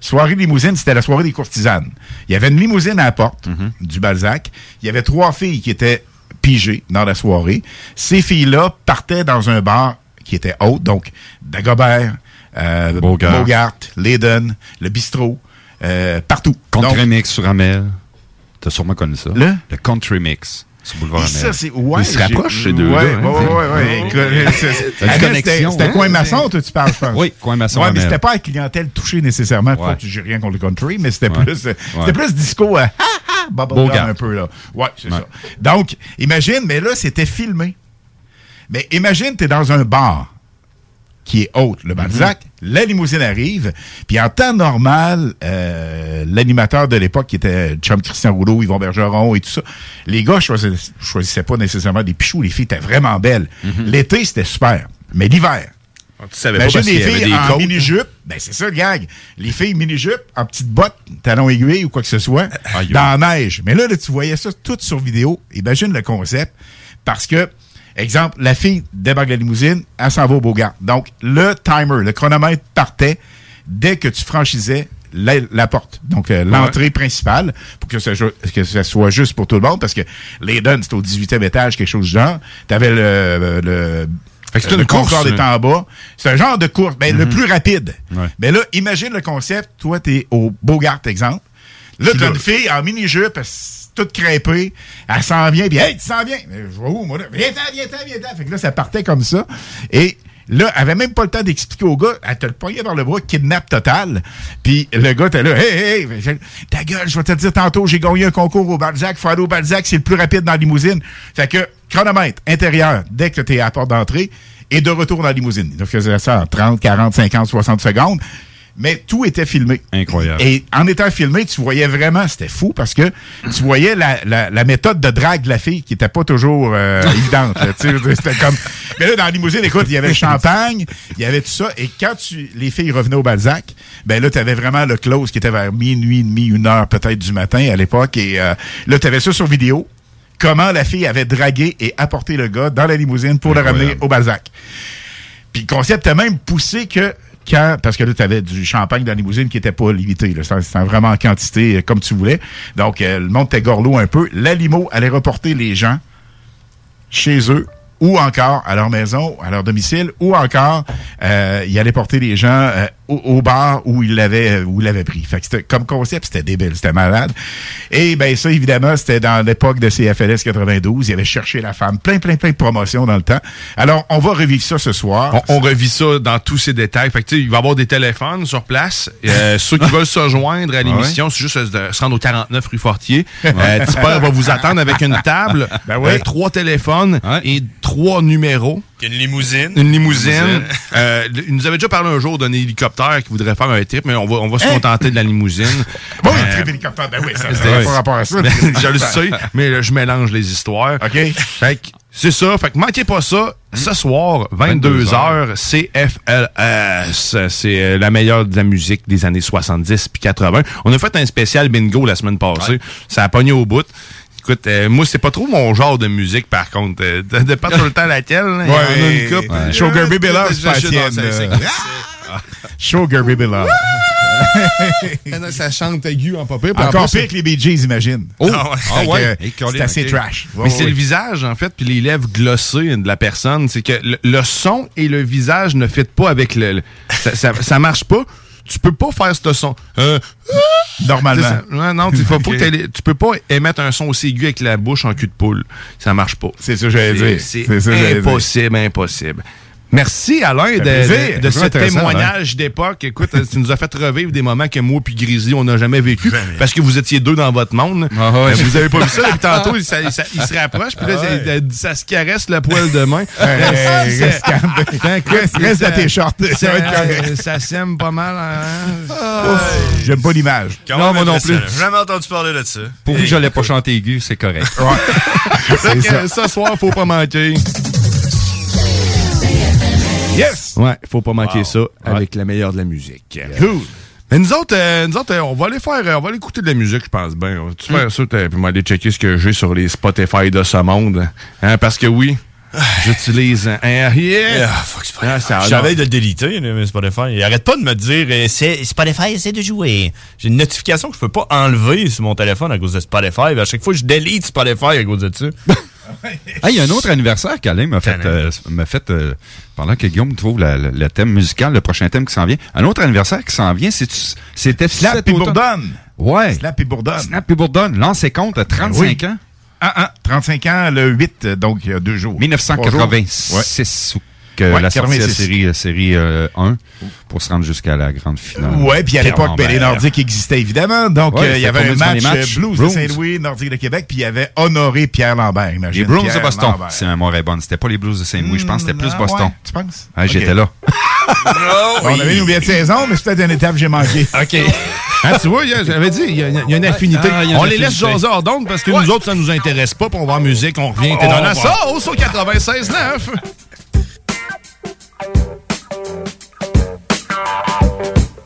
Soirée limousine, c'était la soirée des courtisanes. Il y avait une limousine à la porte Mm-hmm. du Balzac. Il y avait trois filles qui étaient pigées dans la soirée. Ces filles-là partaient dans un bar qui était haute, donc Dagobert, euh, Bogart. Bogart, Leyden, le bistrot, euh, partout. Country Donc, Mix sur Amel. T'as sûrement connu ça. Le? Le Country Mix ça, c'est. Ouais, Ils se rapprochent, ces deux-là. Une Amel, connexion, C'était coin maçon, toi, tu parles, je pense. Oui, coin maçon Ouais, mais c'était pas la clientèle touchée nécessairement. Pas Ouais. j'ai rien contre le country, mais c'était Ouais. plus, Ouais. c'était plus disco, euh, ha, ha, un peu, là. Ouais, c'est Ouais. ça. Donc, imagine, mais là, c'était filmé. Mais imagine, t'es dans un bar qui est haute, le Balzac. Mm-hmm. La limousine arrive, puis en temps normal, euh, l'animateur de l'époque, qui était Chum Christian Rouleau, Yvon Bergeron et tout ça, les gars choisissaient, choisissaient pas nécessairement des pichous. Les filles étaient vraiment belles. L'été, c'était super. Mais l'hiver, Tu savais pas Imagine parce les qu'il y avait filles des en mini-jupe. Ben, c'est ça le gag. Les filles mini-jupe, en petites bottes, talons aiguilles ou quoi que ce soit, dans la neige. Mais là, là, tu voyais ça tout sur vidéo. Imagine le concept. Parce que, exemple, la fille débarque de la limousine, elle s'en va au Beaugard. Donc, le timer, le chronomètre partait dès que tu franchissais la, la porte. Donc, euh, l'entrée principale, pour que ça, jo- que ça soit juste pour tout le monde, parce que l'Eden, c'était au 18e étage, quelque chose du genre. T'avais le, le, Fait que c'était le une course, était en bas. C'est un genre de course, ben, le Mhm. plus rapide. Ouais. Mais là, imagine le concept. Toi, t'es au Bogart, exemple. Là, t'as une fille en mini-jupe, toute crêpée. Elle s'en vient, puis hey, tu s'en viens. Mais Je vois où, moi, là? Viens-t'en, viens-t'en, viens-t'en. Fait que là, ça partait comme ça. Et là, elle avait même pas le temps d'expliquer au gars. Elle te le pognait dans le bras, kidnap total. Puis le gars, t'es là, hey, hey, ta gueule, je vais te dire tantôt, j'ai gagné un concours au Balzac. Au Balzac, c'est le plus rapide dans la limousine. Fait que, chronomètre intérieur, dès que t'es à la porte d'entrée, et de retour dans la limousine. Il faisait ça en 30, 40, 50, 60 secondes. Mais tout était filmé. Incroyable. Et en étant filmé, tu voyais vraiment, c'était fou parce que tu voyais la, la, la méthode de drague de la fille qui était pas toujours euh, évidente. là, tu sais, C'était comme. Mais là, dans la limousine, écoute, il y avait le champagne, il y avait tout ça. Et quand tu, les filles revenaient au Balzac, ben là, tu avais vraiment le close qui était vers minuit, demi, une heure peut-être du matin à l'époque. Et euh, là, tu avais ça sur vidéo. Comment la fille avait dragué et apporté le gars dans la limousine pour le ramener au Balzac. Puis le concept a même poussé que quand, parce que là, tu avais du champagne dans la limousine qui était pas limité. C'était vraiment en quantité euh, comme tu voulais. Donc, euh, le monde était gorlot un peu. La limo allait reporter les gens chez eux ou encore à leur maison, à leur domicile, ou encore euh, il allait porter les gens euh, au, au bar où il l'avait où il l'avait pris. Fait que c'était comme concept, c'était débile, c'était malade. Et ben ça évidemment, c'était dans l'époque de CFLS 92, il avait cherché la femme, plein plein plein de promotions dans le temps. Alors, on va revivre ça ce soir. On, on revit ça dans tous ces détails. Fait que, tu sais, il va y avoir des téléphones sur place. Euh, ceux qui veulent se joindre à l'émission, c'est juste euh, de se rendre au 49 rue Fortier. Euh, Tipper va vous attendre avec une table, Ben oui. euh, trois téléphones et trois numéros. Une limousine. Une limousine. Limousine. Euh, il nous avait déjà parlé un jour d'un hélicoptère qui voudrait faire un trip, mais on va, on va se Hein? contenter de la limousine. Bon, Euh, un trip hélicoptère, ben oui, ça n'a pas rapport à ça. je le sais, mais là, je mélange les histoires. OK. Fait que c'est ça. Fait que manquez pas ça. Ce soir, 22h, CFLS. C'est euh, la meilleure de la musique des années 70 puis 80. On a fait un spécial bingo la semaine passée. Ça a pogné au bout. Écoute, euh, moi, c'est pas trop mon genre de musique, par contre. Euh, ça dépend tout le temps laquelle. là. Il y en a une couple. Ouais. Sugar Baby Love, c'est pas tienne, là. Sugar Baby Love. c'est- Ça chante aigu en en Encore plus, pire que les Bee Gees, imagine. Oh, Ah ah ouais. C'est assez trash. Mais Ouais, c'est ouais. le visage, en fait, puis les lèvres glossées de la personne. C'est que le, le son et le visage ne fit pas avec le... le- ça, ça, ça marche pas. Tu peux pas faire ce son. Euh, Normalement. ça. Ouais, non, tu, peux pas émettre un son aussi aigu avec la bouche en cul de poule. Ça marche pas. C'est ça que j'allais dire. C'est impossible, impossible. Merci Alain de, Ça de- ce intéressant, témoignage d'époque. Écoute, tu nous as fait revivre des moments que moi puis Grizzly, on n'a jamais vécu parce que vous étiez deux dans votre monde. Ah Euh, Vous avez pas vu ça? Puis tantôt, il, ça- ça- il se rapproche, puis là, ça, ça se caresse le poil de main. Euh, reste ça- dans tes shorts. Ça, Ça ça sème pas mal. hein? Ouf, J'aime pas l'image. Non, moi non plus. J'ai jamais entendu parler de ça. Pourvu que je l'ai pas chanté aigu, c'est correct. Que, ce soir, faut pas manquer. Yes! Ouais, faut pas manquer ça avec la meilleure de la musique. Cool. Mais nous autres, euh, nous autres euh, on va aller faire, euh, on va aller écouter de la musique, je pense bien. On va tu Mm. faire ça, puis aller checker ce que j'ai sur les Spotify de ce monde. Hein, parce que oui, j'utilise un, un- yeah. Ah, fuck, Spotify. Ah, savais de le déliter, mais Spotify. Il arrête pas de me dire euh, c'est Spotify essaie de jouer. J'ai une notification que je peux pas enlever sur mon téléphone à cause de Spotify. À chaque fois, je délite Spotify à cause de ça. Ah, il y a un autre anniversaire qu'Alain m'a fait, euh, m'a fait euh, pendant que Guillaume trouve la- la- le thème musical, le prochain thème qui s'en vient. Un autre anniversaire qui s'en vient, c'est- c'était Slap et. Bourdonne. Ouais. Snap et Bourdonne. Snap et Bourdonne. Lancez compte à 35 Oui. ans. Ah, ah, 35 ans, le 8, euh, donc il y a deux jours. Trois jours. 1986. Ouais, la sortie de la 86. série, euh, série euh, 1 pour se rendre jusqu'à la grande finale. Ouais, puis à l'époque, ben, les Lambert. Nordiques existaient évidemment. Donc, Ouais, euh, il y c'était avait un match, euh? Blues, de Saint-Louis, Nordique de Québec, puis il y avait honoré Pierre Lambert, imagine. Les Pierre de Boston. C'est un mémoire est bonne. C'était pas les Blues de Saint-Louis, je pense que c'était plus ah Boston. ouais, tu penses? Ah. J'étais là. On avait une oubliée de saison, mais peut-être une étape que j'ai manqué. OK. Hein, tu vois, j'avais dit, il y, a il y a une affinité. Ah, a une on les laisse jaser hors d'onde parce que nous autres, ça nous intéresse pas, puis on va en musique, on revient, t'es On dans la sauce au 96.9. Thank you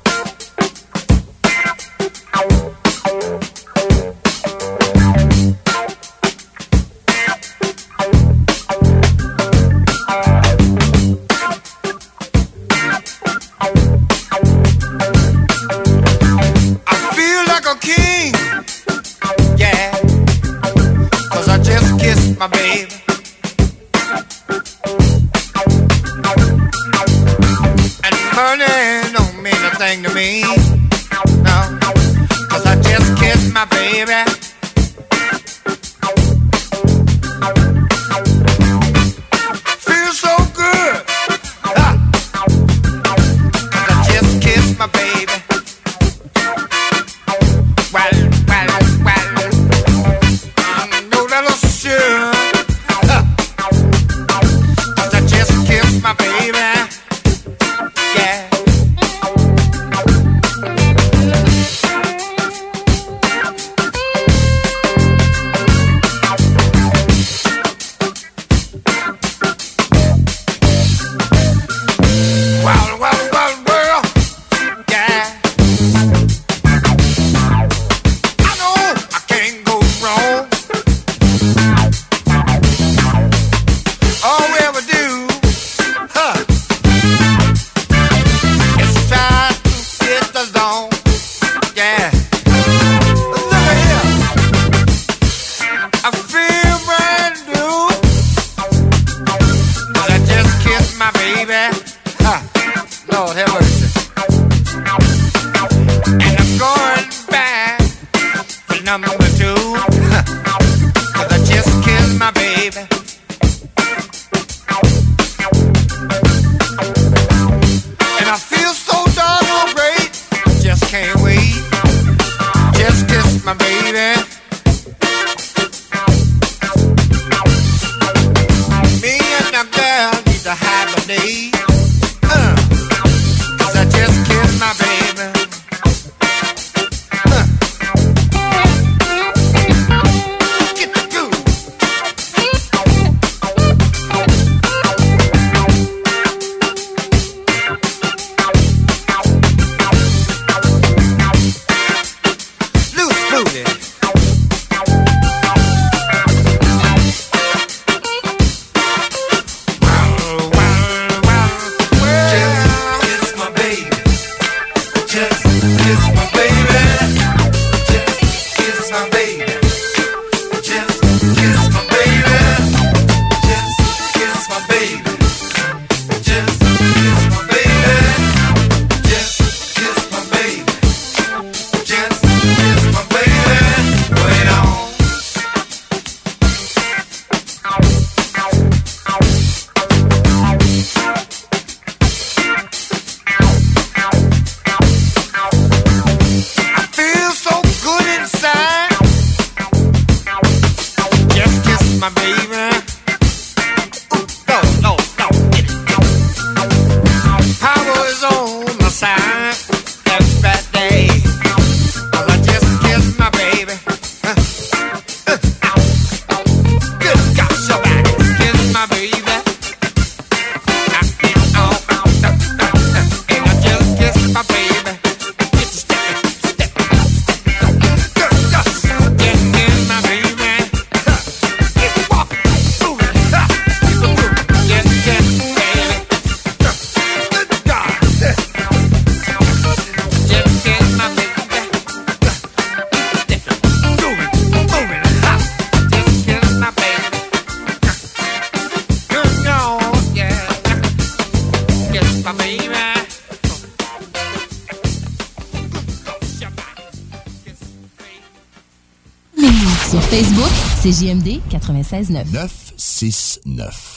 Sur Facebook, c'est JMD 96.9. 969.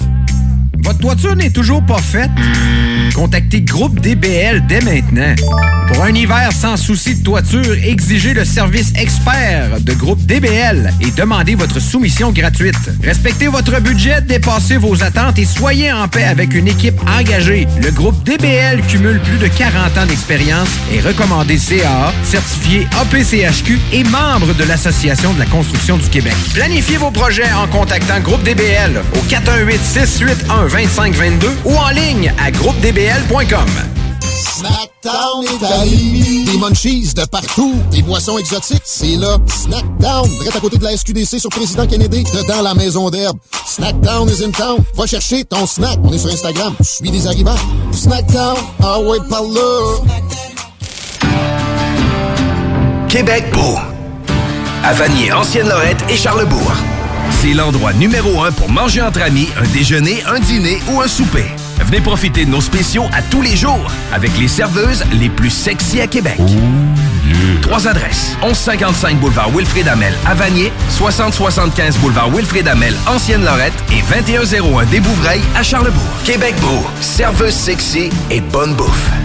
Votre toiture n'est toujours pas faite? Contactez Groupe DBL dès maintenant. Pour un hiver sans souci de toiture, exigez le service expert de Groupe DBL et demandez votre soumission gratuite. Respectez votre budget, dépassez vos attentes et soyez en paix avec une équipe Le Groupe DBL cumule plus de 40 ans d'expérience et recommandé CAA, certifié APCHQ et membre de l'Association de la construction du Québec. Planifiez vos projets en contactant Groupe DBL au 418-681-2522 ou en ligne à groupedbl.com. Snackdown. Des munchies de partout. Des boissons exotiques. C'est là. Snackdown. Direct à côté de la SQDC sur Président Kennedy. Dedans la maison d'herbe. Snackdown is in town. Va chercher ton snack. On est sur Instagram. Suis des arrivants. Snackdown. Ah ouais, par. Québec beau. À Vanier, Ancienne-Lorette et Charlebourg. C'est l'endroit numéro un pour manger entre amis, un déjeuner, un dîner ou un souper. Venez profiter de nos spéciaux à tous les jours avec les serveuses les plus sexy à Québec. Trois adresses. 1155 boulevard Wilfrid Amel à Vanier, 6075 boulevard Wilfrid Amel, Ancienne-Lorette et 2101 des Bouvrailles à Charlebourg. Québec beau, serveuse sexy et bonne bouffe.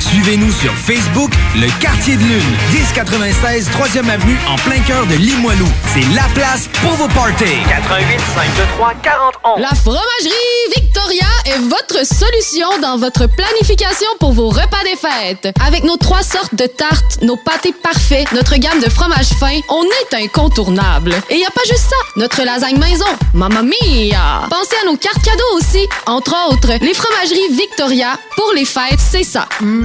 Suivez-nous sur Facebook, Le Quartier de Lune, 1096 3e Avenue en plein cœur de Limoilou. C'est la place pour vos parties. 88 523 40 La fromagerie Victoria est votre solution dans votre planification pour vos repas des fêtes. Avec nos trois sortes de tartes, nos pâtés parfaits, notre gamme de fromages fins, on est incontournable. Et y a pas juste ça, notre lasagne maison, mamma mia! Pensez à nos cartes cadeaux aussi. Entre autres, les fromageries Victoria, pour les fêtes, c'est ça.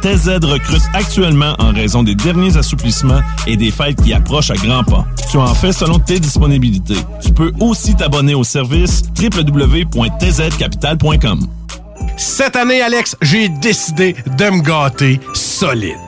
TZ recrute actuellement en raison des derniers assouplissements et des fêtes qui approchent à grands pas. Tu en fais selon tes disponibilités. Tu peux aussi t'abonner au service www.tzcapital.com. Cette année, Alex, j'ai décidé de me gâter solide.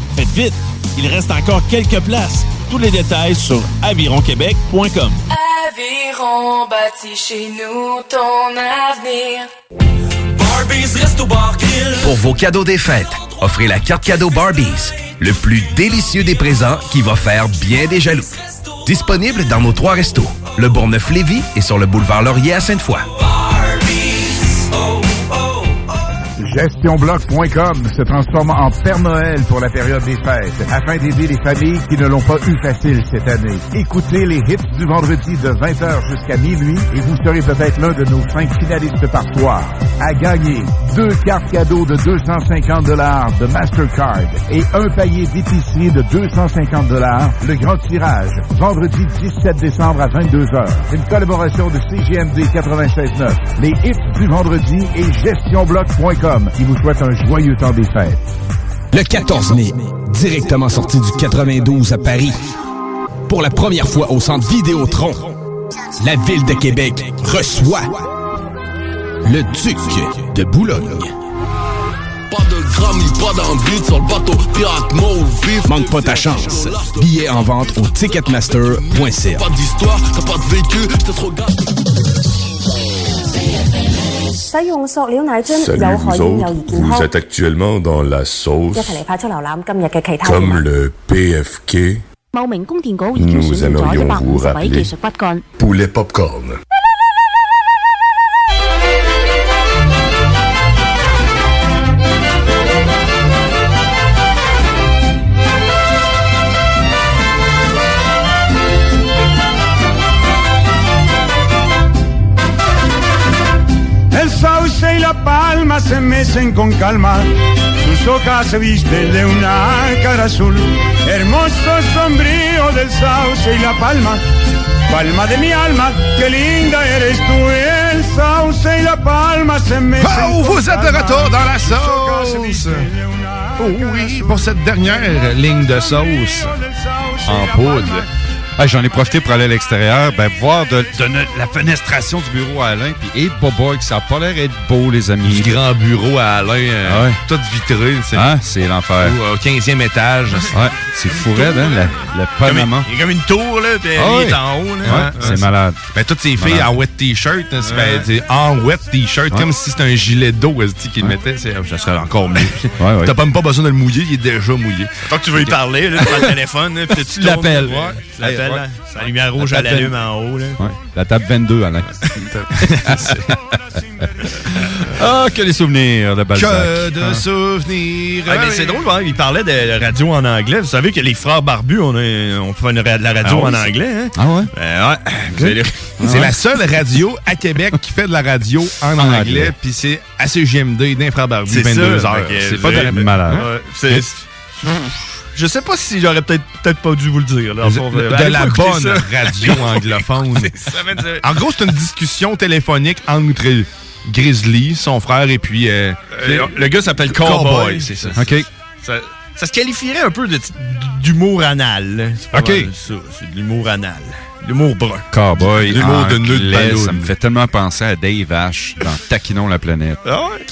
Faites vite, il reste encore quelques places. Tous les détails sur avironquebec.com. Aviron bâti chez nous ton avenir. Pour vos cadeaux des fêtes, offrez la carte cadeau Barbies, le plus délicieux des présents qui va faire bien des jaloux. Disponible dans nos trois restos, le Bourgneuf-Lévis et sur le boulevard Laurier à Sainte-Foy. GestionBloc.com se transforme en Père Noël pour la période des fêtes afin d'aider les familles qui ne l'ont pas eu facile cette année. Écoutez les hits du vendredi de 20h jusqu'à minuit et vous serez peut-être l'un de nos cinq finalistes par soir. À gagner deux cartes cadeaux de 250 dollars de Mastercard et un panier d'épicerie de 250 dollars. Le grand tirage, vendredi 17 décembre à 22h. Une collaboration de CGMD 96.9, les hits du vendredi et GestionBloc.com qui vous souhaite un joyeux temps des fêtes. Le 14 mai, directement sorti du 92 à Paris. Pour la première fois au centre Vidéotron, la ville de Québec reçoit le duc de Boulogne. pas dans le vide sur le bateau. Pirate mort vif. Manque pas ta chance. Billets en vente au ticketmaster.ca. Pas d'histoire, t'as pas de vécu, t'es trop. 使用塑料奶樽有害嬰幼兒健 vous 康。êtes actuellement dans la sauce 一齊嚟快速瀏覽今日嘅其他 comme 新聞 le PFK 茂名供電局已經 Nous 選定咗一百五十位技術骨幹。poulet popcorn. Se mecen con calma, sus hojas se visten de una cara azul, hermoso sombrío del sauce y la palma, palma de mi alma, qué linda eres tú, el sauce y la palma se mecen Oh, con vous êtes de calma, retour dans la sauce. de Oh oui, pour cette dernière ligne de sauce. en poudre. Ah, J'en ai profité pour aller à l'extérieur, ben, voir de, de no- la fenestration du bureau à Alain, puis et boboy, que ça a pas l'air d'être beau, les amis. Du grand bureau à Alain, euh, Ah ouais. tout vitré. C'est Ah, c'est l'enfer. Au 15e étage. Ouais, c'est fou raide, hein, le, le Panama. Il y a comme une tour, là, puis Ah il ouais. est en haut. Là. Ouais, c'est malade. Ben, toutes ces filles Malade. en wet t-shirt, hein, ben, en wet t-shirt, Ouais. comme si c'était un gilet d'eau esti, qu'il mettait. c'est- Ça serait encore mieux. Ouais, ouais. T'as pas même pas besoin de le mouiller, il est déjà mouillé. Tant que tu veux y parler, là, tu prends le téléphone, là, puis tu Tu l'appelles. Tournes. Ouais. Sa lumière rouge à l'allume en haut, là. Ouais, la table 22, Alain. ah, que les souvenirs de Balzac. Que de Ah. souvenirs. Ah, mais c'est drôle, hein, il parlait de radio en anglais. Vous savez que les frères barbus, on, a, on fait une de la radio Ah oui, en anglais. Hein? Ah ouais? Ben ouais. Allez- C'est la seule radio à Québec qui fait de la radio en, En anglais, anglais. puis c'est assez GMD d'infrabarbu, C'est 22 ça, heures. C'est pas de malade. Ouais, c'est- Je sais pas si j'aurais peut-être peut-être pas dû vous le dire. Là, de, la bonne ça. radio anglophone. En gros, c'est une discussion téléphonique entre Grizzly, son frère, et puis... euh, Euh, le gars s'appelle Cowboy. Cowboy, c'est ça. OK. Ça, ça se qualifierait un peu de- d'humour anal. là. C'est pas OK. C'est de l'humour anal. L'humour brun. Cowboy, L'humour de nœud de anglais, ballon. ça me fait tellement penser à Dave Ash dans Taquinons la planète. Ah ouais?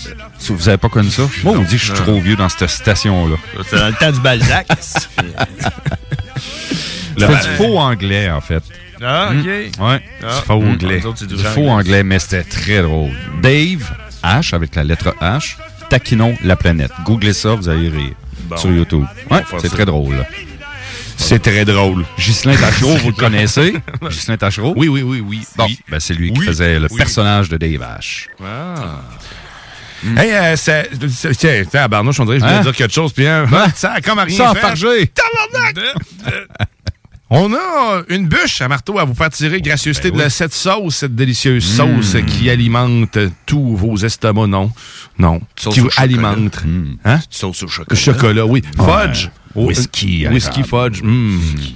Vous avez pas connu ça? Moi, on dit que je suis trop vieux dans cette station-là. C'est dans le temps du Balzac. Fais du faux anglais, en fait. Ah. OK. Ouais. Ah. Du faux Mm. anglais. Autres, c'est du faux anglais. anglais, mais c'était très drôle. Dave H, avec la lettre H, Taquinons la planète. Googlez ça, vous allez rire. Bon. Sur YouTube. Ouais, c'est très drôle. C'est très drôle. Ghislain Tachereau, vous le connaissez? Ghislain Tachereau? Oui, oui, oui, oui. Bon, oui. ben c'est lui qui faisait le Oui. personnage de Dave H. Ah. Hey, euh, c'est... Tiens, tiens, Barnouche, on dirait que je voulais Hein? dire quelque chose, puis hein, ça a comme à rien Sans fait. On a une bûche à marteau à vous faire tirer gracieuseté Ben de cette sauce, cette délicieuse sauce qui alimente tous vos estomacs, non? Non. Sauce qui vous chocolat. alimente. Hein? Sauce au chocolat. Chocolat, oui. Fudge. Whisky, Whisky fudge. Mm.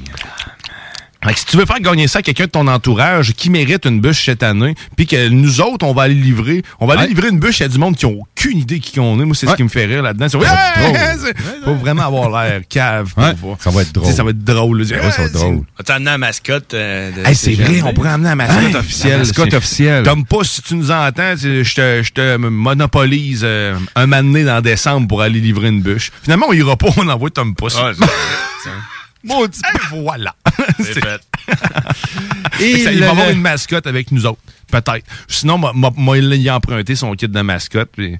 Fait que si tu veux faire gagner ça à quelqu'un de ton entourage qui mérite une bûche cette année, puis que nous autres, on va aller livrer, on va aller Ouais. livrer une bûche à du monde qui ont aucune idée qui on est. Moi, c'est ce qui me fait rire là-dedans. C'est faut vraiment avoir l'air cave. pour Ouais, ça va être drôle. Ça va être drôle. là. Ouais, ça va être drôle. As-tu amené la mascotte euh, de Hey, c'est vrai, on pourrait amener la mascotte Hey, officielle. la mascotte officielle. Tom pas, si tu nous entends, tu- je te, je te monopolise euh, un mané dans décembre pour aller livrer une bûche. Finalement, on ira pas, on envoie Tom Pouce. Maudit voilà. c'est fait. Et Et il le- va avoir le- une mascotte avec nous autres. Peut-être. Sinon, moi, il a emprunté son kit de mascotte. Puis,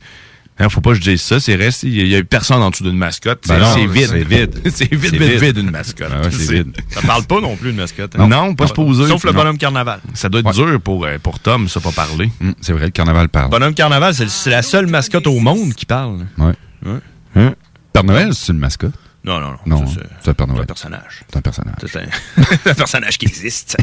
hein, faut pas que je dise ça. C'est reste. Il y a personne en dessous d'une mascotte. Ben C'est- non, vide. c'est vide. c'est vide, C'est vide, vide. vide, une mascotte. Ah ouais, c'est vide. Ça parle pas non plus de mascotte. Non, pas supposé. Sauf le Non. bonhomme carnaval. Ça doit être dur pour, euh, pour Tom, ça, pas parler. Hum, c'est vrai, le carnaval parle. Bonhomme carnaval, c'est c'est la seule mascotte au monde qui parle. Ouais. Ouais. Hein? Père Noël, c'est une mascotte? Non, non, non. C'est un Père C'est un Noël. personnage. C'est un personnage. C'est un, un personnage qui existe.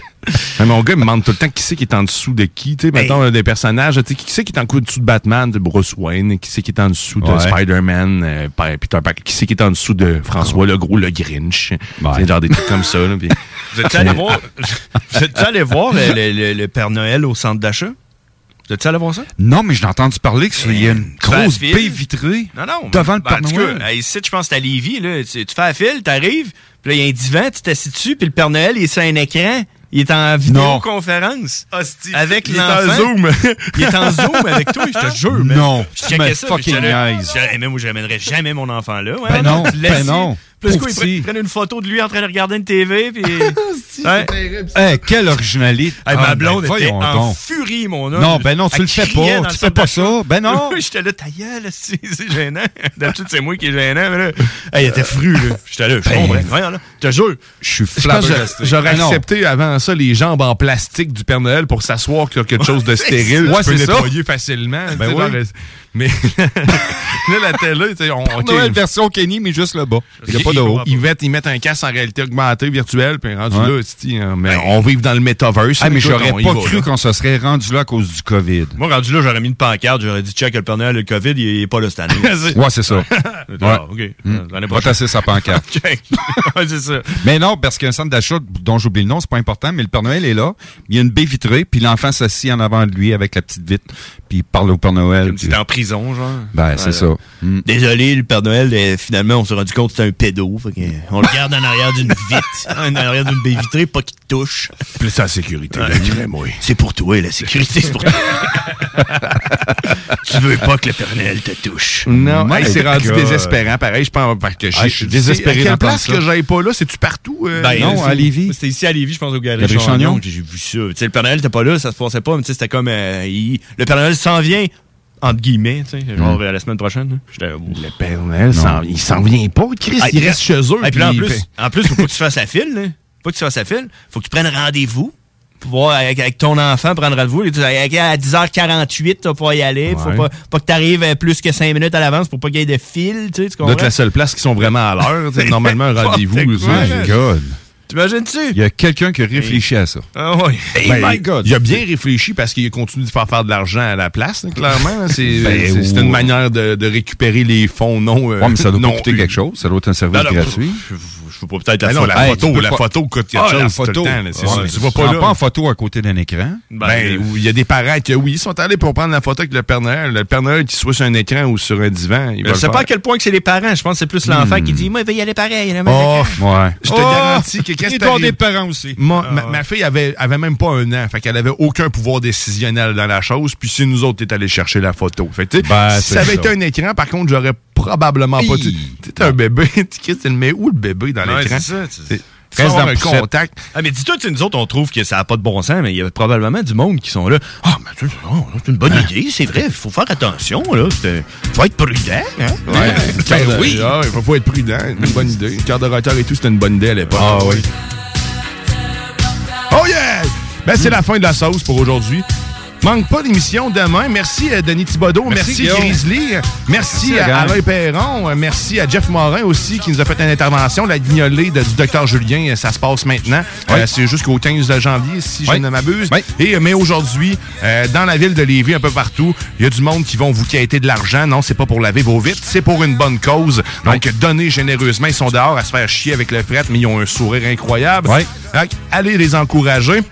Mais mon gars, il me demande tout le temps qui c'est qui est en dessous de qui. Tu sais, mettons, euh, des personnages. Tu sais, qui c'est qui est en dessous de Batman, de Bruce Wayne, qui c'est qui est en dessous de Ouais. Spider-Man, euh, Pe- Peter Parker, qui c'est qui est en dessous de François Legault, le Grinch. Ouais. C'est genre des trucs comme ça. Là, Vous êtes allé voir, vous êtes allé voir le- le Père Noël au centre d'achat? Vous êtes allé voir ça? Non, mais j'ai entendu parler qu'il y a une grosse baie vitrée Non, non. devant le ben, Père Noël. ici, je pense que c'est à Lévis. Là. Tu, tu fais la file, t'arrives, puis là, il y a un divan, tu t'assieds dessus, puis le Père Noël, il est sur un écran. Il est en vidéoconférence. Avec Il est en. Zoom. Il est en Zoom avec toi, je te jure. Non, Je checkais ça, fucking hey, mais moi, je ramènerais jamais mon enfant là. Ouais, Ben non, tu le laisses ben non. Pauvre ils prennent une photo de lui en train de regarder une TV. Puis... Ouais. Hey, quelle originalité. Hey, Ah, ma ben, blonde était voyons en donc. furie, mon homme. Non, ben non, tu le fais pas. Tu le fais pas ça. Ben non. J'étais là, ta gueule, c'est c'est gênant. D'habitude, c'est moi qui est gênant. Mais là, hey, il était fru, là. J'étais là, je Ben, comprends. Là. Je te jure. Je suis flabbergasté. J'aurais Ah, accepté avant ça les jambes en plastique du Père Noël pour s'asseoir qu'il y a quelque chose de stérile. Ouais, tu peux nettoyer facilement. Ben mais là, la télé, tu sais, on, ok, Noël version Kenny, mais juste le bas. Il n'y a pas de haut. Ils mettent, ils mettent un casque en réalité augmentée virtuelle, puis rendu Ouais. là, hein, mais on vive dans le metaverse. Ah, mais j'aurais pas va, cru qu'on se serait rendu là à cause du COVID. Moi, rendu là, j'aurais mis une pancarte. J'aurais dit, check, le Père Noël, le COVID, il est pas là cette année. Ouais, c'est ça. Ah, OK. Hmm. L'année Va tasser sa pancarte. Check. Ouais, c'est ça. Mais non, parce qu'un centre d'achat dont j'oublie le nom, c'est pas important, mais le Père Noël est là. Il y a une baie vitrée, puis l'enfant s'assit en avant de lui avec la petite vitre, puis il parle au Père Noël. Comme si en prison, genre. Ben, c'est ça. Hmm. Désolé, le Père Noël, euh, finalement, on s'est rendu compte que c'était un pédo. Fait que, euh, on le garde en arrière d'une vitre, en arrière d'une baie vitrée, pas qu'il te touche. Plus la sécurité, Ouais. là, dirais-moi. C'est pour toi, la sécurité, c'est pour toi. tu veux pas que le Père Noël te touche. Non, hey, c'est rendu désespérant. Pareil, je pense parce que Ah, je suis désespéré quelle place que j'aille pas là, c'est-tu partout? euh, Ben, non, à Lévis. C'était ici à Lévis, je pense, au Galerie Chagnon, j'ai vu ça. Tu sais, le Père Noël était pas là, ça se passait pas, mais tu sais, c'était comme... euh, il- le Père Noël s'en vient, entre guillemets, tu sais, genre Mm. euh, la semaine prochaine. là. J'étais... Le Père Noël, il s'en vient pas. Chris, Ah, il reste chez eux. Ah, puis là, en plus, en plus, faut pas que tu fasses la file. Là. Faut que tu fasses la file. Faut que tu prennes rendez-vous. Pour voir avec, avec ton enfant, prendre rendez-vous. Et À 10h48, tu vas pouvoir y aller. Faut Ouais. pas, pas que tu arrives plus que 5 minutes à l'avance pour pas qu'il y ait de fil. Tu sais, tu comprends? la seule place qui sont vraiment à l'heure. Normalement, un rendez-vous. My God. T'imagines-tu? Il y a quelqu'un qui a réfléchi à ça. Ah oui. Hey, Ben, my God. Il a bien réfléchi parce qu'il continue de faire faire de l'argent à la place, clairement. C'est Ben, c'est- une manière de, de récupérer les fonds non. euh, Ouais, mais ça doit non coûter eu. quelque chose. Ça doit être un service gratuit. Je, je veux pas peut-être la Ben photo. la photo, peux la photo coûte quelque Ah, chose la photo. Tu vas pas en photo à côté d'un écran. Ben, Ben, où il y a des parents qui, oui, ils sont allés pour prendre la photo avec le Père Noël. Le Père Noël qui soit sur un écran ou sur un divan, je le sais pas à quel point que c'est les parents. Je pense que c'est plus l'enfant qui dit Moi, il va y aller pareil. je te garantis que qu'est-ce que des parents aussi. Ah, ma, fille avait, avait même pas un an, fait qu'elle avait aucun pouvoir décisionnel dans la chose, puis c'est nous autres qui est allés chercher la photo. Fait que, tu sais, Ben, si ça avait été un écran, par contre, j'aurais probablement pas... Tu sais, un bébé, tu le mets où le bébé dans Ouais, l'écran? c'est Reste dans poussette. contact. Ah, mais dis-toi, tu sais, nous autres, on trouve que ça n'a pas de bon sens, mais il y a probablement du monde qui sont là. Ah, mais tu sais, oh, c'est une bonne idée, c'est vrai, il faut faire attention, là. Faut être prudent, hein? Ouais, Ben de- oui. Ah, il faut, être prudent, une bonne idée. Carte de et tout, c'était une bonne idée à l'époque. Ah oui. Oh yeah! Ben, c'est la fin de la sauce pour aujourd'hui. Manque pas d'émission demain. Merci à Denis Thibodeau. Merci, Merci. Grizzly. Merci, Merci, la à gang. Alain Perron. Euh, Merci à Jeff Morin aussi qui nous a fait une intervention. La guignolée de- du docteur Julien, euh, ça se passe maintenant. Oui. Euh, c'est jusqu'au 15 janvier, si je ne m'abuse. Oui. Et, euh, mais aujourd'hui, euh, dans la ville de Lévis, un peu partout, il y a du monde qui vont vous quêter de l'argent. Non, c'est pas pour laver vos vitres, c'est pour une bonne cause. Donc, donnez généreusement. Ils sont dehors à se faire chier avec le fret, mais ils ont un sourire incroyable. Donc, allez les encourager.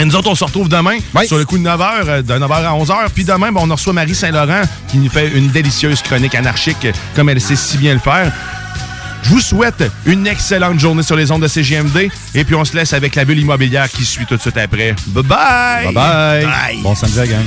Et nous autres, on se retrouve demain Oui. sur le coup de 9h, de 9h à 11h. Puis demain, ben, on reçoit Marie Saint-Laurent qui nous fait une délicieuse chronique anarchique comme elle sait si bien le faire. Je vous souhaite une excellente journée sur les ondes de CGMD. Et puis, on se laisse avec la bulle immobilière qui suit tout de suite après. Bye-bye! Bye bye. Bye. Bon samedi, la gang.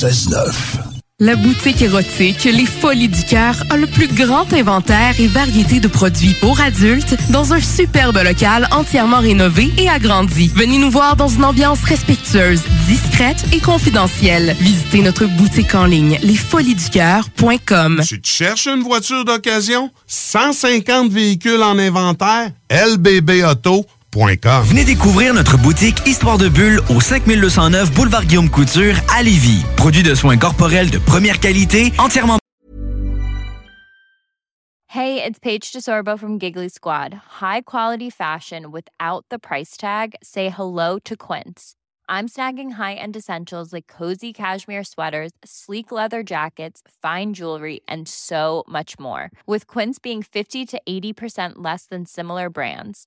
96.9. La boutique érotique Les Folies du Cœur a le plus grand inventaire et variété de produits pour adultes dans un superbe local entièrement rénové et agrandi. Venez nous voir dans une ambiance respectueuse, discrète et confidentielle. Visitez notre boutique en ligne lesfoliesducoeur.com. Tu te cherches une voiture d'occasion? 150 véhicules en inventaire? LBBauto.com. Venez découvrir notre boutique Histoire de Bulle au 5209 Boulevard Guillaume Couture à Lévis. Produit de soins corporels de première qualité, entièrement Hey, it's Paige DeSorbo from Giggly Squad. High quality fashion without the price tag. Say hello to Quince. I'm snagging high-end essentials like cozy cashmere sweaters, sleek leather jackets, fine jewelry, and so much more. With Quince being 50 to 80% less than similar brands.